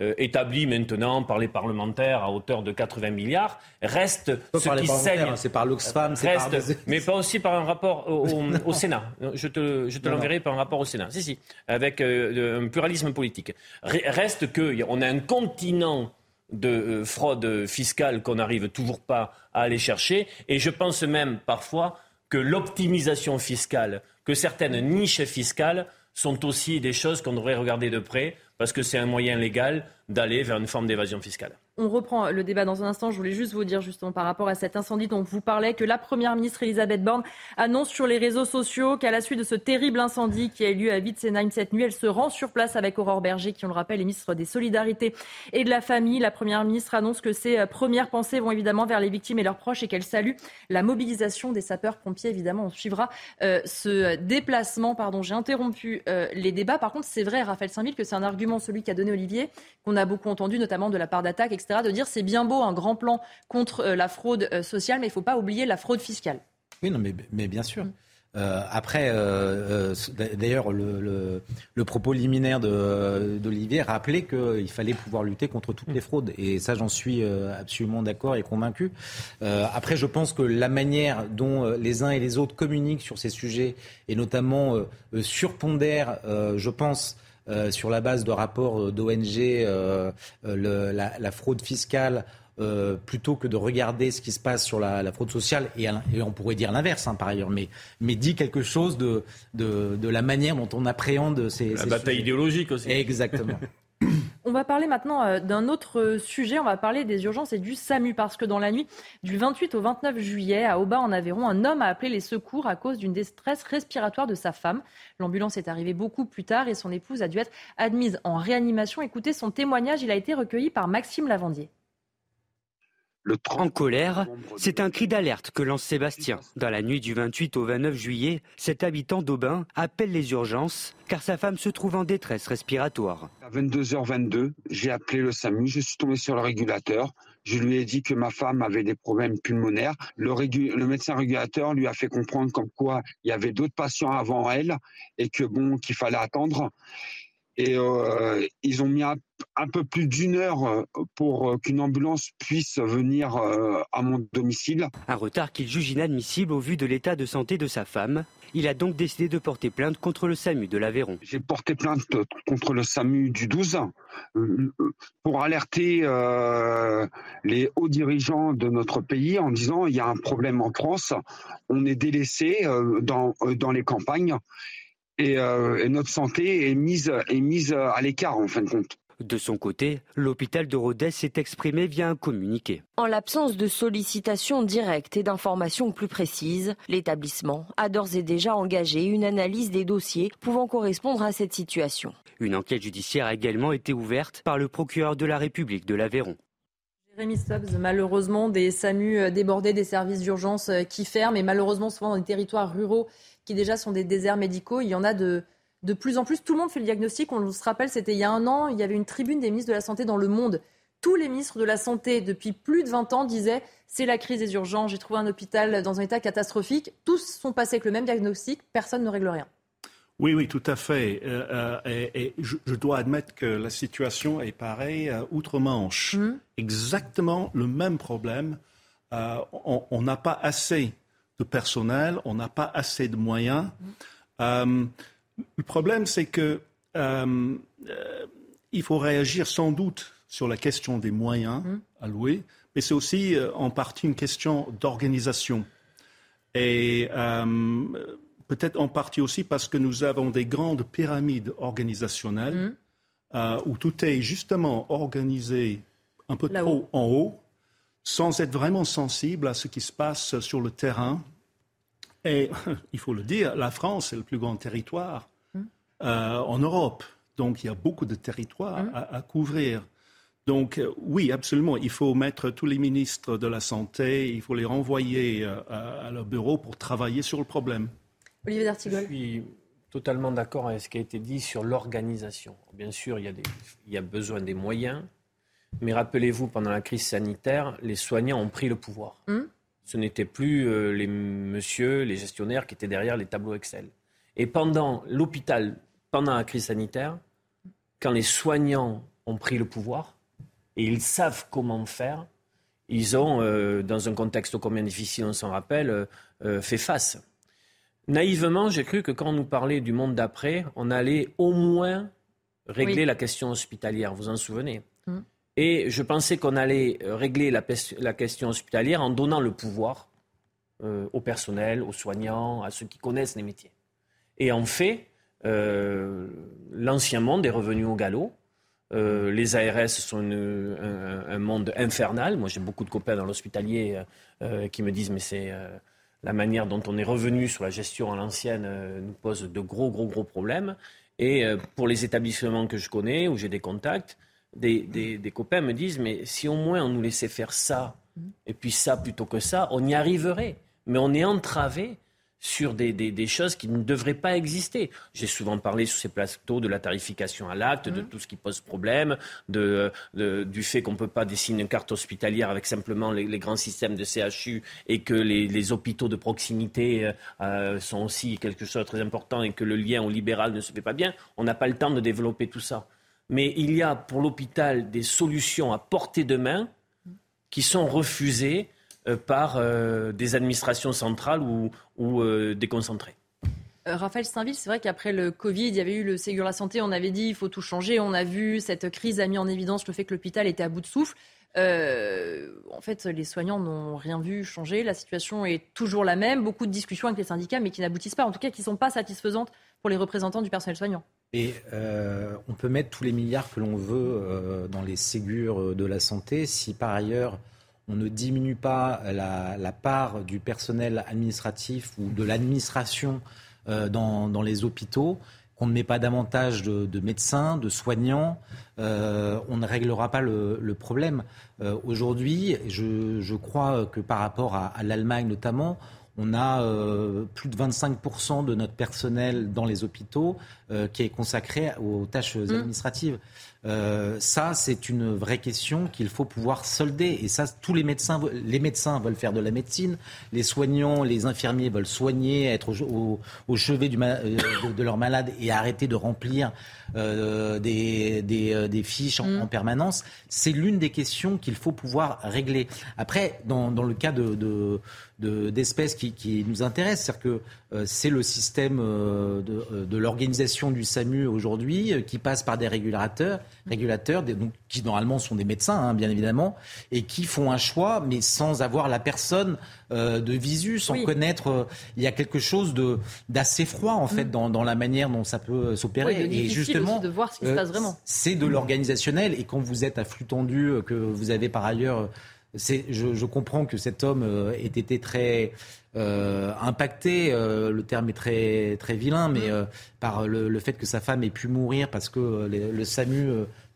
euh, établie maintenant par les parlementaires à hauteur de 80 milliards reste ce qui saigne. Hein, c'est par l'Oxfam, c'est par... mais pas aussi par un rapport au, [LAUGHS] Sénat. Je te, je te l'enverrai par un rapport au Sénat. Si, si, avec un pluralisme politique. Reste qu'on a un continent de fraude fiscale qu'on n'arrive toujours pas à aller chercher. Et je pense même parfois que l'optimisation fiscale, que certaines niches fiscales sont aussi des choses qu'on devrait regarder de près parce que c'est un moyen légal d'aller vers une forme d'évasion fiscale. On reprend le débat dans un instant. Je voulais juste vous dire, justement, par rapport à cet incendie dont vous parlez, que la Première ministre Elisabeth Borne annonce sur les réseaux sociaux qu'à la suite de ce terrible incendie qui a eu lieu à Witzenheim cette nuit, elle se rend sur place avec Aurore Berger, qui, on le rappelle, est ministre des Solidarités et de la Famille. La Première ministre annonce que ses euh, premières pensées vont évidemment vers les victimes et leurs proches et qu'elle salue la mobilisation des sapeurs-pompiers. Évidemment, on suivra euh, ce déplacement. Pardon, j'ai interrompu euh, les débats. Par contre, c'est vrai, Raphaël Saint-Ville, que c'est un argument, celui qu'a donné Olivier, qu'on a beaucoup entendu, notamment de la part d'attaque, etc de dire c'est bien beau un grand plan contre euh, la fraude euh, sociale, mais il ne faut pas oublier la fraude fiscale. Oui, non, mais, mais bien sûr. Euh, après, d'ailleurs, le, propos liminaire d'Olivier rappelait qu'il fallait pouvoir lutter contre toutes les fraudes. Et ça, j'en suis absolument d'accord et convaincu. après, je pense que la manière dont les uns et les autres communiquent sur ces sujets, et notamment surpondèrent, je pense, euh, sur la base de rapports euh, d'ONG, euh, la, fraude fiscale, plutôt que de regarder ce qui se passe sur la, fraude sociale, et, on pourrait dire l'inverse hein, par ailleurs, mais, mais dit quelque chose de, de, la manière dont on appréhende ces... La bataille idéologique aussi. Exactement. [LAUGHS] On va parler maintenant euh, d'un autre euh, sujet. On va parler des urgences et du SAMU parce que dans la nuit du 28 au 29 juillet, à Aubin en Aveyron, un homme a appelé les secours à cause d'une détresse respiratoire de sa femme. L'ambulance est arrivée beaucoup plus tard et son épouse a dû être admise en réanimation. Écoutez son témoignage. Il a été recueilli par Maxime Lavandier. En colère, c'est un cri d'alerte que lance Sébastien. Dans la nuit du 28 au 29 juillet, cet habitant d'Aubin appelle les urgences car sa femme se trouve en détresse respiratoire. À 22h22, j'ai appelé le SAMU, je suis tombé sur le régulateur. Je lui ai dit que ma femme avait des problèmes pulmonaires. Le, le médecin régulateur lui a fait comprendre comme quoi il y avait d'autres patients avant elle et que bon qu'il fallait attendre. Et euh, ils ont mis un, peu plus d'une heure euh, pour euh, qu'une ambulance puisse venir à mon domicile. Un retard qu'il juge inadmissible au vu de l'état de santé de sa femme. Il a donc décidé de porter plainte contre le SAMU de l'Aveyron. J'ai porté plainte contre le SAMU du 12 pour alerter les hauts dirigeants de notre pays en disant il y a un problème en France, on est délaissé dans, dans les campagnes euh, et, notre santé est mise, est mise à l'écart en fin de compte. De son côté, l'hôpital de Rodez s'est exprimé via un communiqué. En l'absence de sollicitation directe et d'informations plus précises, l'établissement a d'ores et déjà engagé une analyse des dossiers pouvant correspondre à cette situation. Une enquête judiciaire a également été ouverte par le procureur de la République de l'Aveyron. Jérémy Stubbs, malheureusement, des SAMU euh, débordés, des services d'urgence euh, qui ferment, et malheureusement, souvent dans des territoires ruraux qui déjà sont des déserts médicaux. Il y en a de, de plus en plus. Tout le monde fait le diagnostic. On se rappelle, c'était il y a un an, il y avait une tribune des ministres de la Santé dans le monde. Tous les ministres de la Santé, depuis plus de 20 ans, disaient c'est la crise des urgences, j'ai trouvé un hôpital dans un état catastrophique. Tous sont passés avec le même diagnostic, personne ne règle rien. Oui, oui, tout à fait. Euh, euh, et, je, dois admettre que la situation est pareille euh, outre-Manche. Mmh. Exactement le même problème. on n'a pas assez de personnel, on n'a pas assez de moyens. Euh, le problème, c'est que il faut réagir sans doute sur la question des moyens mm. alloués, mais c'est aussi en partie une question d'organisation. Et peut-être en partie aussi parce que nous avons des grandes pyramides organisationnelles mm. où tout est justement organisé un peu trop en haut sans être vraiment sensible à ce qui se passe sur le terrain. Et [LAUGHS] il faut le dire, la France est le plus grand territoire hum. euh, en Europe. Donc il y a beaucoup de territoires hum. à, couvrir. Donc euh, oui, absolument, il faut mettre tous les ministres de la Santé, il faut les renvoyer euh, à, leur bureau pour travailler sur le problème. Olivier D'Artigol. Je suis totalement d'accord avec ce qui a été dit sur l'organisation. Bien sûr, il y, a il y a besoin des moyens, mais rappelez-vous, pendant la crise sanitaire, les soignants ont pris le pouvoir. Hum. Ce n'étaient plus euh, les messieurs, les gestionnaires qui étaient derrière les tableaux Excel. Et pendant l'hôpital, pendant la crise sanitaire, quand les soignants ont pris le pouvoir, et ils savent comment faire, ils ont, euh, dans un contexte combien difficile, on s'en rappelle, euh, fait face. Naïvement, j'ai cru que quand on nous parlait du monde d'après, on allait au moins régler la question hospitalière. Vous en souvenez? Mm. Et je pensais qu'on allait régler la, question hospitalière en donnant le pouvoir euh, au personnel, aux soignants, à ceux qui connaissent les métiers. Et en fait, euh, l'ancien monde est revenu au galop. Euh, les ARS sont un, monde infernal. Moi, j'ai beaucoup de copains dans l'hospitalier qui me disent mais c'est la manière dont on est revenu sur la gestion à l'ancienne nous pose de gros, gros, gros problèmes. Et pour les établissements que je connais, où j'ai des contacts, des, des, copains me disent mais si au moins on nous laissait faire ça et puis ça plutôt que ça, on y arriverait. Mais on est entravé sur des, des, choses qui ne devraient pas exister. J'ai souvent parlé sur ces plateaux de la tarification à l'acte, de mmh. tout ce qui pose problème, de, du fait qu'on ne peut pas dessiner une carte hospitalière avec simplement les, grands systèmes de CHU et que les, les hôpitaux de proximité euh, euh, sont aussi quelque chose de très important et que le lien au libéral ne se fait pas bien. On n'a pas le temps de développer tout ça. Mais il y a pour l'hôpital des solutions à portée de main qui sont refusées par euh, des administrations centrales ou, ou euh, déconcentrées. Raphaël Steinville, c'est vrai qu'après le Covid, il y avait eu le Ségur de la Santé, on avait dit il faut tout changer. On a vu cette crise a mis en évidence le fait que l'hôpital était à bout de souffle. en fait, les soignants n'ont rien vu changer. La situation est toujours la même. Beaucoup de discussions avec les syndicats, mais qui n'aboutissent pas, en tout cas qui ne sont pas satisfaisantes pour les représentants du personnel soignant. Et on peut mettre tous les milliards que l'on veut dans les Ségur de la santé. Si par ailleurs on ne diminue pas la, part du personnel administratif ou de l'administration euh, dans, les hôpitaux, qu'on ne met pas davantage de, médecins, de soignants, euh, on ne réglera pas le, problème. Euh, aujourd'hui, je, crois que par rapport à, l'Allemagne notamment, on a plus de 25% de notre personnel dans les hôpitaux qui est consacré aux tâches mmh. Euh, ça, c'est une vraie question qu'il faut pouvoir solder. Et ça, tous les médecins, les médecins veulent faire de la médecine, les soignants, les infirmiers veulent soigner, être au, chevet euh, de, leurs malades et arrêter de remplir euh, des, fiches en, mm. permanence. C'est l'une des questions qu'il faut pouvoir régler. Après, dans, le cas de, d'espèces qui, nous intéressent, c'est-à-dire que c'est le système de, de l'organisation du SAMU aujourd'hui qui passe par des régulateurs régulateurs, qui normalement sont des médecins, hein, bien évidemment, et qui font un choix, mais sans avoir la personne euh, de visu, sans connaître. Euh, il y a quelque chose d'assez froid en fait mm. dans, la manière dont ça peut s'opérer. et justement, de voir ce qui se passe vraiment. Euh, c'est de l'organisationnel, et quand vous êtes à flux tendu, que vous avez par ailleurs je, je, comprends que cet homme ait été très euh, impacté, euh, le terme est très, très vilain, mais mm. euh, par le, fait que sa femme ait pu mourir parce que le SAMU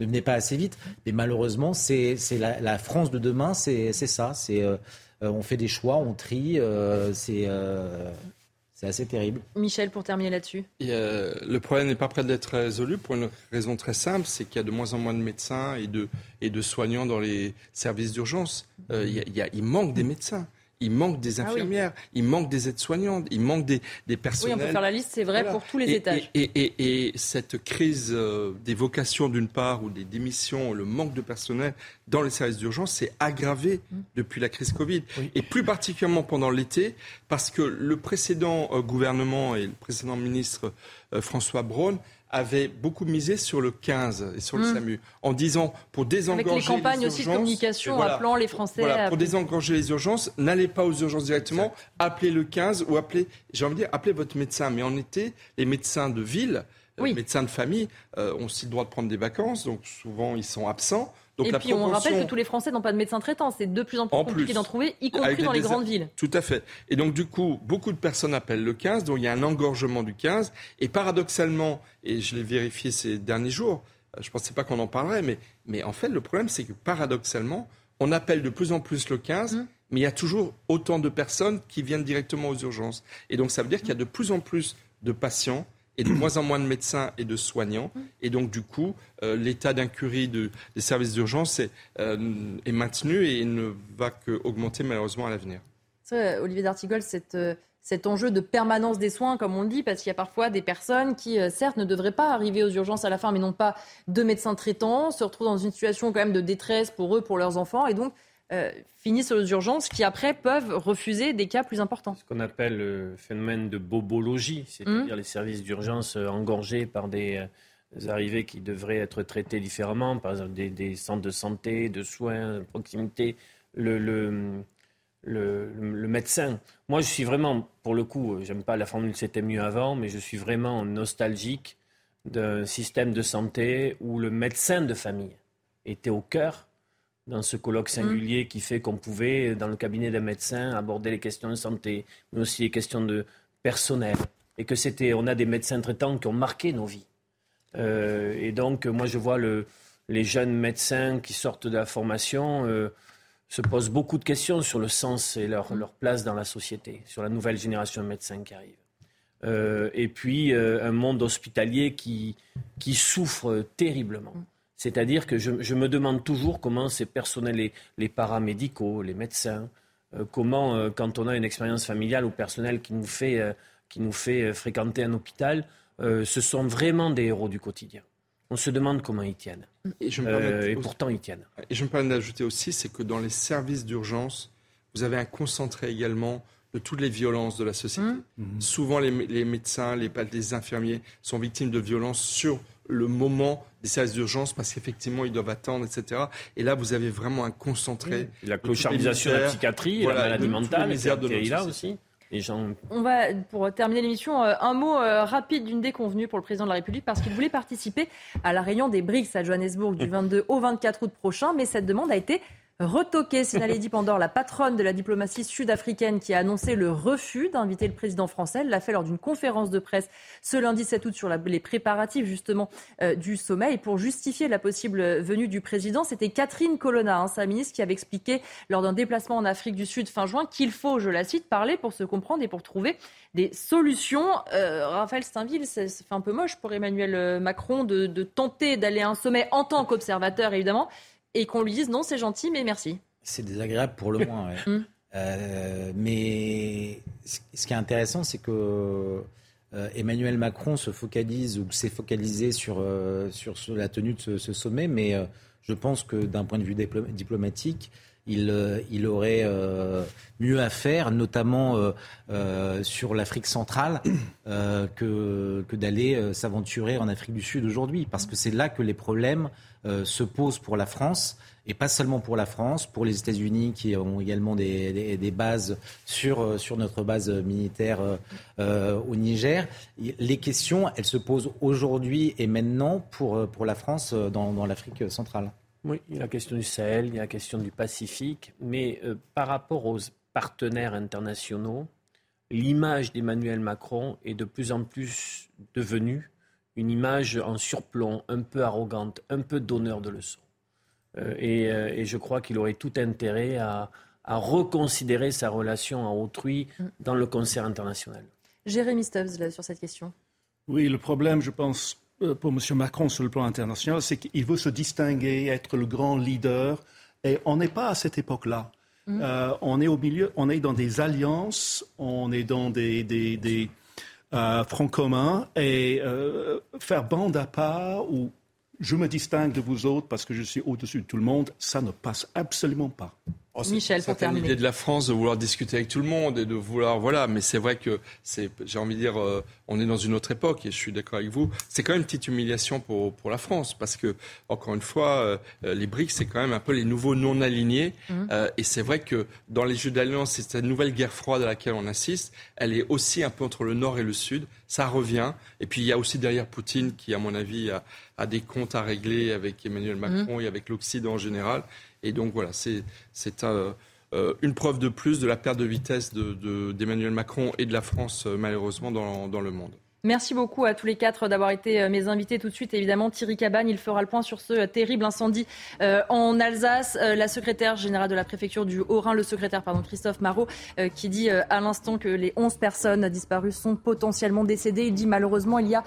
ne venait pas assez vite. Mais malheureusement, c'est la, la, France de demain, c'est ça. C'est on fait des choix, on trie, c'est c'est assez terrible. Michel, pour terminer là-dessus. le problème n'est pas prêt d'être résolu pour une raison très simple, c'est qu'il y a de moins en moins de médecins et de, et de soignants dans les services d'urgence. il, il manque des médecins il manque des ah infirmières, il manque des aides-soignantes, il manque des, des personnels. Oui, on peut faire la liste, c'est vrai pour tous les étages. Et, cette crise euh, des vocations d'une part ou des démissions, le manque de personnel dans les services d'urgence s'est aggravé mm. depuis la crise Covid. Et plus particulièrement pendant l'été, parce que le précédent euh, gouvernement et le précédent ministre euh, François Braun avait beaucoup misé sur le 15 et sur le hmm. SAMU, en disant pour désengorger Avec les campagnes aussi de communication, appelant les Français. Voilà, pour désengorger les urgences, n'allez pas aux urgences directement, appelez le 15 ou appelez, j'ai envie de dire, appelez votre médecin. Mais en été, les médecins de ville, les euh, médecins de famille, euh, ont aussi le droit de prendre des vacances, donc souvent ils sont absents et puis on rappelle que tous les Français n'ont pas de médecin traitant. C'est de plus en plus compliqué d'en trouver, y compris dans les, grandes villes. Tout à fait. Et donc du coup, beaucoup de personnes appellent le 15, donc il y a un engorgement du 15. Et paradoxalement, et je l'ai vérifié ces derniers jours, euh, je ne pensais pas qu'on en parlerait, mais, mais en fait le problème c'est que paradoxalement, on appelle de plus en plus le 15, mmh. mais il y a toujours autant de personnes qui viennent directement aux urgences. Et donc ça veut dire qu'il y a de plus en plus de patients et de moins en moins de médecins et de soignants. Et donc, du coup, euh, l'état d'incurie de, des services d'urgence est, euh, maintenu et ne va qu'augmenter malheureusement à l'avenir. Olivier D'Artigol, cette cet enjeu de permanence des soins, comme on le dit, parce qu'il y a parfois des personnes qui, euh, certes, ne devraient pas arriver aux urgences à la fin, mais n'ont pas de médecin traitant, se retrouvent dans une situation quand même de détresse pour eux, pour leurs enfants, et donc euh, finissent aux urgences qui après peuvent refuser des cas plus importants. Ce qu'on appelle le phénomène de bobologie, c'est-à-dire mmh. les services d'urgence euh, engorgés par des arrivées qui devraient être traitées différemment, par exemple des, centres de santé, de soins, de proximité. le, le, médecin. Moi, je suis vraiment, pour le coup, j'aime pas la formule c'était mieux avant, mais je suis vraiment nostalgique d'un système de santé où le médecin de famille était au cœur dans ce colloque mmh. singulier qui fait qu'on pouvait, dans le cabinet d'un médecin, aborder les questions de santé, mais aussi les questions de personnel. Et que c'était, on a des médecins traitants qui ont marqué nos vies. Euh, et donc, moi, je vois le, les jeunes médecins qui sortent de la formation. Euh, se posent beaucoup de questions sur le sens et leur, leur place dans la société, sur la nouvelle génération de médecins qui arrive. Euh, et puis un monde hospitalier qui, qui souffre terriblement. C'est-à-dire que je, je, me demande toujours comment ces personnels, les, les paramédicaux, les médecins, euh, comment, quand on a une expérience familiale ou personnelle qui nous fait, qui nous fait fréquenter un hôpital, ce sont vraiment des héros du quotidien. On se demande comment ils tiennent. Et, euh, pourtant, ils tiennent. Et je me permets d'ajouter aussi, c'est que dans les services d'urgence, vous avez un concentré également de toutes les violences de la société. Mmh. Mmh. Souvent, les, médecins, les, les, infirmiers sont victimes de violences sur le moment des services d'urgence parce qu'effectivement, ils doivent attendre, etc. Et là, vous avez vraiment un concentré. La clochardisation de la psychiatrie, la maladie mentale, est là aussi. On va, pour terminer l'émission, euh, un mot euh, rapide d'une déconvenue pour le président de la République parce qu'il voulait participer à la réunion des BRICS à Johannesburg du 22 au 24 août prochain, mais cette demande a été retoqué. C'est Naledi Pandor, la patronne de la diplomatie sud-africaine, qui a annoncé le refus d'inviter le président français. Elle l'a fait lors d'une conférence de presse ce lundi 7 août sur les préparatifs justement euh, du sommet. Et pour justifier la possible venue du président, c'était Catherine Colonna, hein, sa ministre, qui avait expliqué lors d'un déplacement en Afrique du Sud fin juin qu'il faut, je la cite, parler pour se comprendre et pour trouver des solutions. Euh, Raphaël Steinville, c'est un peu moche pour Emmanuel Macron de, de tenter d'aller à un sommet en tant qu'observateur, évidemment et qu'on lui dise non, c'est gentil, mais merci. C'est désagréable pour le moins. Hum. Euh, mais ce qui est intéressant, c'est que euh, Emmanuel Macron se focalise ou s'est focalisé sur, euh, sur, la tenue de ce, sommet, mais je pense que d'un point de vue diplomatique, il, il aurait mieux à faire, notamment sur l'Afrique centrale, que, d'aller s'aventurer en Afrique du Sud aujourd'hui, parce que c'est là que les problèmes euh, se pose pour la France, et pas seulement pour la France, pour les États-Unis qui ont également des, bases sur, euh, notre base militaire euh, au Niger. Les questions, elles se posent aujourd'hui et maintenant pour la France dans, l'Afrique centrale. Oui, il y a la question du Sahel, il y a la question du Pacifique, mais par rapport aux partenaires internationaux, l'image d'Emmanuel Macron est de plus en plus devenue une image en surplomb, un peu arrogante, un peu donneur de leçons. Euh, euh, et, je crois qu'il aurait tout intérêt à, reconsidérer sa relation à autrui dans le concert international. Jérémy Stubbs, là, sur cette question. Oui, le problème, je pense, euh, pour M. Macron sur le plan international, c'est qu'il veut se distinguer, être le grand leader. Et on n'est pas à cette époque-là. Mm. on est au milieu, on est dans des alliances, on est dans des, des euh, front commun et euh, faire bande à part ou je me distingue de vous autres parce que je suis au-dessus de tout le monde, ça ne passe absolument pas. Oh, Michel, pour terminer. l'idée de la France de vouloir discuter avec tout le monde et de vouloir, voilà, mais c'est vrai que c'est, j'ai envie de dire, euh, on est dans une autre époque et je suis d'accord avec vous. C'est quand même une petite humiliation pour, pour la France parce que, encore une fois, euh, euh, les BRICS, c'est quand même un peu les nouveaux non-alignés. Mmh. et c'est vrai que dans les jeux d'alliance, c'est cette nouvelle guerre froide à laquelle on assiste. Elle est aussi un peu entre le Nord et le Sud. Ça revient. Et puis, il y a aussi derrière Poutine qui, à mon avis, a, a des comptes à régler avec Emmanuel Macron mmh. et avec l'Occident en général. Et donc voilà, c'est euh, une preuve de plus de la perte de vitesse d'Emmanuel de, Macron et de la France, euh, malheureusement, dans le monde. Merci beaucoup à tous les quatre d'avoir été mes invités tout de suite. Évidemment, Thierry Cabagne, il fera le point sur ce terrible incendie en Alsace. la secrétaire générale de la préfecture du Haut-Rhin, le secrétaire pardon, Christophe Marot, qui dit à l'instant que les 11 personnes disparues sont potentiellement décédées. Il dit malheureusement, il y a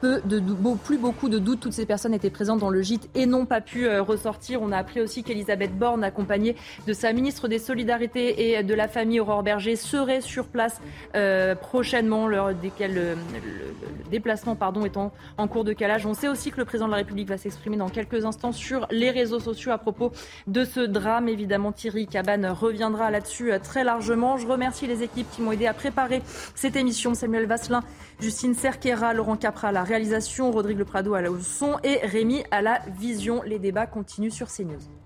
peu de, plus beaucoup de doutes. Toutes ces personnes étaient présentes dans le gîte et n'ont pas pu euh, ressortir. On a appris aussi qu'Elisabeth Borne, accompagnée de sa ministre des Solidarités et de la famille Aurore Berger, serait sur place euh, prochainement, lors desquels le, déplacement pardon, est en, cours de calage. On sait aussi que le président de la République va s'exprimer dans quelques instants sur les réseaux sociaux à propos de ce drame. Évidemment, Thierry Cabane reviendra là-dessus euh, très largement. Je remercie les équipes qui m'ont aidé à préparer cette émission. Samuel Vasselin, Justine Cerquera, Laurent Capra à la réalisation, Rodrigue Le Prado à la son et Rémi à la vision. Les débats continuent sur CNews.